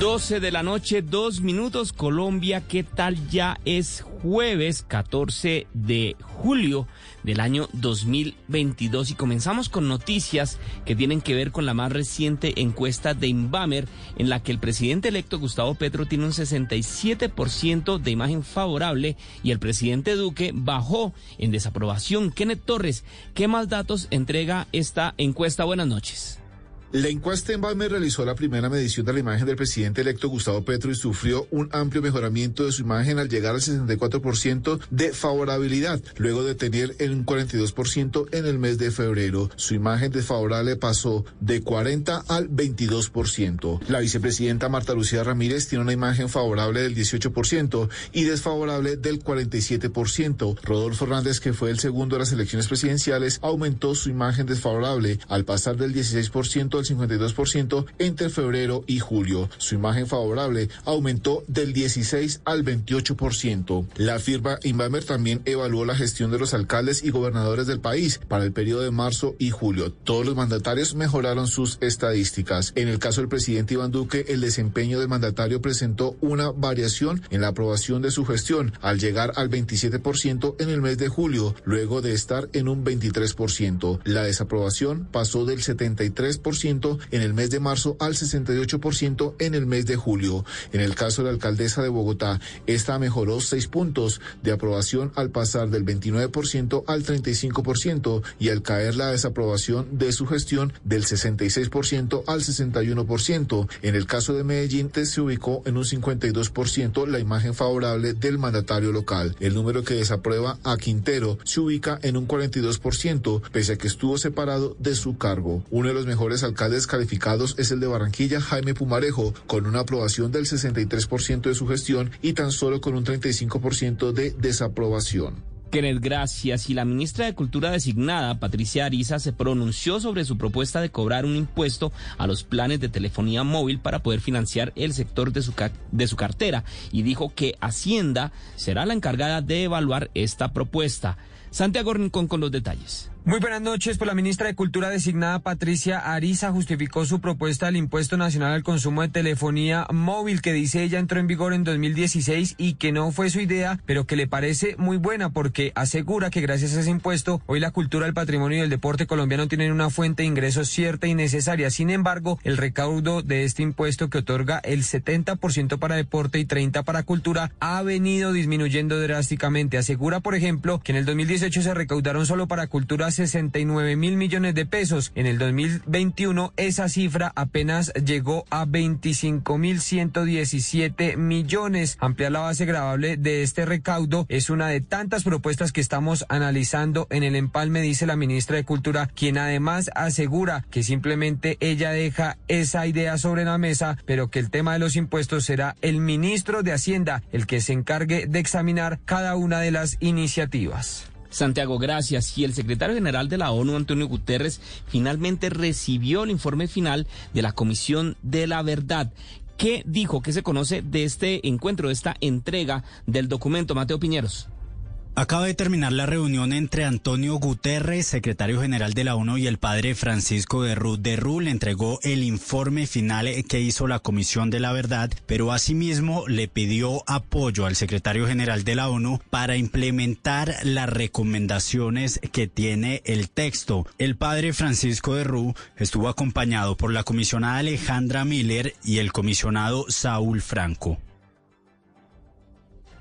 12 de la noche, dos minutos, Colombia, ¿qué tal? Ya es jueves 14 de julio del año 2022 y comenzamos con noticias que tienen que ver con la más reciente encuesta de Inbamer en la que el presidente electo Gustavo Petro tiene un 67% de imagen favorable y el presidente Duque bajó en desaprobación. Kenneth Torres, ¿qué más datos entrega esta encuesta? Buenas noches. La encuesta en Balmer realizó la primera medición de la imagen del presidente electo Gustavo Petro y sufrió un amplio mejoramiento de su imagen al llegar al 64% de favorabilidad, luego de tener un 42% en el mes de febrero. Su imagen desfavorable pasó de 40 al 22%. La vicepresidenta Marta Lucía Ramírez tiene una imagen favorable del 18% y desfavorable del 47%. Rodolfo Hernández, que fue el segundo de las elecciones presidenciales, aumentó su imagen desfavorable al pasar del 16% al 52% entre febrero y julio. Su imagen favorable aumentó del 16 al 28%. La firma Inbamer también evaluó la gestión de los alcaldes y gobernadores del país para el periodo de marzo y julio. Todos los mandatarios mejoraron sus estadísticas. En el caso del presidente Iván Duque, el desempeño del mandatario presentó una variación en la aprobación de su gestión al llegar al 27% en el mes de julio, luego de estar en un 23%. La desaprobación pasó del 73% en el mes de marzo al 68% en el mes de julio. En el caso de la alcaldesa de Bogotá, esta mejoró seis puntos de aprobación al pasar del 29% al 35% y al caer la desaprobación de su gestión del 66% al 61%. En el caso de Medellín se ubicó en un 52% la imagen favorable del mandatario local. El número que desaprueba a Quintero se ubica en un 42%, pese a que estuvo separado de su cargo. Uno de los mejores alcaldes calificados es el de Barranquilla, Jaime Pumarejo, con una aprobación del 63% de su gestión y tan solo con un 35% de desaprobación. Kenneth, gracias. Y la ministra de Cultura designada, Patricia Ariza, se pronunció sobre su propuesta de cobrar un impuesto a los planes de telefonía móvil para poder financiar el sector de su, de su cartera y dijo que Hacienda será la encargada de evaluar esta propuesta. Santiago Rincón con los detalles. Muy buenas noches. Pues la ministra de Cultura designada Patricia Ariza justificó su propuesta del impuesto nacional al consumo de telefonía móvil que dice ella entró en vigor en 2016 y que no fue su idea, pero que le parece muy buena porque asegura que gracias a ese impuesto hoy la cultura, el patrimonio y el deporte colombiano tienen una fuente de ingresos cierta y necesaria. Sin embargo, el recaudo de este impuesto que otorga el 70% para deporte y 30 para cultura ha venido disminuyendo drásticamente. Asegura, por ejemplo, que en el 2018 se recaudaron solo para cultura 69 mil millones de pesos. En el 2021 esa cifra apenas llegó a 25 mil 117 millones. Ampliar la base grabable de este recaudo es una de tantas propuestas que estamos analizando en el empalme, dice la ministra de Cultura, quien además asegura que simplemente ella deja esa idea sobre la mesa, pero que el tema de los impuestos será el ministro de Hacienda el que se encargue de examinar cada una de las iniciativas. Santiago, gracias. Y el secretario general de la ONU, Antonio Guterres, finalmente recibió el informe final de la Comisión de la Verdad. ¿Qué dijo? ¿Qué se conoce de este encuentro, de esta entrega del documento? Mateo Piñeros. Acaba de terminar la reunión entre Antonio Guterres, secretario general de la ONU, y el padre Francisco de Rú. De Rú le entregó el informe final que hizo la Comisión de la Verdad, pero asimismo le pidió apoyo al secretario general de la ONU para implementar las recomendaciones que tiene el texto. El padre Francisco de Rú estuvo acompañado por la comisionada Alejandra Miller y el comisionado Saúl Franco.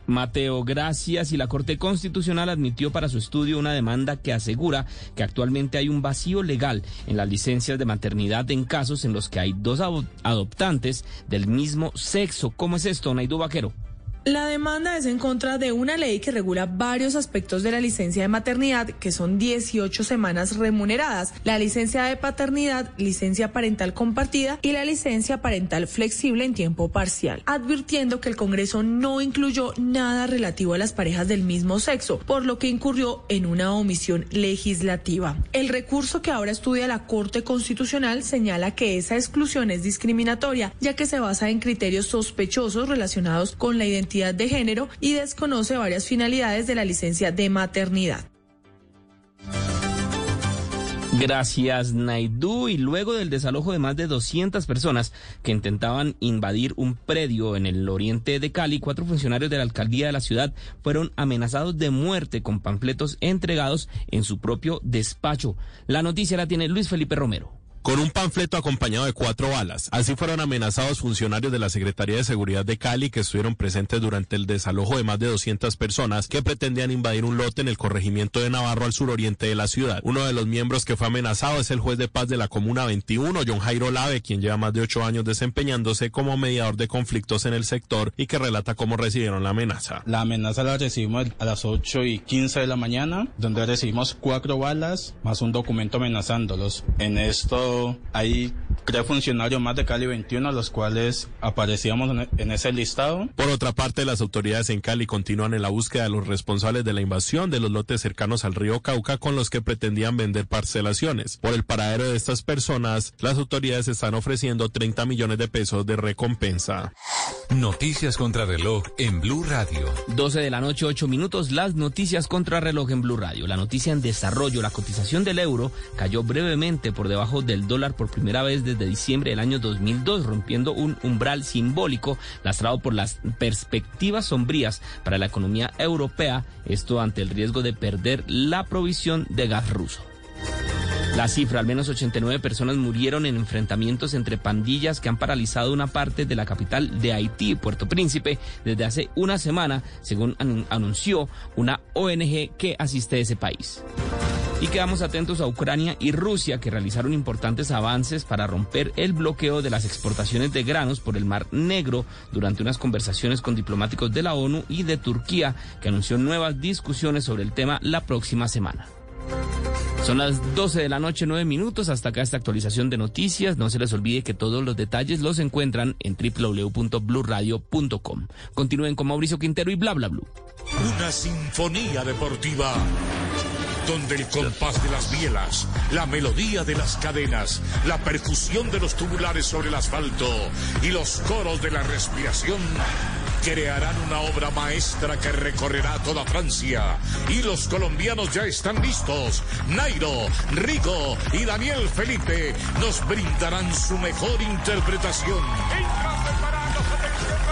Mateo, gracias. Y la Corte Constitucional admitió para su estudio una demanda que asegura que actualmente hay un vacío legal en las licencias de maternidad en casos en los que hay dos adoptantes del mismo sexo. ¿Cómo es esto, Naidu Vaquero? La demanda es en contra de una ley que regula varios aspectos de la licencia de maternidad, que son 18 semanas remuneradas, la licencia de paternidad, licencia parental compartida y la licencia parental flexible en tiempo parcial, advirtiendo que el Congreso no incluyó nada relativo a las parejas del mismo sexo, por lo que incurrió en una omisión legislativa. El recurso que ahora estudia la Corte Constitucional señala que esa exclusión es discriminatoria, ya que se basa en criterios sospechosos relacionados con la identidad de género y desconoce varias finalidades de la licencia de maternidad. Gracias, Naidu. Y luego del desalojo de más de 200 personas que intentaban invadir un predio en el oriente de Cali, cuatro funcionarios de la alcaldía de la ciudad fueron amenazados de muerte con panfletos entregados en su propio despacho. La noticia la tiene Luis Felipe Romero con un panfleto acompañado de cuatro balas. Así fueron amenazados funcionarios de la Secretaría de Seguridad de Cali que estuvieron presentes durante el desalojo de más de 200 personas que pretendían invadir un lote en el corregimiento de Navarro al suroriente de la ciudad. Uno de los miembros que fue amenazado es el juez de paz de la Comuna 21, John Jairo Lave, quien lleva más de ocho años desempeñándose como mediador de conflictos en el sector y que relata cómo recibieron la amenaza. La amenaza la recibimos a las 8 y 15 de la mañana, donde recibimos cuatro balas más un documento amenazándolos. En esto hay tres funcionarios más de Cali 21, los cuales aparecíamos en, en ese listado. Por otra parte, las autoridades en Cali continúan en la búsqueda de los responsables de la invasión de los lotes cercanos al río Cauca con los que pretendían vender parcelaciones. Por el paradero de estas personas, las autoridades están ofreciendo 30 millones de pesos de recompensa. Noticias contra reloj en Blue Radio. 12 de la noche, 8 minutos, las noticias contra reloj en Blue Radio. La noticia en desarrollo, la cotización del euro cayó brevemente por debajo del dólar por primera vez desde diciembre del año 2002, rompiendo un umbral simbólico lastrado por las perspectivas sombrías para la economía europea, esto ante el riesgo de perder la provisión de gas ruso. La cifra, al menos 89 personas murieron en enfrentamientos entre pandillas que han paralizado una parte de la capital de Haití, Puerto Príncipe, desde hace una semana, según anunció una ONG que asiste a ese país. Y quedamos atentos a Ucrania y Rusia, que realizaron importantes avances para romper el bloqueo de las exportaciones de granos por el Mar Negro durante unas conversaciones con diplomáticos de la ONU y de Turquía, que anunció nuevas discusiones sobre el tema la próxima semana. Son las 12 de la noche, 9 minutos. Hasta acá esta actualización de noticias. No se les olvide que todos los detalles los encuentran en www.bluradio.com. Continúen con Mauricio Quintero y bla bla blue. Una sinfonía deportiva donde el compás de las bielas, la melodía de las cadenas, la percusión de los tubulares sobre el asfalto y los coros de la respiración crearán una obra maestra que recorrerá toda Francia. Y los colombianos ya están listos. Nairo, Rigo y Daniel Felipe nos brindarán su mejor interpretación.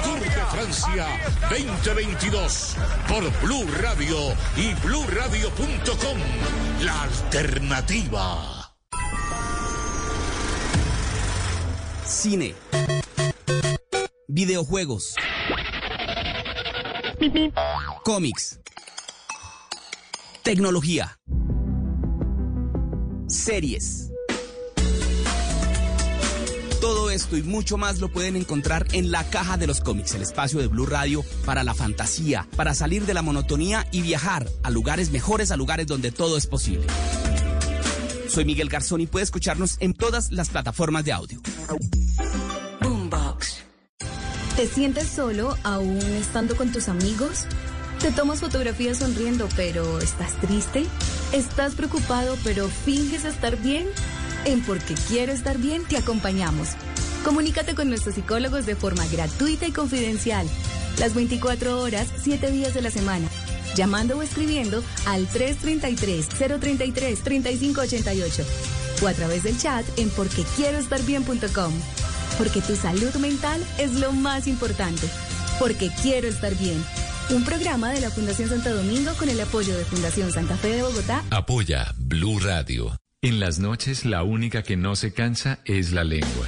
Tour de Francia 2022 por Blue Radio y bluradio.com. La alternativa. Cine. Videojuegos. Cómics. Tecnología. Series. Todo esto y mucho más lo pueden encontrar en la caja de los cómics, el espacio de Blue Radio para la fantasía, para salir de la monotonía y viajar a lugares mejores, a lugares donde todo es posible. Soy Miguel Garzón y puede escucharnos en todas las plataformas de audio. ¿Te sientes solo aún estando con tus amigos? ¿Te tomas fotografías sonriendo pero estás triste? ¿Estás preocupado pero finges estar bien? En Porque Quiero Estar Bien te acompañamos. Comunícate con nuestros psicólogos de forma gratuita y confidencial. Las 24 horas, 7 días de la semana. Llamando o escribiendo al 333-033-3588 o a través del chat en porquequieroestarbien.com. Porque tu salud mental es lo más importante. Porque quiero estar bien. Un programa de la Fundación Santo Domingo con el apoyo de Fundación Santa Fe de Bogotá. Apoya Blue Radio. En las noches la única que no se cansa es la lengua.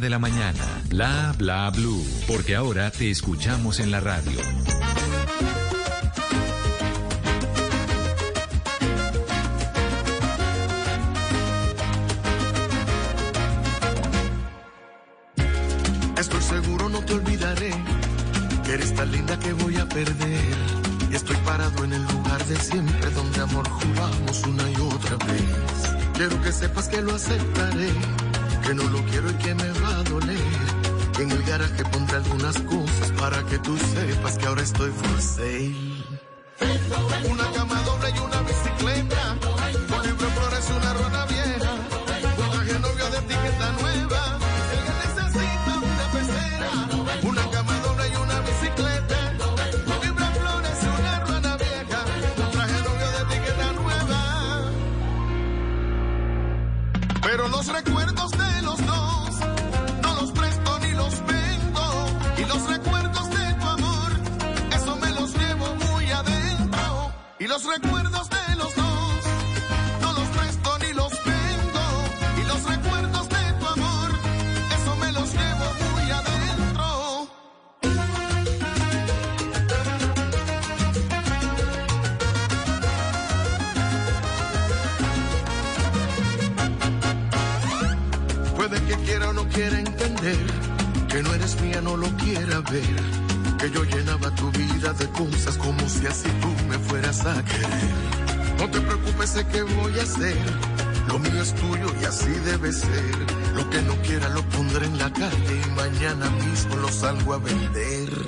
de la mañana. Bla Bla Blue, porque ahora te escuchamos en la radio. Estoy seguro no te olvidaré, que eres tan linda que voy a perder. Y estoy parado en el lugar de siempre donde amor juramos una y otra vez. Quiero que sepas que lo aceptaré, que no lo quiero y que me va a doler. En el garaje pondré algunas cosas para que tú sepas que ahora estoy for sale. Una cama doble y una bicicleta, un libro flores y una ruana los recuerdos de los dos no los presto ni los vendo. Y los recuerdos de tu amor, eso me los llevo muy adentro. Puede que quiera o no quiera entender que no eres mía, no lo quiera ver. Que yo llenaba tu vida de cosas como si así tú me fueras a querer. No te preocupes, sé que voy a hacer. Lo mío es tuyo y así debe ser. Lo que no quiera lo pondré en la calle y mañana mismo lo salgo a vender.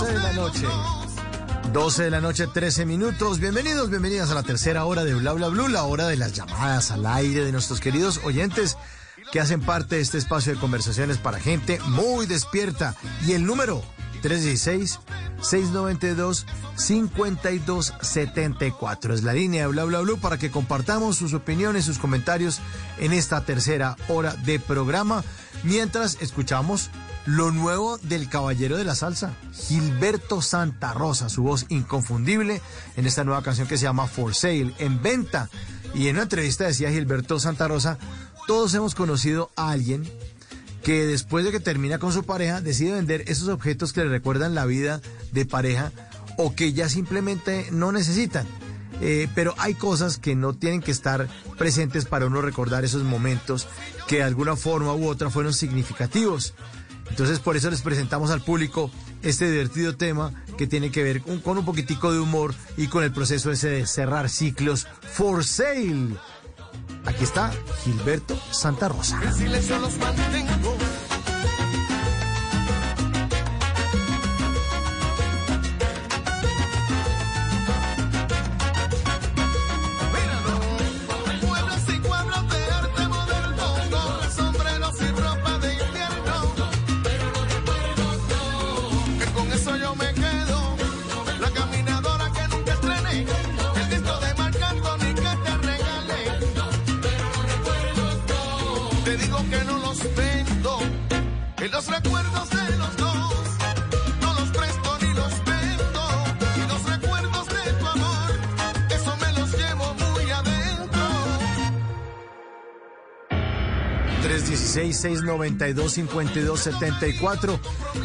12 de la noche. 12 de la noche, 13 minutos. Bienvenidos, bienvenidas a la tercera hora de Bla Bla Blue, la hora de las llamadas al aire de nuestros queridos oyentes que hacen parte de este espacio de conversaciones para gente muy despierta. Y el número 316-692-5274 es la línea de Bla Bla Blue para que compartamos sus opiniones, sus comentarios en esta tercera hora de programa. Mientras escuchamos lo nuevo del caballero de la salsa, Gilberto Santa Rosa, su voz inconfundible en esta nueva canción que se llama For Sale, en venta. Y en una entrevista decía Gilberto Santa Rosa, todos hemos conocido a alguien que después de que termina con su pareja decide vender esos objetos que le recuerdan la vida de pareja o que ya simplemente no necesitan. Eh, pero hay cosas que no tienen que estar presentes para uno recordar esos momentos que de alguna forma u otra fueron significativos. Entonces por eso les presentamos al público este divertido tema que tiene que ver con, un poquitico de humor y con el proceso ese de cerrar ciclos for sale. Aquí está Gilberto Santa Rosa. 316-692-5274.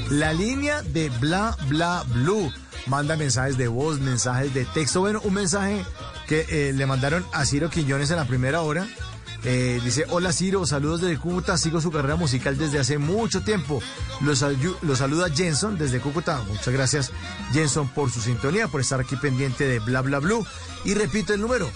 La línea de Bla Bla Blue. Manda mensajes de voz, mensajes de texto. Bueno, un mensaje que eh, le mandaron a Ciro Quiñones en la primera hora Eh, dice, hola Ciro, saludos desde Cúcuta, sigo su carrera musical desde hace mucho tiempo. Los, los saluda Jenson desde Cúcuta. Muchas gracias Jenson por su sintonía, por estar aquí pendiente de Bla Bla Blue. Y repito el número,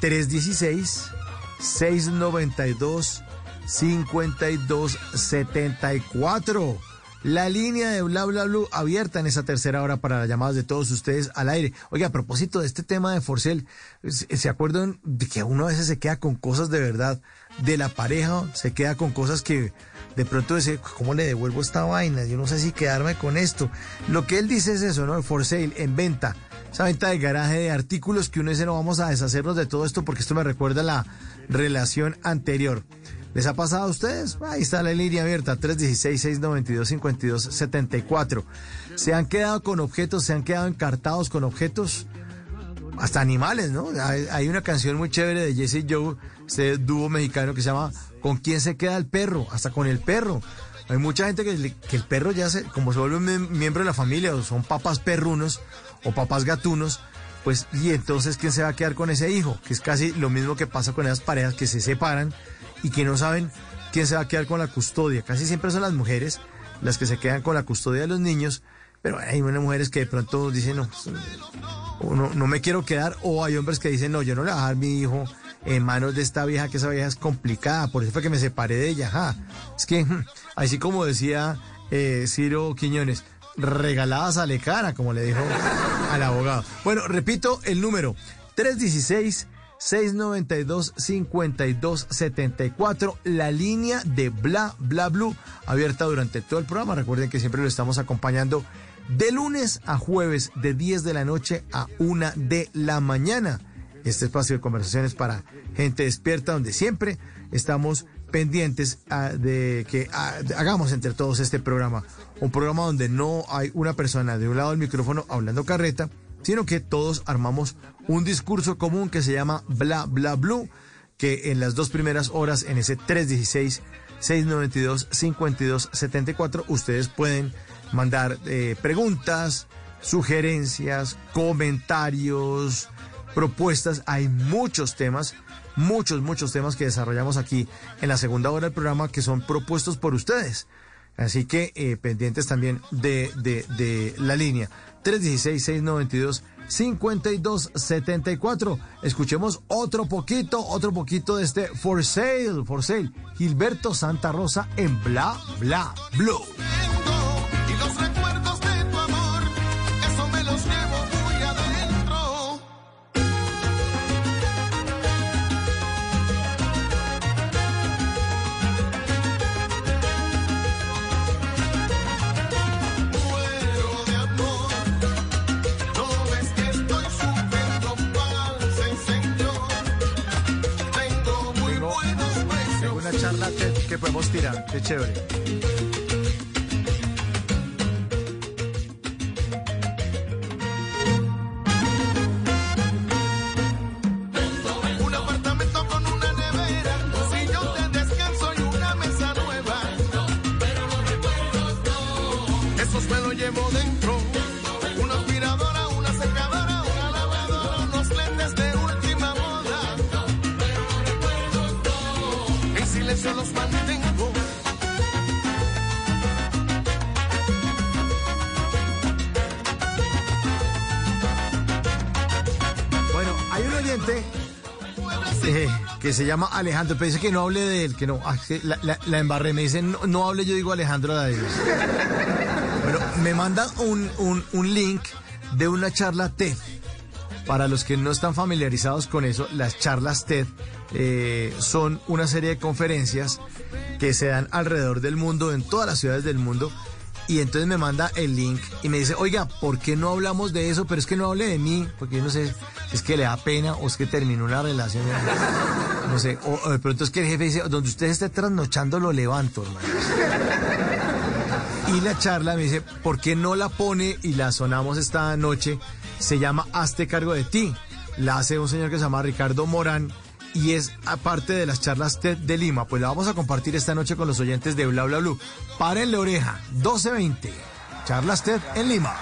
316-692. 5274. La línea de Bla Bla Blue abierta en esa tercera hora para las llamadas de todos ustedes al aire. Oiga, a propósito de este tema de Forcel, ¿se acuerdan de que uno a veces se queda con cosas de verdad de la pareja? Se queda con cosas que de pronto dice, ¿cómo le devuelvo esta vaina? Yo no sé si quedarme con esto. Lo que él dice es eso, ¿no? For sale, en venta. Esa venta de garaje de artículos que uno dice, no vamos a deshacernos de todo esto porque esto me recuerda a la relación anterior. ¿Les ha pasado a ustedes? Ahí está la línea abierta, 316-692-5274. ¿Se han quedado con objetos, se han quedado encartados con objetos? Hasta animales, ¿no? Hay, una canción muy chévere de Jesse Joe, este dúo mexicano que se llama ¿Con quién se queda el perro? Hasta con el perro. Hay mucha gente que, que el perro ya se, como se vuelve un miem- miembro de la familia, o son papás perrunos o papás gatunos, pues, y entonces ¿quién se va a quedar con ese hijo? Que es casi lo mismo que pasa con esas parejas que se separan y que no saben quién se va a quedar con la custodia. Casi siempre son las mujeres las que se quedan con la custodia de los niños, pero hay unas mujeres que de pronto dicen, no, pues, no, no me quiero quedar, o hay hombres que dicen, no, yo no le voy a dejar mi hijo en manos de esta vieja, que esa vieja es complicada, por eso fue que me separé de ella, ajá. Es que, hmm, así como decía eh, Ciro Quiñones, regalada sale cara, como le dijo al abogado. Bueno, repito el número, 316 692-5274, la línea de Bla Bla Blue, abierta durante todo el programa. Recuerden que siempre lo estamos acompañando de lunes a jueves, de 10 de la noche a 1 de la mañana. Este espacio de conversaciones para gente despierta, donde siempre estamos pendientes ah, de que ah, hagamos entre todos este programa. Un programa donde no hay una persona de un lado del micrófono hablando carreta, sino que todos armamos un discurso común que se llama Bla Bla Blue, que en las dos primeras horas, en ese 316-692-5274, ustedes pueden mandar eh, preguntas, sugerencias, comentarios, propuestas. Hay muchos temas, muchos, muchos temas que desarrollamos aquí en la segunda hora del programa que son propuestos por ustedes. Así que eh, pendientes también de, de, de la línea 316-692-5274. Escuchemos otro poquito, otro poquito de este For Sale, For Sale. Gilberto Santa Rosa en Bla Bla Blue. Que podemos tirar, qué chévere. Eh, que se llama Alejandro, pero dice que no hable de él, que no, ah, la, la- embarré, me dice, no, hable, yo digo Alejandro de ellos. Bueno, me manda un, un- un link de una charla TED. Para los que no están familiarizados con eso, las charlas TED eh, son una serie de conferencias que se dan alrededor del mundo, en todas las ciudades del mundo. Y entonces me manda el link y me dice, oiga, ¿por qué no hablamos de eso? Pero es que no hable de mí, porque yo no sé, es que le da pena o es que terminó una relación. No sé, o, o de pronto es que el jefe dice, donde usted esté trasnochando lo levanto, hermano. Y la charla me dice, ¿por qué no la pone y la sonamos esta noche? Se llama Hazte cargo de ti. La hace un señor que se llama Ricardo Morán y es aparte de las charlas TED de Lima. Pues la vamos a compartir esta noche con los oyentes de Bla Bla Blue. Párenle oreja, 12.20, charlas TED en Lima.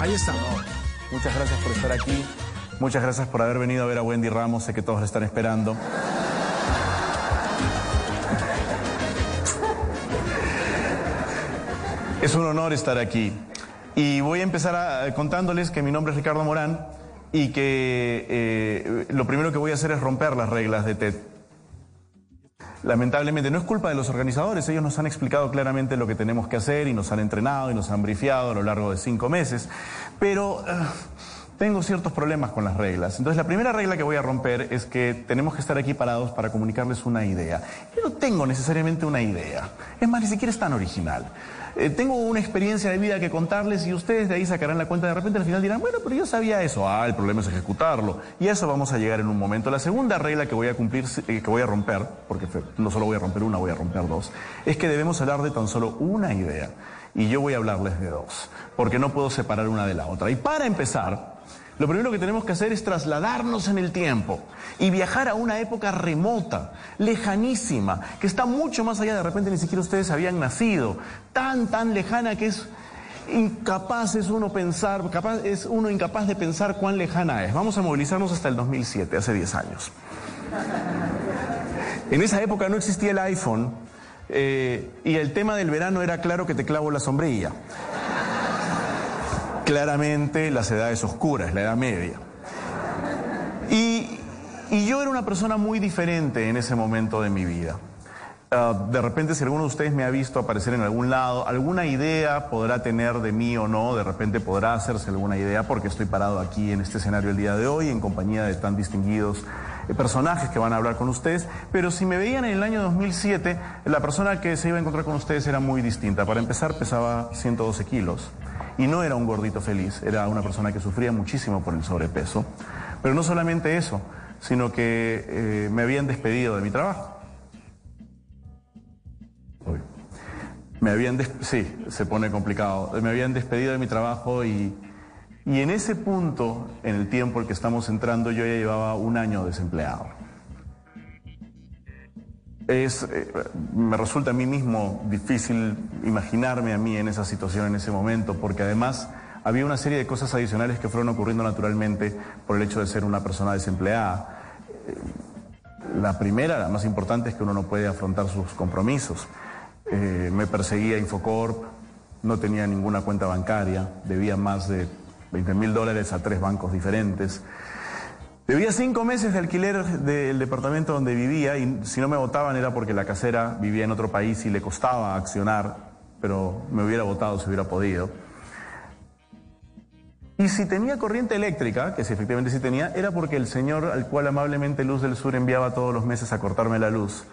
Ahí está. Muchas gracias por estar aquí. Muchas gracias por haber venido a ver a Wendy Ramos. Sé que todos la están esperando. Es un honor estar aquí. Y voy a empezar a- contándoles que mi nombre es Ricardo Morán y que eh, lo primero que voy a hacer es romper las reglas de TED. Lamentablemente no es culpa de los organizadores, ellos nos han explicado claramente lo que tenemos que hacer y nos han entrenado y nos han brifiado a lo largo de cinco meses, pero eh, tengo ciertos problemas con las reglas. Entonces la primera regla que voy a romper es que tenemos que estar aquí parados para comunicarles una idea. Yo no tengo necesariamente una idea, es más, ni siquiera es tan original. Eh, tengo una experiencia de vida que contarles y ustedes de ahí sacarán la cuenta. De repente al final dirán, bueno, pero yo sabía eso. Ah, el problema es ejecutarlo. Y a eso vamos a llegar en un momento. La segunda regla que voy a cumplir, eh, que voy a romper, porque no solo voy a romper una, voy a romper dos, es que debemos hablar de tan solo una idea. Y yo voy a hablarles de dos, porque no puedo separar una de la otra. Y para empezar, lo primero que tenemos que hacer es trasladarnos en el tiempo y viajar a una época remota, lejanísima, que está mucho más allá, de repente ni siquiera ustedes habían nacido, tan, tan lejana que es incapaz es uno pensar, capaz, es uno incapaz de pensar cuán lejana es. Vamos a movilizarnos hasta el 2007, hace 10 años. En esa época no existía el iPhone eh, y el tema del verano era claro que te clavo la sombrilla. Claramente las edades oscuras, la edad media. Y, yo era una persona muy diferente en ese momento de mi vida. Ah, de repente, si alguno de ustedes me ha visto aparecer en algún lado, alguna idea podrá tener de mí o no, de repente podrá hacerse alguna idea porque estoy parado aquí en este escenario el día de hoy en compañía de tan distinguidos eh, personajes que van a hablar con ustedes, pero si me veían en el año 2007, la persona que se iba a encontrar con ustedes era muy distinta. Para empezar, pesaba 112 kilos y no era un gordito feliz, era una persona que sufría muchísimo por el sobrepeso. Pero no solamente eso, sino que eh, me habían despedido de mi trabajo. Me habían sí, se pone complicado. Me habían despedido de mi trabajo y, y en ese punto, en el tiempo en que estamos entrando, yo ya llevaba un año desempleado. Es, eh, me resulta a mí mismo difícil imaginarme a mí en esa situación en ese momento, porque además había una serie de cosas adicionales que fueron ocurriendo naturalmente por el hecho de ser una persona desempleada. Eh, La primera, la más importante, es que uno no puede afrontar sus compromisos. Eh, me perseguía Infocorp, no tenía ninguna cuenta bancaria, debía más de 20 mil dólares a tres bancos diferentes. Debía cinco meses de alquiler del departamento donde vivía y si no me votaban era porque la casera vivía en otro país y le costaba accionar, pero me hubiera votado si hubiera podido. Y si tenía corriente eléctrica, que si efectivamente sí tenía, era porque el señor al cual amablemente Luz del Sur enviaba todos los meses a cortarme la luz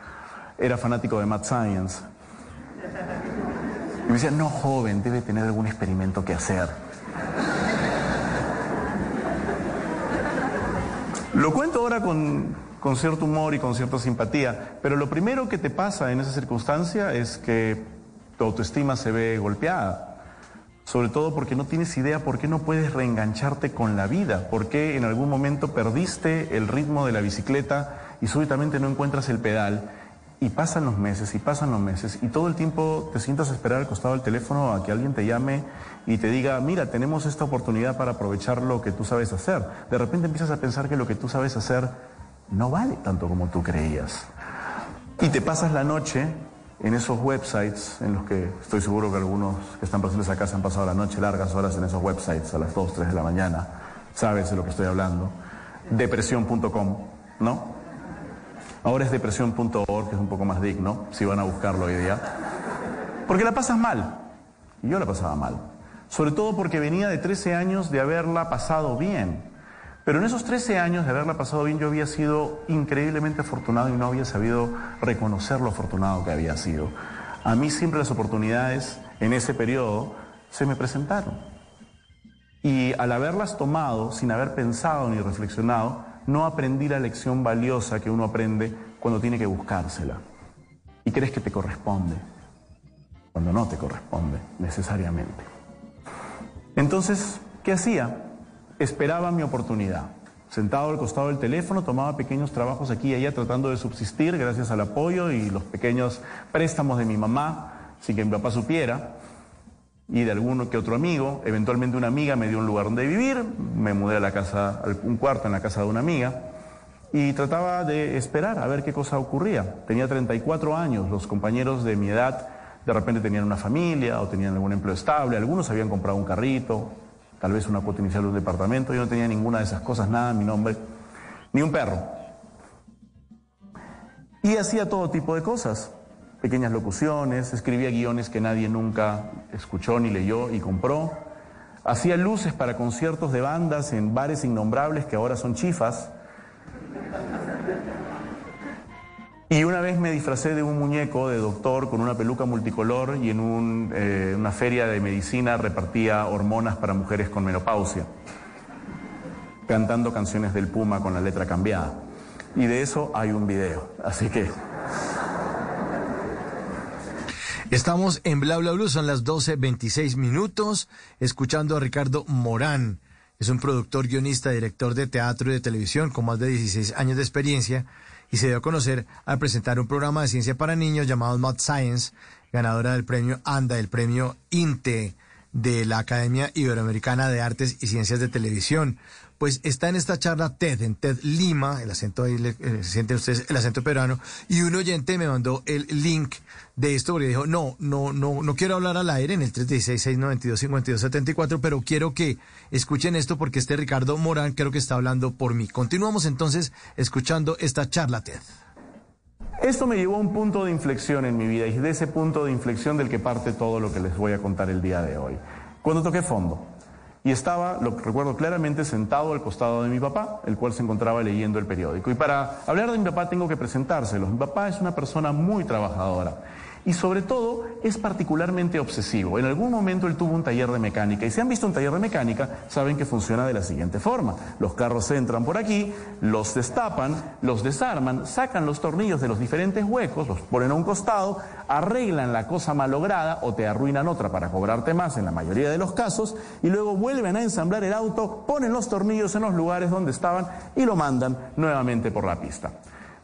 era fanático de Mad Science. Y me decía, no, joven, debe tener algún experimento que hacer. Lo cuento ahora con, cierto humor y con cierta simpatía, pero lo primero que te pasa en esa circunstancia es que tu autoestima se ve golpeada. Sobre todo porque no tienes idea por qué no puedes reengancharte con la vida, por qué en algún momento perdiste el ritmo de la bicicleta y súbitamente no encuentras el pedal. Y pasan los meses y pasan los meses y todo el tiempo te sientas a esperar al costado del teléfono a que alguien te llame y te diga, mira, tenemos esta oportunidad para aprovechar lo que tú sabes hacer. De repente empiezas a pensar que lo que tú sabes hacer no vale tanto como tú creías. Y te pasas la noche en esos websites en los que estoy seguro que algunos que están presentes acá se han pasado la noche largas horas en esos websites a las 2, 3 de la mañana. Sabes de lo que estoy hablando. Depresión.com, ¿no? Ahora es depresión.org, que es un poco más digno, si van a buscarlo hoy día. Porque la pasas mal. Y yo la pasaba mal. Sobre todo porque venía de 13 años de haberla pasado bien. Pero en esos 13 años de haberla pasado bien yo había sido increíblemente afortunado y no había sabido reconocer lo afortunado que había sido. A mí siempre las oportunidades en ese periodo se me presentaron. Y al haberlas tomado sin haber pensado ni reflexionado, no aprendí la lección valiosa que uno aprende cuando tiene que buscársela. Y crees que te corresponde, cuando no te corresponde necesariamente. Entonces, ¿qué hacía? Esperaba mi oportunidad. Sentado al costado del teléfono, tomaba pequeños trabajos aquí y allá tratando de subsistir gracias al apoyo y los pequeños préstamos de mi mamá, sin que mi papá supiera. y de alguno que otro amigo. Eventualmente una amiga me dio un lugar donde vivir, me mudé a la casa, un cuarto en la casa de una amiga y trataba de esperar a ver qué cosa ocurría. Tenía 34 años, los compañeros de mi edad de repente tenían una familia o tenían algún empleo estable, algunos habían comprado un carrito, tal vez una cuota inicial de un departamento, yo no tenía ninguna de esas cosas, nada mi nombre, ni un perro. Y hacía todo tipo de cosas, pequeñas locuciones, escribía guiones que nadie nunca escuchó ni leyó y compró, hacía luces para conciertos de bandas en bares innombrables que ahora son chifas, y una vez me disfracé de un muñeco de doctor con una peluca multicolor y en eh, una feria de medicina repartía hormonas para mujeres con menopausia, cantando canciones del Puma con la letra cambiada. Y de eso hay un video, así que... Estamos en Bla Bla Blue, son las 12.26 minutos, escuchando a Ricardo Morán. Es un productor, guionista, director de teatro y de televisión con más de 16 años de experiencia y se dio a conocer al presentar un programa de ciencia para niños llamado Mad Science, ganadora del premio ANDA, el premio INTE de la Academia Iberoamericana de Artes y Ciencias de Televisión. Pues está en esta charla TED, en TED Lima, el acento ahí, le, eh, sienten ustedes el acento peruano, y un oyente me mandó el link de esto porque dijo, no, no, no, no quiero hablar al aire en el 316-692-5274, pero quiero que escuchen esto porque este Ricardo Morán creo que está hablando por mí. Continuamos entonces escuchando esta charla TED. Esto me llevó a un punto de inflexión en mi vida y de ese punto de inflexión del que parte todo lo que les voy a contar el día de hoy. Cuando toqué fondo y estaba, lo recuerdo claramente, sentado al costado de mi papá, el cual se encontraba leyendo el periódico. Y para hablar de mi papá tengo que presentárselo. Mi papá es una persona muy trabajadora y sobre todo es particularmente obsesivo. En algún momento él tuvo un taller de mecánica y si han visto un taller de mecánica saben que funciona de la siguiente forma. Los carros entran por aquí, los destapan, los desarman, sacan los tornillos de los diferentes huecos, los ponen a un costado, arreglan la cosa malograda o te arruinan otra para cobrarte más en la mayoría de los casos y luego vuelven a ensamblar el auto, ponen los tornillos en los lugares donde estaban y lo mandan nuevamente por la pista.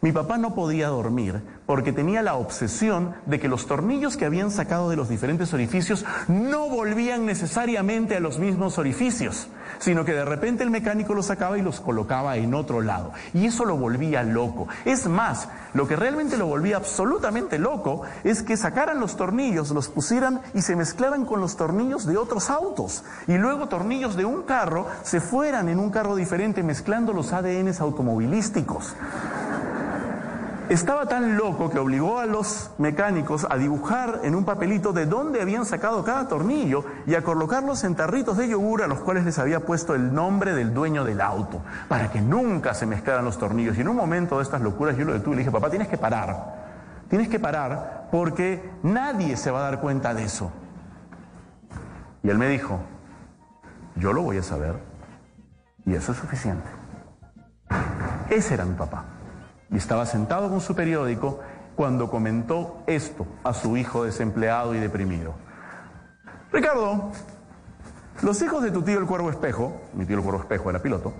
Mi papá no podía dormir porque tenía la obsesión de que los tornillos que habían sacado de los diferentes orificios no volvían necesariamente a los mismos orificios, sino que de repente el mecánico los sacaba y los colocaba en otro lado. Y eso lo volvía loco. Es más, lo que realmente lo volvía absolutamente loco es que sacaran los tornillos, los pusieran y se mezclaran con los tornillos de otros autos. Y luego tornillos de un carro se fueran en un carro diferente mezclando los ADNs automovilísticos. Estaba tan loco que obligó a los mecánicos a dibujar en un papelito de dónde habían sacado cada tornillo y a colocarlos en tarritos de yogur a los cuales les había puesto el nombre del dueño del auto, para que nunca se mezclaran los tornillos. Y en un momento de estas locuras yo lo detuve y le dije, papá, tienes que parar, tienes que parar porque nadie se va a dar cuenta de eso. Y él me dijo, yo lo voy a saber y eso es suficiente. Ese era mi papá estaba sentado con su periódico cuando comentó esto a su hijo desempleado y deprimido. Ricardo, los hijos de tu tío el Cuervo Espejo, mi tío el Cuervo Espejo era piloto,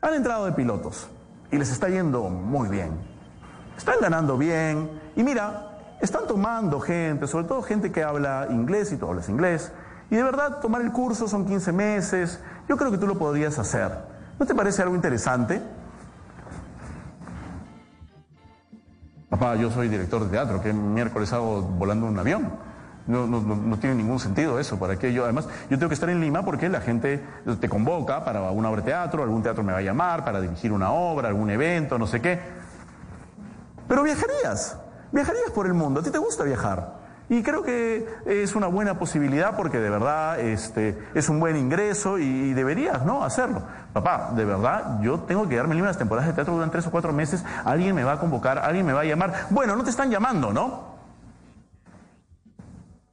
han entrado de pilotos y les está yendo muy bien. Están ganando bien y mira, están tomando gente, sobre todo gente que habla inglés y tú hablas inglés. Y de verdad, tomar el curso son 15 meses. Yo creo que tú lo podrías hacer. ¿No te parece algo interesante? Papá, yo soy director de teatro, ¿qué miércoles hago volando un avión? No, no, no, tiene ningún sentido eso. ¿Para qué yo? Además, yo tengo que estar en Lima porque la gente te convoca para una obra de teatro, algún teatro me va a llamar para dirigir una obra, algún evento, no sé qué. Pero viajarías, viajarías por el mundo. ¿A ti te gusta viajar? Y creo que es una buena posibilidad porque de verdad este, es un buen ingreso y, deberías ¿no? hacerlo. Papá, de verdad, yo tengo que darme las temporadas de teatro durante tres o cuatro meses, alguien me va a convocar, alguien me va a llamar. Bueno, no te están llamando, ¿no?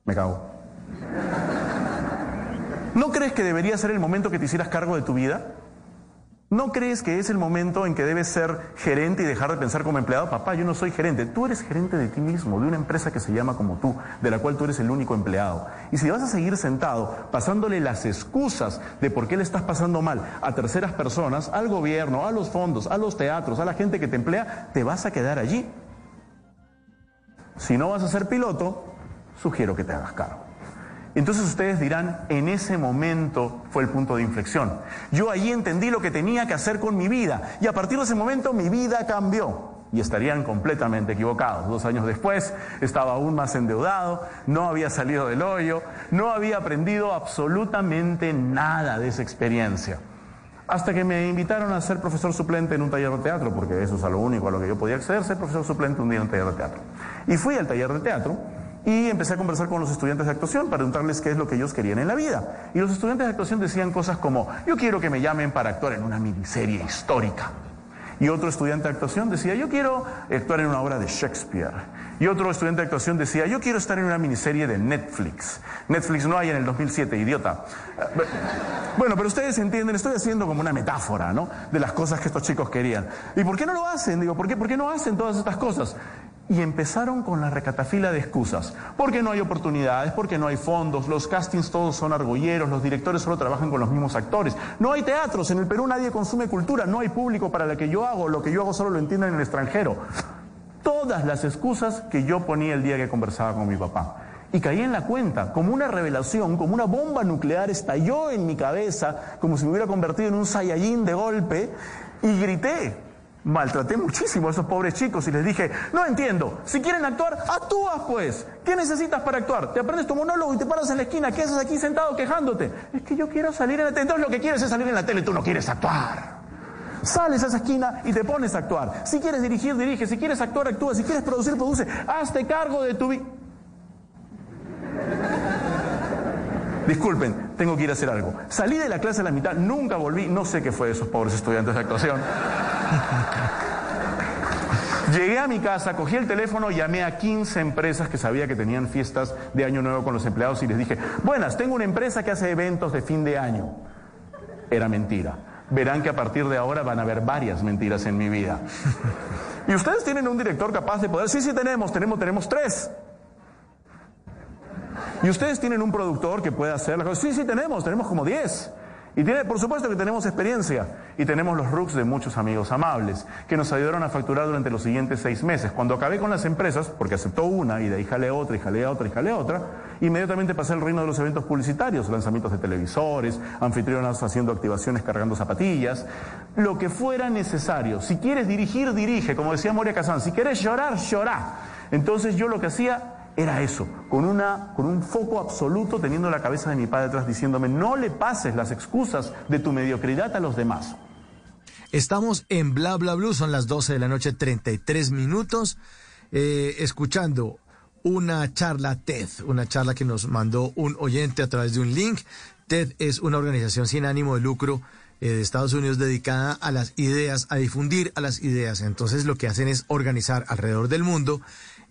Me cago. ¿No crees que debería ser el momento que te hicieras cargo de tu vida? ¿No crees que es el momento en que debes ser gerente y dejar de pensar como empleado? Papá, yo no soy gerente. Tú eres gerente de ti mismo, de una empresa que se llama como tú, de la cual tú eres el único empleado. Y si vas a seguir sentado pasándole las excusas de por qué le estás pasando mal a terceras personas, al gobierno, a los fondos, a los teatros, a la gente que te emplea, te vas a quedar allí. Si no vas a ser piloto, sugiero que te hagas cargo. Entonces ustedes dirán, en ese momento fue el punto de inflexión. Yo ahí entendí lo que tenía que hacer con mi vida y a partir de ese momento mi vida cambió. Y estarían completamente equivocados. Dos años después estaba aún más endeudado, no había salido del hoyo, no había aprendido absolutamente nada de esa experiencia. Hasta que me invitaron a ser profesor suplente en un taller de teatro, porque eso es a lo único a lo que yo podía acceder, ser profesor suplente un día en un taller de teatro. Y fui al taller de teatro y empecé a conversar con los estudiantes de actuación para preguntarles qué es lo que ellos querían en la vida. Y los estudiantes de actuación decían cosas como, yo quiero que me llamen para actuar en una miniserie histórica. Y otro estudiante de actuación decía, yo quiero actuar en una obra de Shakespeare. Y otro estudiante de actuación decía, yo quiero estar en una miniserie de Netflix. Netflix no hay en el 2007, idiota. Bueno, pero ustedes entienden, estoy haciendo como una metáfora, ¿no? De las cosas que estos chicos querían. ¿Y por qué no lo hacen? Digo, ¿por qué, ¿por qué no hacen todas estas cosas? Y empezaron con la recatafila de excusas. Porque no hay oportunidades, porque no hay fondos, los castings todos son argolleros, los directores solo trabajan con los mismos actores. No hay teatros, en el Perú nadie consume cultura, no hay público para lo que yo hago, lo que yo hago solo lo entienden en el extranjero. Todas las excusas que yo ponía el día que conversaba con mi papá. Y caí en la cuenta, como una revelación, como una bomba nuclear estalló en mi cabeza, como si me hubiera convertido en un Saiyajin de golpe, y grité, Maltraté muchísimo a esos pobres chicos y les dije, no entiendo, si quieren actuar, actúas pues. ¿Qué necesitas para actuar? Te aprendes tu monólogo y te paras en la esquina, ¿qué haces aquí sentado quejándote? Es que yo quiero salir en la tele. Entonces lo que quieres es salir en la tele, tú no quieres actuar. Sales a esa esquina y te pones a actuar. Si quieres dirigir, dirige. Si quieres actuar, actúa. Si quieres producir, produce. Hazte cargo de tu vida. Disculpen, tengo que ir a hacer algo. Salí de la clase a la mitad, nunca volví, no sé qué fue de esos pobres estudiantes de actuación. Llegué a mi casa, cogí el teléfono, llamé a 15 empresas que sabía que tenían fiestas de Año Nuevo con los empleados y les dije, buenas, tengo una empresa que hace eventos de fin de año. Era mentira. Verán que a partir de ahora van a haber varias mentiras en mi vida. ¿Y ustedes tienen un director capaz de poder? Sí, sí tenemos, tenemos, tenemos tres. ¿Y ustedes tienen un productor que pueda hacer las cosas? Sí, sí tenemos, tenemos como diez. Y tiene, por supuesto que tenemos experiencia y tenemos los RUCs de muchos amigos amables que nos ayudaron a facturar durante los siguientes seis meses. Cuando acabé con las empresas, porque aceptó una y de ahí jale otra y jale otra y jale otra, inmediatamente pasé al reino de los eventos publicitarios, lanzamientos de televisores, anfitrionas haciendo activaciones cargando zapatillas, lo que fuera necesario. Si quieres dirigir, dirige, como decía Moria Kazan, si quieres llorar, llorá. Entonces yo lo que hacía era eso, con, una, con un foco absoluto teniendo la cabeza de mi padre atrás diciéndome, no le pases las excusas de tu mediocridad a los demás. Estamos en Bla Bla Blue, son las 12 de la noche, 33 minutos, eh, escuchando una charla TED, una charla que nos mandó un oyente a través de un link. TED es una organización sin ánimo de lucro eh, de Estados Unidos dedicada a las ideas, a difundir a las ideas. Entonces lo que hacen es organizar alrededor del mundo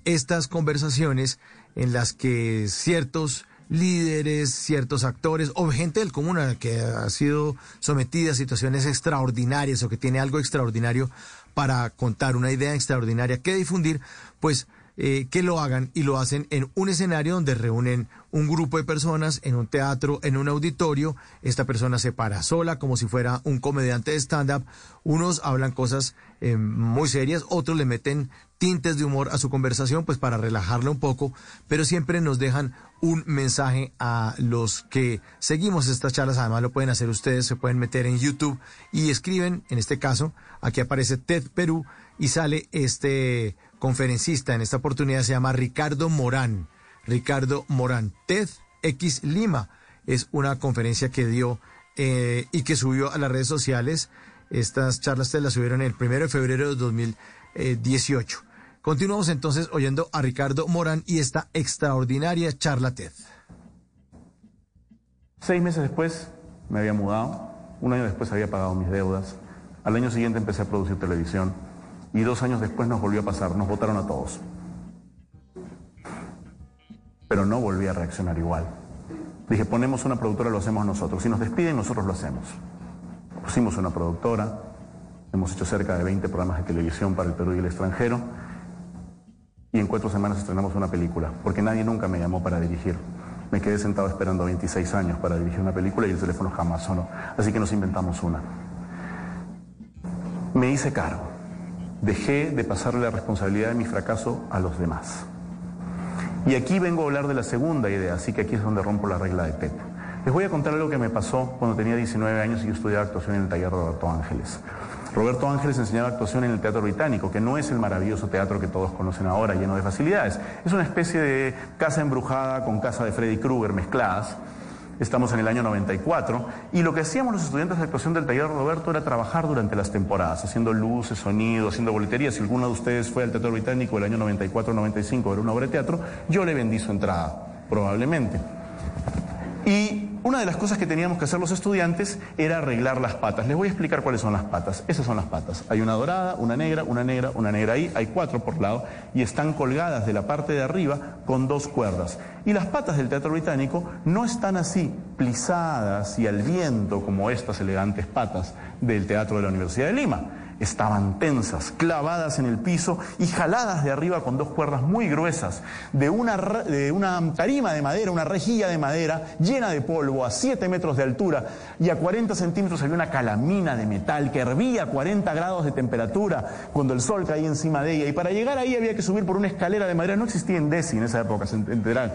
estas conversaciones en las que ciertos líderes, ciertos actores o gente del común que ha sido sometida a situaciones extraordinarias o que tiene algo extraordinario para contar, una idea extraordinaria que difundir, pues eh, que lo hagan y lo hacen en un escenario donde reúnen un grupo de personas, en un teatro, en un auditorio. Esta persona se para sola como si fuera un comediante de stand-up. Unos hablan cosas eh, muy serias, otros le meten tintes de humor a su conversación, pues para relajarla un poco, pero siempre nos dejan un mensaje a los que seguimos estas charlas. Además lo pueden hacer ustedes, se pueden meter en YouTube y escriben, en este caso, aquí aparece TED Perú y sale este conferencista en esta oportunidad se llama Ricardo Morán. Ricardo Morán, TED X Lima. Es una conferencia que dio eh, y que subió a las redes sociales. Estas charlas te las subieron el primero de febrero de 2018. Continuamos entonces oyendo a Ricardo Morán y esta extraordinaria charla TED. Seis meses después me había mudado, un año después había pagado mis deudas, al año siguiente empecé a producir televisión y dos años después nos volvió a pasar, nos votaron a todos. Pero no volví a reaccionar igual. Dije, ponemos una productora, lo hacemos nosotros. Si nos despiden, nosotros lo hacemos. Pusimos una productora, hemos hecho cerca de 20 programas de televisión para el Perú y el extranjero, y en cuatro semanas estrenamos una película, porque nadie nunca me llamó para dirigir. Me quedé sentado esperando 26 años para dirigir una película y el teléfono jamás sonó. Así que nos inventamos una. Me hice cargo dejé de pasarle la responsabilidad de mi fracaso a los demás. Y aquí vengo a hablar de la segunda idea, así que aquí es donde rompo la regla de Pepe. Les voy a contar algo que me pasó cuando tenía 19 años y yo estudiaba actuación en el taller de Roberto Ángeles. Roberto Ángeles enseñaba actuación en el Teatro Británico, que no es el maravilloso teatro que todos conocen ahora, lleno de facilidades. Es una especie de casa embrujada con casa de Freddy Krueger mezcladas. Estamos en el año 94 y lo que hacíamos los estudiantes de actuación del taller Roberto era trabajar durante las temporadas, haciendo luces, sonido, haciendo boletería. Si alguno de ustedes fue al Teatro Británico el año 94-95 era una obra de teatro, yo le vendí su entrada, probablemente. Y una de las cosas que teníamos que hacer los estudiantes era arreglar las patas. Les voy a explicar cuáles son las patas. Esas son las patas. Hay una dorada, una negra, una negra, una negra ahí. Hay cuatro por lado y están colgadas de la parte de arriba con dos cuerdas. Y las patas del teatro británico no están así, plisadas y al viento como estas elegantes patas del teatro de la Universidad de Lima estaban tensas, clavadas en el piso y jaladas de arriba con dos cuerdas muy gruesas, de una, de una tarima de madera, una rejilla de madera llena de polvo a 7 metros de altura y a 40 centímetros había una calamina de metal que hervía a 40 grados de temperatura cuando el sol caía encima de ella. Y para llegar ahí había que subir por una escalera de madera, no existía en Desi en esa época, se enterarán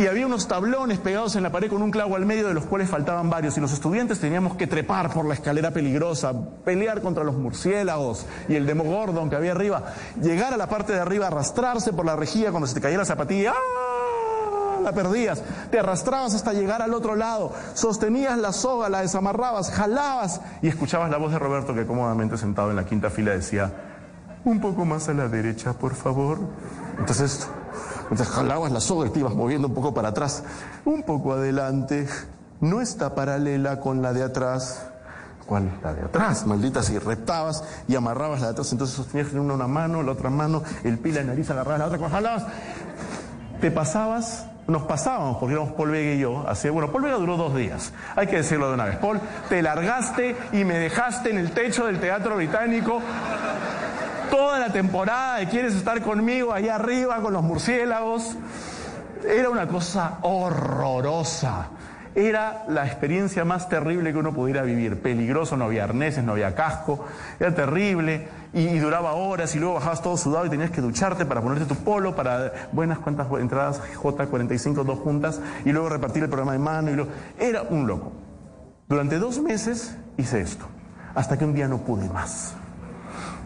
y había unos tablones pegados en la pared con un clavo al medio de los cuales faltaban varios y los estudiantes teníamos que trepar por la escalera peligrosa, pelear contra los murciélagos y el demogordon que había arriba, llegar a la parte de arriba, arrastrarse por la rejilla cuando se te caía la zapatilla, ¡ah! la perdías, te arrastrabas hasta llegar al otro lado, sostenías la soga, la desamarrabas, jalabas y escuchabas la voz de Roberto que cómodamente sentado en la quinta fila decía, un poco más a la derecha, por favor. Entonces entonces jalabas la soga y te ibas moviendo un poco para atrás, un poco adelante. No está paralela con la de atrás. ¿Cuál? La de atrás, maldita, si reptabas y amarrabas la de atrás, entonces sostenías una, una mano, la otra mano, el pila de nariz, agarrabas la otra, jalabas. Te pasabas nos pasábamos, porque éramos Paul Vega y yo, así, bueno, Paul Vega duró dos días, hay que decirlo de una vez. Paul, te largaste y me dejaste en el techo del teatro británico toda la temporada de quieres estar conmigo allá arriba con los murciélagos. Era una cosa horrorosa. Era la experiencia más terrible que uno pudiera vivir. Peligroso, no había arneses, no había casco. Era terrible y, duraba horas y luego bajabas todo sudado y tenías que ducharte para ponerte tu polo para buenas cuantas entradas J45, dos juntas y luego repartir el programa de mano. Y Era un loco. Durante dos meses hice esto, hasta que un día no pude más.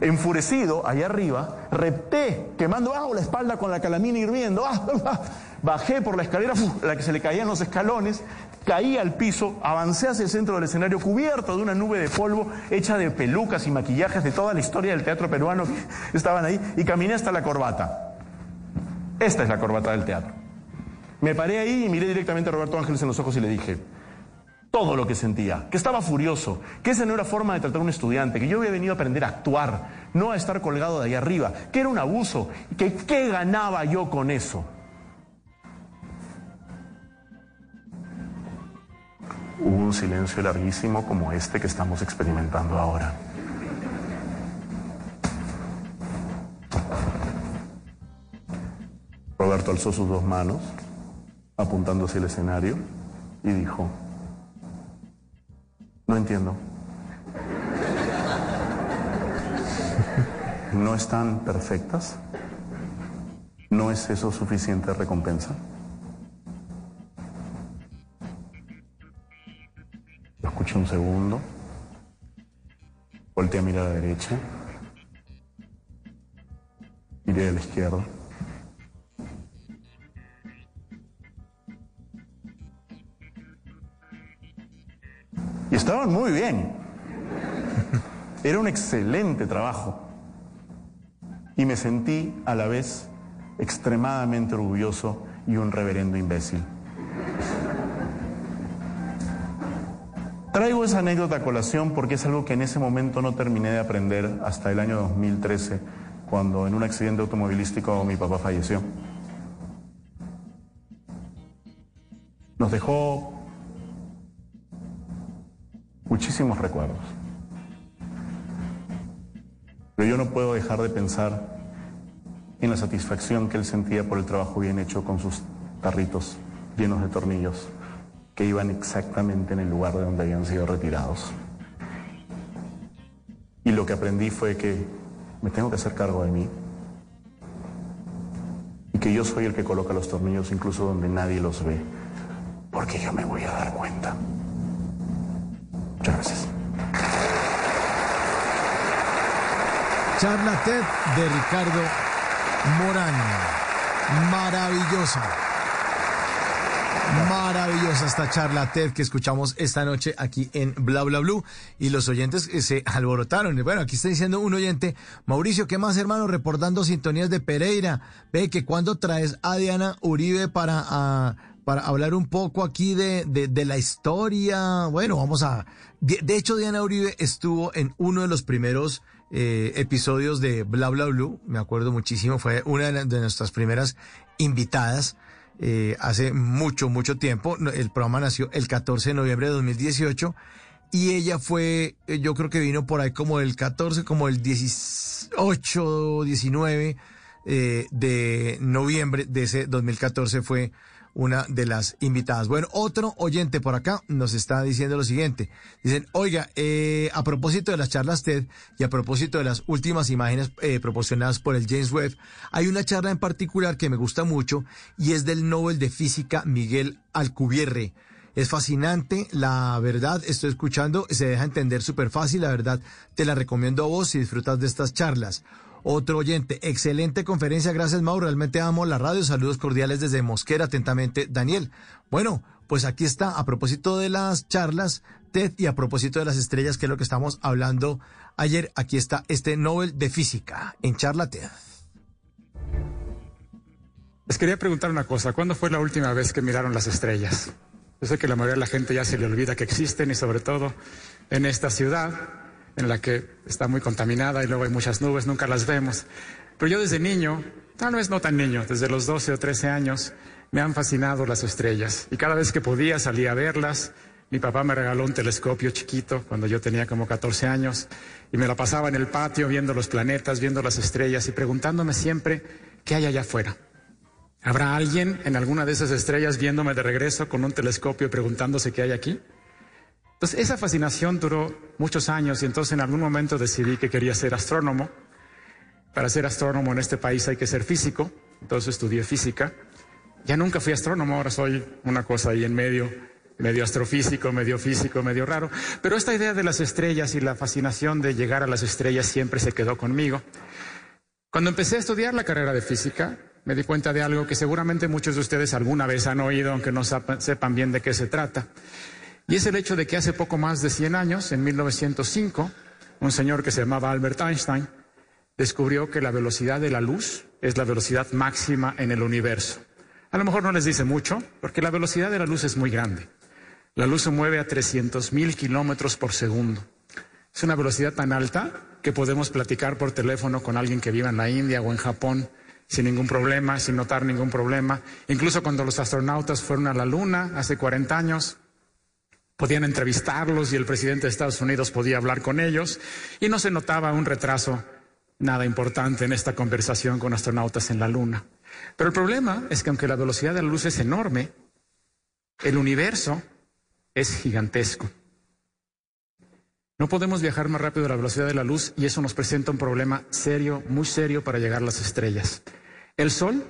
Enfurecido, allá arriba, repté, quemando bajo la espalda con la calamina hirviendo. Ah, ah, ah. Bajé por la escalera, la que se le caían los escalones, caí al piso, avancé hacia el centro del escenario cubierto de una nube de polvo hecha de pelucas y maquillajes de toda la historia del teatro peruano que estaban ahí y caminé hasta la corbata. Esta es la corbata del teatro. Me paré ahí y miré directamente a Roberto Ángeles en los ojos y le dije, todo lo que sentía, que estaba furioso, que esa no era forma de tratar a un estudiante, que yo había venido a aprender a actuar, no a estar colgado de ahí arriba, que era un abuso, que qué ganaba yo con eso. Hubo un silencio larguísimo como este que estamos experimentando ahora. Roberto alzó sus dos manos, apuntando hacia el escenario, y dijo, no entiendo. ¿No están perfectas? ¿No es eso suficiente recompensa? Lo escuché un segundo. Volteé a mirar a la derecha. Miré a la izquierda. Estaban muy bien. Era un excelente trabajo. Y me sentí a la vez extremadamente orgulloso y un reverendo imbécil. Traigo esa anécdota a colación porque es algo que en ese momento no terminé de aprender hasta el año 2013, cuando en un accidente automovilístico mi papá falleció. Nos dejó muchísimos recuerdos. Pero yo no puedo dejar de pensar en la satisfacción que él sentía por el trabajo bien hecho con sus tarritos llenos de tornillos que iban exactamente en el lugar de donde habían sido retirados. Y lo que aprendí fue que me tengo que hacer cargo de mí que yo soy el que coloca los tornillos incluso donde nadie los ve, porque yo me voy a dar cuenta. Muchas gracias. Charla TED de Ricardo Morán. Maravillosa. Maravillosa esta charla TED que escuchamos esta noche aquí en Bla Bla Blue y los oyentes se alborotaron. Bueno, aquí está diciendo un oyente, Mauricio, ¿qué más hermano? Reportando sintonías de Pereira. Ve que cuando traes a Diana Uribe para, para hablar un poco aquí de, de, la historia. Bueno, vamos a... De, hecho, Diana Uribe estuvo en uno de los primeros eh, episodios de Bla Bla Blue, me acuerdo muchísimo, fue una de nuestras primeras invitadas. Eh, hace mucho, mucho tiempo. El programa nació el 14 de noviembre de 2018 y ella fue, eh, yo creo que vino por ahí como el 14, como el 18, 19 eh, de noviembre de ese 2014 fue una de las invitadas. Bueno, otro oyente por acá nos está diciendo lo siguiente. Dicen, oiga, eh, a propósito de las charlas TED y a propósito de las últimas imágenes eh, proporcionadas por el James Webb, hay una charla en particular que me gusta mucho y es del Nobel de Física Miguel Alcubierre. Es fascinante, la verdad, estoy escuchando, se deja entender súper fácil, la verdad, te la recomiendo a vos si disfrutas de estas charlas. Otro oyente, excelente conferencia, gracias Mauro, realmente amo la radio, saludos cordiales desde Mosquera, atentamente Daniel. Bueno, pues aquí está, a propósito de las charlas TED y a propósito de las estrellas, que es lo que estamos hablando ayer, aquí está este Nobel de Física en charla TED. Les quería preguntar una cosa, ¿cuándo fue la última vez que miraron las estrellas? Yo sé que la mayoría de la gente ya se le olvida que existen y sobre todo en esta ciudad en la que está muy contaminada y luego hay muchas nubes, nunca las vemos. Pero yo desde niño, tal vez no tan niño, desde los 12 o 13 años, me han fascinado las estrellas. Y cada vez que podía salía a verlas. Mi papá me regaló un telescopio chiquito cuando yo tenía como 14 años y me la pasaba en el patio viendo los planetas, viendo las estrellas y preguntándome siempre qué hay allá afuera. ¿Habrá alguien en alguna de esas estrellas viéndome de regreso con un telescopio preguntándose qué hay aquí? Entonces, esa fascinación duró muchos años y entonces en algún momento decidí que quería ser astrónomo. Para ser astrónomo en este país hay que ser físico, entonces estudié física. Ya nunca fui astrónomo, ahora soy una cosa ahí en medio, medio astrofísico, medio físico, medio raro. Pero esta idea de las estrellas y la fascinación de llegar a las estrellas siempre se quedó conmigo. Cuando empecé a estudiar la carrera de física, me di cuenta de algo que seguramente muchos de ustedes alguna vez han oído, aunque no sepan bien de qué se trata. Y es el hecho de que hace poco más de 100 años, en 1905, un señor que se llamaba Albert Einstein descubrió que la velocidad de la luz es la velocidad máxima en el universo. A lo mejor no les dice mucho, porque la velocidad de la luz es muy grande. La luz se mueve a 300.000 kilómetros por segundo. Es una velocidad tan alta que podemos platicar por teléfono con alguien que viva en la India o en Japón sin ningún problema, sin notar ningún problema. Incluso cuando los astronautas fueron a la Luna hace 40 años, Podían entrevistarlos y el presidente de Estados Unidos podía hablar con ellos y no se notaba un retraso nada importante en esta conversación con astronautas en la Luna. Pero el problema es que aunque la velocidad de la luz es enorme, el universo es gigantesco. No podemos viajar más rápido a la velocidad de la luz y eso nos presenta un problema serio, muy serio para llegar a las estrellas. El Sol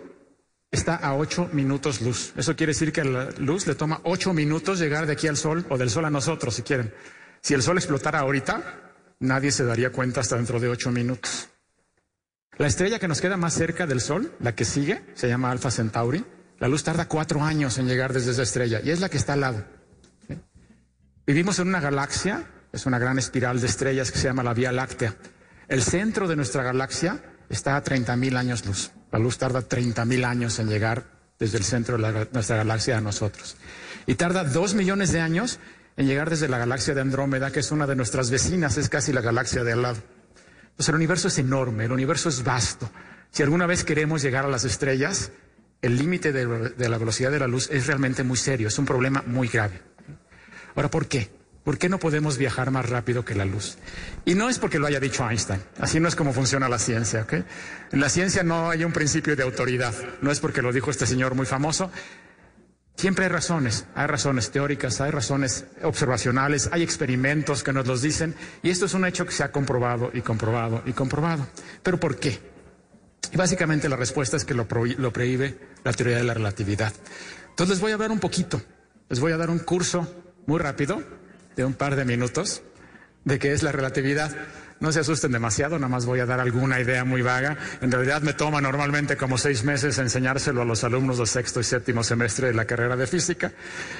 está a 8 minutos luz. Eso quiere decir que la luz le toma 8 minutos llegar de aquí al sol o del sol a nosotros, si quieren. Si el sol explotara ahorita, nadie se daría cuenta hasta dentro de 8 minutos. La estrella que nos queda más cerca del sol, la que sigue, se llama Alpha Centauri. La luz tarda cuatro años en llegar desde esa estrella y es la que está al lado. Vivimos en una galaxia, es una gran espiral de estrellas que se llama la Vía Láctea. El centro de nuestra galaxia está a 30.000 años luz. La luz tarda 30.000 años en llegar desde el centro de nuestra galaxia a nosotros. Y tarda dos millones de años en llegar desde la galaxia de Andrómeda, que es una de nuestras vecinas, es casi la galaxia de al lado. Entonces el universo es enorme, el universo es vasto. Si alguna vez queremos llegar a las estrellas, el límite de la velocidad de la luz es realmente muy serio, es un problema muy grave. Ahora, ¿por qué? ¿Por qué no podemos viajar más rápido que la luz? Y no es porque lo haya dicho Einstein, así no es como funciona la ciencia, ¿ok? En la ciencia no hay un principio de autoridad, no es porque lo dijo este señor muy famoso. Siempre hay razones, hay razones teóricas, hay razones observacionales, hay experimentos que nos los dicen, y esto es un hecho que se ha comprobado y comprobado y comprobado. ¿Pero por qué? Y básicamente la respuesta es que lo, lo prohíbe la teoría de la relatividad. Entonces les voy a hablar un poquito, les voy a dar un curso muy rápido, de un par de minutos, de qué es la relatividad. No se asusten demasiado, nada más voy a dar alguna idea muy vaga. En realidad me toma normalmente como seis meses enseñárselo a los alumnos del sexto y séptimo semestre de la carrera de física.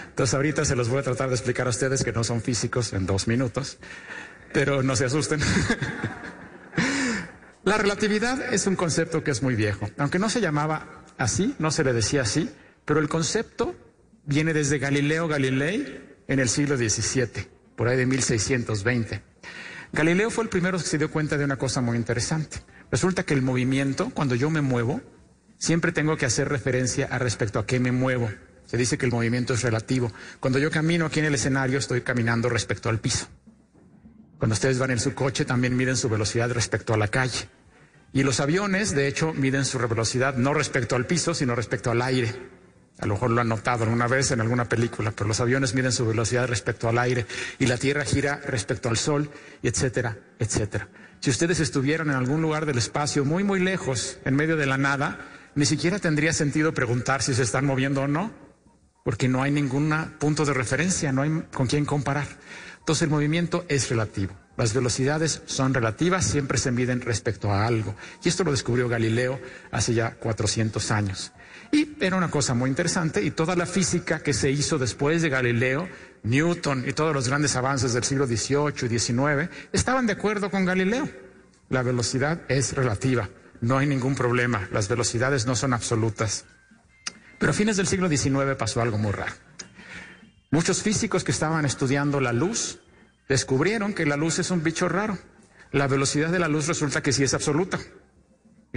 Entonces ahorita se los voy a tratar de explicar a ustedes que no son físicos en dos minutos, pero no se asusten. la relatividad es un concepto que es muy viejo. Aunque no se llamaba así, no se le decía así, pero el concepto viene desde Galileo Galilei en el siglo XVII, por ahí de 1620. Galileo fue el primero que se dio cuenta de una cosa muy interesante. Resulta que el movimiento, cuando yo me muevo, siempre tengo que hacer referencia a respecto a qué me muevo. Se dice que el movimiento es relativo. Cuando yo camino aquí en el escenario, estoy caminando respecto al piso. Cuando ustedes van en su coche, también miden su velocidad respecto a la calle. Y los aviones, de hecho, miden su velocidad no respecto al piso, sino respecto al aire. A lo mejor lo han notado alguna vez en alguna película, pero los aviones miden su velocidad respecto al aire y la Tierra gira respecto al Sol, etcétera, etcétera. Si ustedes estuvieran en algún lugar del espacio muy, muy lejos, en medio de la nada, ni siquiera tendría sentido preguntar si se están moviendo o no, porque no hay ningún punto de referencia, no hay con quién comparar. Entonces el movimiento es relativo. Las velocidades son relativas, siempre se miden respecto a algo. Y esto lo descubrió Galileo hace ya 400 años. Y era una cosa muy interesante y toda la física que se hizo después de Galileo, Newton y todos los grandes avances del siglo XVIII y XIX estaban de acuerdo con Galileo. La velocidad es relativa, no hay ningún problema, las velocidades no son absolutas. Pero a fines del siglo XIX pasó algo muy raro. Muchos físicos que estaban estudiando la luz descubrieron que la luz es un bicho raro. La velocidad de la luz resulta que sí es absoluta.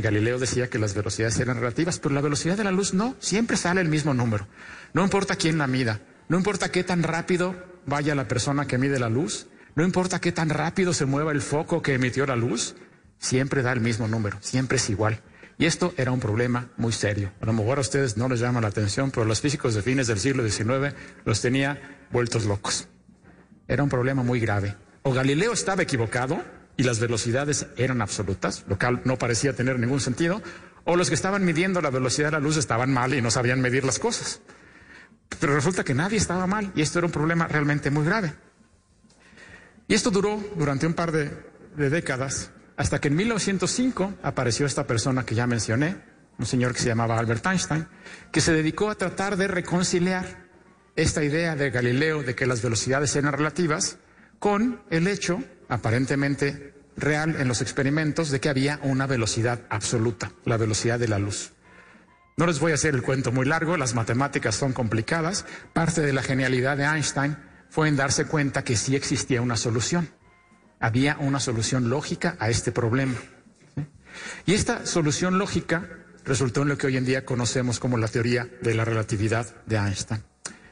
Galileo decía que las velocidades eran relativas, pero la velocidad de la luz no, siempre sale el mismo número. No importa quién la mida, no importa qué tan rápido vaya la persona que mide la luz, no importa qué tan rápido se mueva el foco que emitió la luz, siempre da el mismo número, siempre es igual. Y esto era un problema muy serio. A lo mejor a ustedes no les llama la atención, pero los físicos de fines del siglo XIX los tenía vueltos locos. Era un problema muy grave. O Galileo estaba equivocado, y las velocidades eran absolutas, lo cual no parecía tener ningún sentido, o los que estaban midiendo la velocidad de la luz estaban mal y no sabían medir las cosas. Pero resulta que nadie estaba mal y esto era un problema realmente muy grave. Y esto duró durante un par de, de décadas, hasta que en 1905 apareció esta persona que ya mencioné, un señor que se llamaba Albert Einstein, que se dedicó a tratar de reconciliar esta idea de Galileo de que las velocidades eran relativas con el hecho aparentemente real en los experimentos de que había una velocidad absoluta, la velocidad de la luz. No les voy a hacer el cuento muy largo, las matemáticas son complicadas. Parte de la genialidad de Einstein fue en darse cuenta que sí existía una solución. Había una solución lógica a este problema. Y esta solución lógica resultó en lo que hoy en día conocemos como la teoría de la relatividad de Einstein.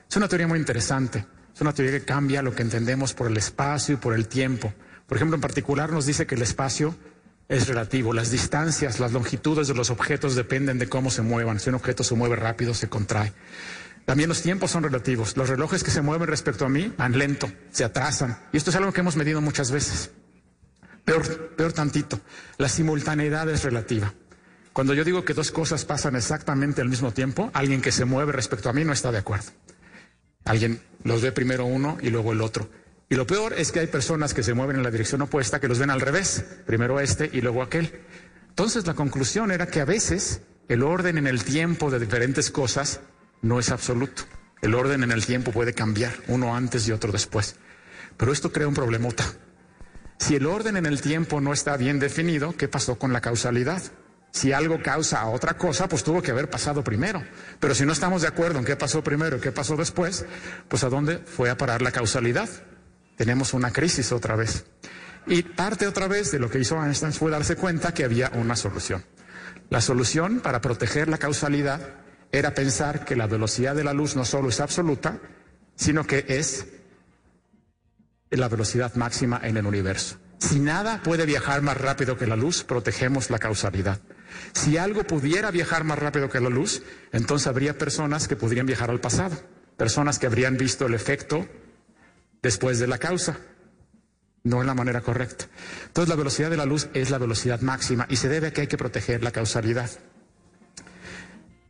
Es una teoría muy interesante. Es una teoría que cambia lo que entendemos por el espacio y por el tiempo. Por ejemplo, en particular nos dice que el espacio es relativo. Las distancias, las longitudes de los objetos dependen de cómo se muevan. Si un objeto se mueve rápido, se contrae. También los tiempos son relativos. Los relojes que se mueven respecto a mí van lento, se atrasan. Y esto es algo que hemos medido muchas veces. Peor, peor tantito, la simultaneidad es relativa. Cuando yo digo que dos cosas pasan exactamente al mismo tiempo, alguien que se mueve respecto a mí no está de acuerdo. Alguien los ve primero uno y luego el otro. Y lo peor es que hay personas que se mueven en la dirección opuesta que los ven al revés, primero este y luego aquel. Entonces la conclusión era que a veces el orden en el tiempo de diferentes cosas no es absoluto. El orden en el tiempo puede cambiar, uno antes y otro después. Pero esto crea un problemota. Si el orden en el tiempo no está bien definido, ¿qué pasó con la causalidad? Si algo causa a otra cosa, pues tuvo que haber pasado primero. Pero si no estamos de acuerdo en qué pasó primero y qué pasó después, pues a dónde fue a parar la causalidad tenemos una crisis otra vez. Y parte otra vez de lo que hizo Einstein fue darse cuenta que había una solución. La solución para proteger la causalidad era pensar que la velocidad de la luz no solo es absoluta, sino que es la velocidad máxima en el universo. Si nada puede viajar más rápido que la luz, protegemos la causalidad. Si algo pudiera viajar más rápido que la luz, entonces habría personas que podrían viajar al pasado, personas que habrían visto el efecto después de la causa. no es la manera correcta. Entonces la velocidad de la luz es la velocidad máxima y se debe a que hay que proteger la causalidad.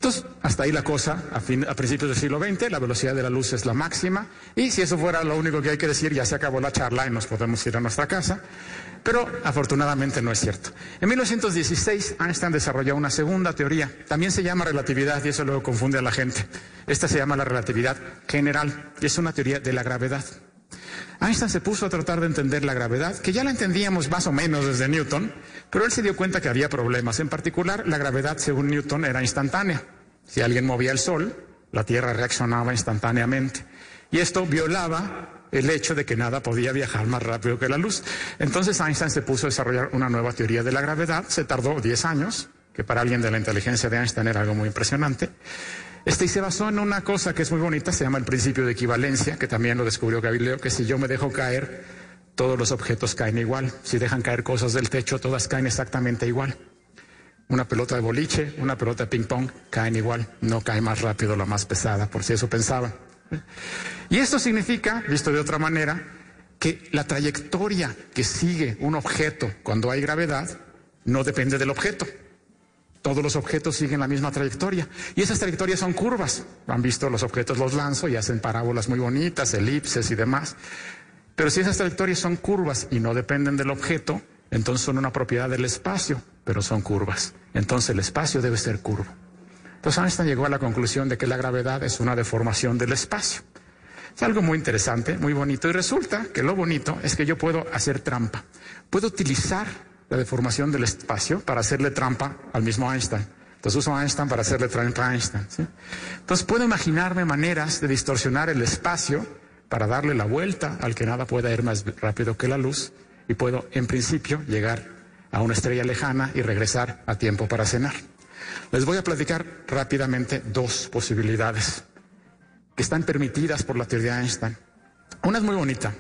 Entonces, hasta ahí la cosa, a, fin, a, principios del siglo XX, la velocidad de la luz es la máxima, y si eso fuera lo único que hay que decir, ya se acabó la charla y nos podemos ir a nuestra casa. Pero afortunadamente no es cierto. En 1916, Einstein desarrolló una segunda teoría, también se llama relatividad, y eso luego confunde a la gente. Esta se llama la relatividad general, y es una teoría de la gravedad. Einstein se puso a tratar de entender la gravedad, que ya la entendíamos más o menos desde Newton, pero él se dio cuenta que había problemas. En particular, la gravedad, según Newton, era instantánea. Si alguien movía el sol, la Tierra reaccionaba instantáneamente. Y esto violaba el hecho de que nada podía viajar más rápido que la luz. Entonces Einstein se puso a desarrollar una nueva teoría de la gravedad. Se tardó 10 años, que para alguien de la inteligencia de Einstein era algo muy impresionante. Este, y se basó en una cosa que es muy bonita, se llama el principio de equivalencia, que también lo descubrió Galileo, que si yo me dejo caer, todos los objetos caen igual. Si dejan caer cosas del techo, todas caen exactamente igual. Una pelota de boliche, una pelota de ping-pong, caen igual. No cae más rápido la más pesada, por si eso pensaban. Y esto significa, visto de otra manera, que la trayectoria que sigue un objeto cuando hay gravedad no depende del objeto. Todos los objetos siguen la misma trayectoria. Y esas trayectorias son curvas. Han visto los objetos, los lanzo y hacen parábolas muy bonitas, elipses y demás. Pero si esas trayectorias son curvas y no dependen del objeto, entonces son una propiedad del espacio, pero son curvas. Entonces el espacio debe ser curvo. Entonces Einstein llegó a la conclusión de que la gravedad es una deformación del espacio. Es algo muy interesante, muy bonito. Y resulta que lo bonito es que yo puedo hacer trampa. Puedo utilizar la deformación del espacio para hacerle trampa al mismo Einstein. Entonces uso Einstein para hacerle trampa a Einstein. Entonces puedo imaginarme maneras de distorsionar el espacio para darle la vuelta al que nada pueda ir más rápido que la luz y puedo en principio llegar a una estrella lejana y regresar a tiempo para cenar. Les voy a platicar rápidamente dos posibilidades que están permitidas por la teoría de Einstein. Una es muy bonita.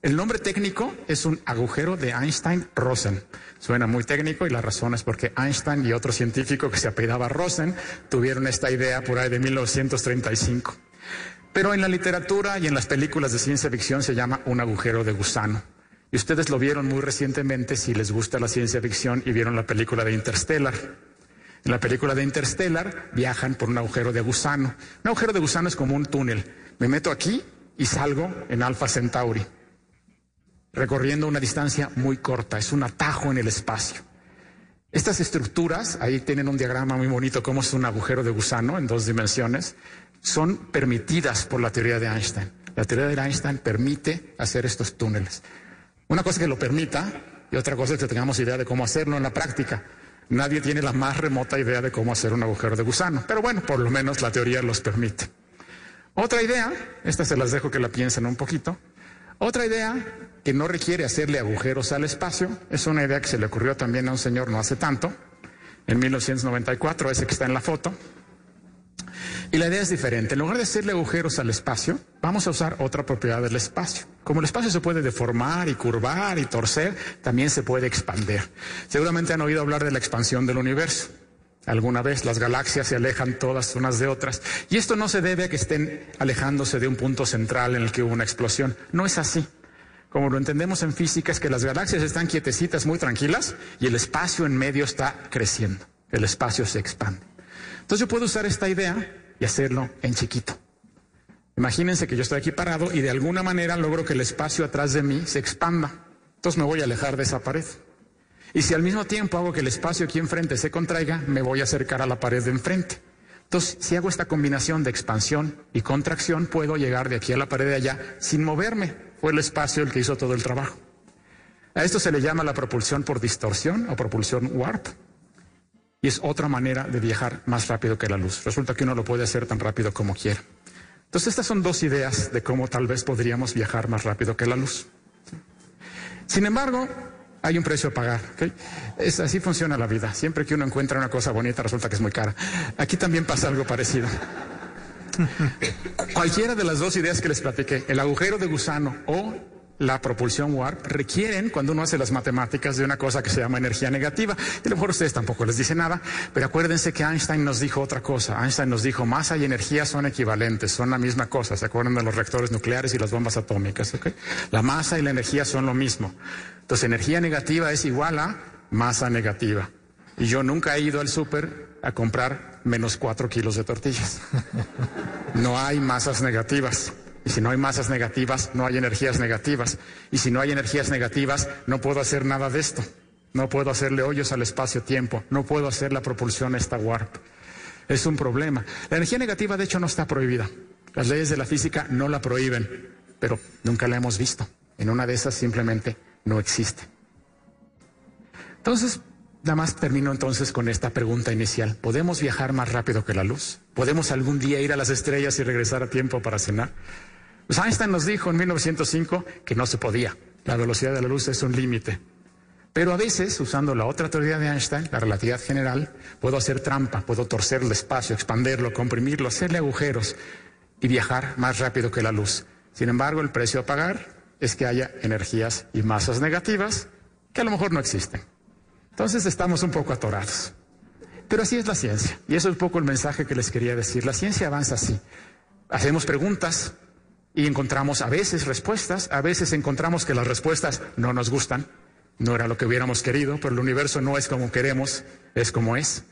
El nombre técnico es un agujero de Einstein-Rosen. Suena muy técnico y la razón es porque Einstein y otro científico que se apellidaba Rosen tuvieron esta idea por ahí de 1935. Pero en la literatura y en las películas de ciencia ficción se llama un agujero de gusano. Y ustedes lo vieron muy recientemente si les gusta la ciencia ficción y vieron la película de Interstellar. En la película de Interstellar viajan por un agujero de gusano. Un agujero de gusano es como un túnel. Me meto aquí y salgo en Alpha Centauri recorriendo una distancia muy corta, es un atajo en el espacio. Estas estructuras, ahí tienen un diagrama muy bonito, como es un agujero de gusano en dos dimensiones, son permitidas por la teoría de Einstein. La teoría de Einstein permite hacer estos túneles. Una cosa que lo permita y otra cosa es que tengamos idea de cómo hacerlo en la práctica. Nadie tiene la más remota idea de cómo hacer un agujero de gusano, pero bueno, por lo menos la teoría los permite. Otra idea, esta se las dejo que la piensen un poquito, otra idea que no requiere hacerle agujeros al espacio es una idea que se le ocurrió también a un señor no hace tanto, en 1994, ese que está en la foto. Y la idea es diferente. En lugar de hacerle agujeros al espacio, vamos a usar otra propiedad del espacio. Como el espacio se puede deformar y curvar y torcer, también se puede expandir. Seguramente han oído hablar de la expansión del universo. Alguna vez las galaxias se alejan todas unas de otras. Y esto no se debe a que estén alejándose de un punto central en el que hubo una explosión. No es así. Como lo entendemos en física, es que las galaxias están quietecitas, muy tranquilas, y el espacio en medio está creciendo. El espacio se expande. Entonces yo puedo usar esta idea y hacerlo en chiquito. Imagínense que yo estoy aquí parado y de alguna manera logro que el espacio atrás de mí se expanda. Entonces me voy a alejar de esa pared. Y si al mismo tiempo hago que el espacio aquí enfrente se contraiga, me voy a acercar a la pared de enfrente. Entonces, si hago esta combinación de expansión y contracción, puedo llegar de aquí a la pared de allá sin moverme. Fue el espacio el que hizo todo el trabajo. A esto se le llama la propulsión por distorsión o propulsión warp. Y es otra manera de viajar más rápido que la luz. Resulta que uno lo puede hacer tan rápido como quiera. Entonces, estas son dos ideas de cómo tal vez podríamos viajar más rápido que la luz. Sin embargo, hay un precio a pagar. Es, así funciona la vida. Siempre que uno encuentra una cosa bonita resulta que es muy cara. Aquí también pasa algo parecido. Cualquiera de las dos ideas que les platiqué, el agujero de gusano o la propulsión warp requieren, cuando uno hace las matemáticas, de una cosa que se llama energía negativa. Y a lo mejor ustedes tampoco les dice nada, pero acuérdense que Einstein nos dijo otra cosa. Einstein nos dijo, masa y energía son equivalentes, son la misma cosa. ¿Se acuerdan de los reactores nucleares y las bombas atómicas? La masa y la energía son lo mismo. Entonces, energía negativa es igual a masa negativa. Y yo nunca he ido al súper a comprar menos cuatro kilos de tortillas. No hay masas negativas. Y si no hay masas negativas, no hay energías negativas. Y si no hay energías negativas, no puedo hacer nada de esto. No puedo hacerle hoyos al espacio-tiempo. No puedo hacer la propulsión a esta warp. Es un problema. La energía negativa, de hecho, no está prohibida. Las leyes de la física no la prohíben, pero nunca la hemos visto. En una de esas simplemente no existe. Entonces, Nada más termino entonces con esta pregunta inicial. ¿Podemos viajar más rápido que la luz? ¿Podemos algún día ir a las estrellas y regresar a tiempo para cenar? Pues Einstein nos dijo en 1905 que no se podía. La velocidad de la luz es un límite. Pero a veces, usando la otra teoría de Einstein, la relatividad general, puedo hacer trampa, puedo torcer el espacio, expanderlo, comprimirlo, hacerle agujeros y viajar más rápido que la luz. Sin embargo, el precio a pagar es que haya energías y masas negativas que a lo mejor no existen. Entonces estamos un poco atorados. Pero así es la ciencia. Y eso es un poco el mensaje que les quería decir. La ciencia avanza así. Hacemos preguntas y encontramos a veces respuestas, a veces encontramos que las respuestas no nos gustan, no era lo que hubiéramos querido, pero el universo no es como queremos, es como es.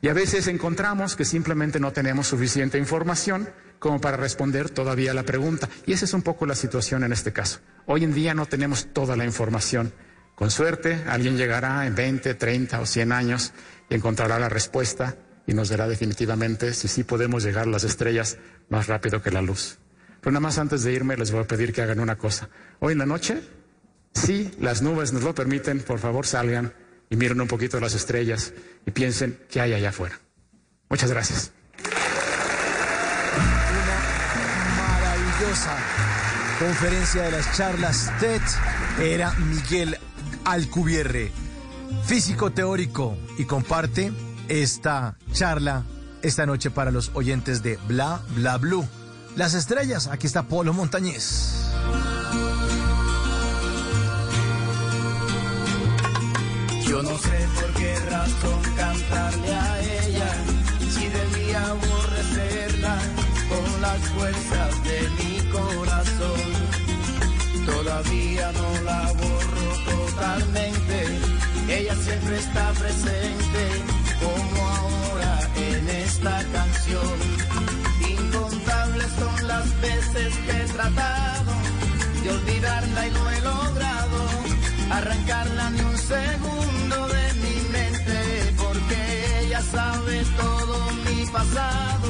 Y a veces encontramos que simplemente no tenemos suficiente información como para responder todavía la pregunta. Y esa es un poco la situación en este caso. Hoy en día no tenemos toda la información con suerte, alguien llegará en 20, 30 o 100 años y encontrará la respuesta y nos dirá definitivamente si sí podemos llegar a las estrellas más rápido que la luz. Pero nada más antes de irme les voy a pedir que hagan una cosa. Hoy en la noche, si las nubes nos lo permiten, por favor salgan y miren un poquito las estrellas y piensen qué hay allá afuera. Muchas gracias. Una maravillosa conferencia de las charlas TED era Miguel Alcubierre, físico teórico, y comparte esta charla esta noche para los oyentes de Bla Bla Blue. Las estrellas, aquí está Polo Montañez. Yo no sé por qué razón cantarle a ella, si debía aborrecerla con las fuerzas de mi corazón. Todavía no la borro totalmente, ella siempre está presente, como ahora en esta canción. Veces que he tratado de olvidarla y no he logrado arrancarla ni un segundo de mi mente, porque ella sabe todo mi pasado,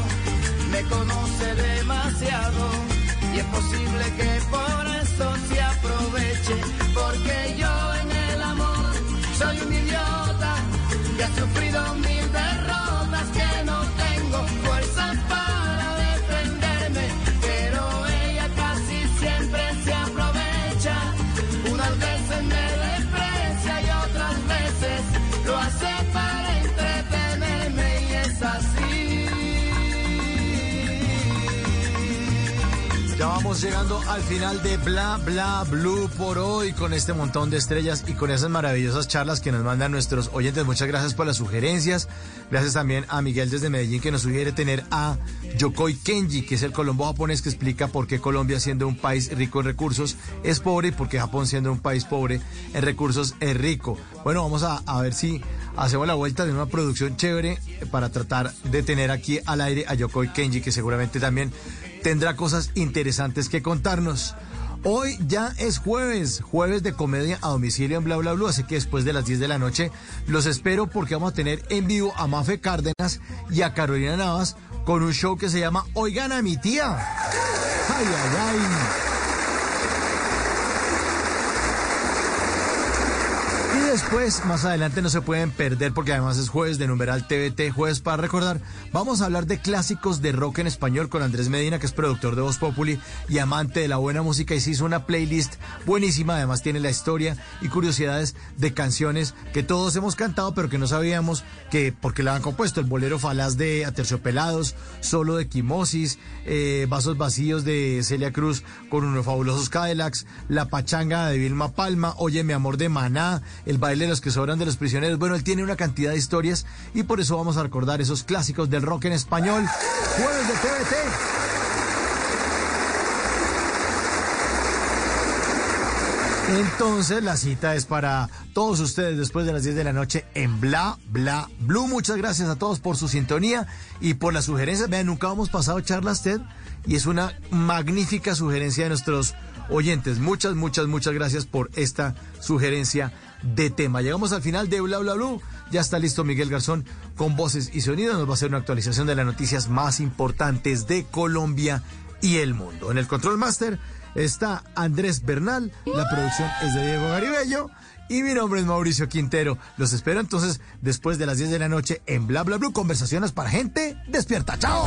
me conoce demasiado y es posible que por eso se aproveche, porque yo en el amor soy un idiota que ha sufrido vamos llegando al final de Bla Bla Blue por hoy con este montón de estrellas y con esas maravillosas charlas que nos mandan nuestros oyentes. Muchas gracias por las sugerencias. Gracias también a Miguel desde Medellín que nos sugiere tener a Yokoi Kenji, que es el colombo japonés que explica por qué Colombia siendo un país rico en recursos es pobre y por qué Japón siendo un país pobre en recursos es rico. Bueno, vamos a, a ver si hacemos la vuelta de una producción chévere para tratar de tener aquí al aire a Yokoi Kenji, que seguramente también tendrá cosas interesantes que contarnos. Hoy ya es jueves, jueves de comedia a domicilio en Bla Bla Bla, así que después de las 10 de la noche los espero porque vamos a tener en vivo a Mafe Cárdenas y a Carolina Navas con un show que se llama Oigan a mi tía. Ay, ay, ay. Después, más adelante no se pueden perder porque además es jueves de numeral TVT, jueves para recordar. Vamos a hablar de clásicos de rock en español con Andrés Medina, que es productor de Voz Populi y amante de la buena música y se hizo una playlist buenísima. Además tiene la historia y curiosidades de canciones que todos hemos cantado pero que no sabíamos que porque la han compuesto. El bolero falaz de Aterciopelados, solo de Quimosis, eh, Vasos Vacíos de Celia Cruz con unos fabulosos Cadillacs, La Pachanga de Vilma Palma, Oye mi amor de Maná, El baile de los que sobran de los prisioneros. Bueno, él tiene una cantidad de historias y por eso vamos a recordar esos clásicos del rock en español. Jueves de TVT. Entonces la cita es para todos ustedes después de las 10 de la noche en Bla Bla Blue. Muchas gracias a todos por su sintonía y por las sugerencias. Vean, nunca hemos pasado charlas TED y es una magnífica sugerencia de nuestros oyentes. Muchas, muchas, muchas gracias por esta sugerencia de tema. Llegamos al final de Bla Bla Blue. Ya está listo Miguel Garzón con voces y sonidos. Nos va a hacer una actualización de las noticias más importantes de Colombia y el mundo. En el Control Master está Andrés Bernal, la producción es de Diego Garibello y mi nombre es Mauricio Quintero. Los espero entonces después de las 10 de la noche en Bla Bla Blue, conversaciones para gente despierta. ¡Chao!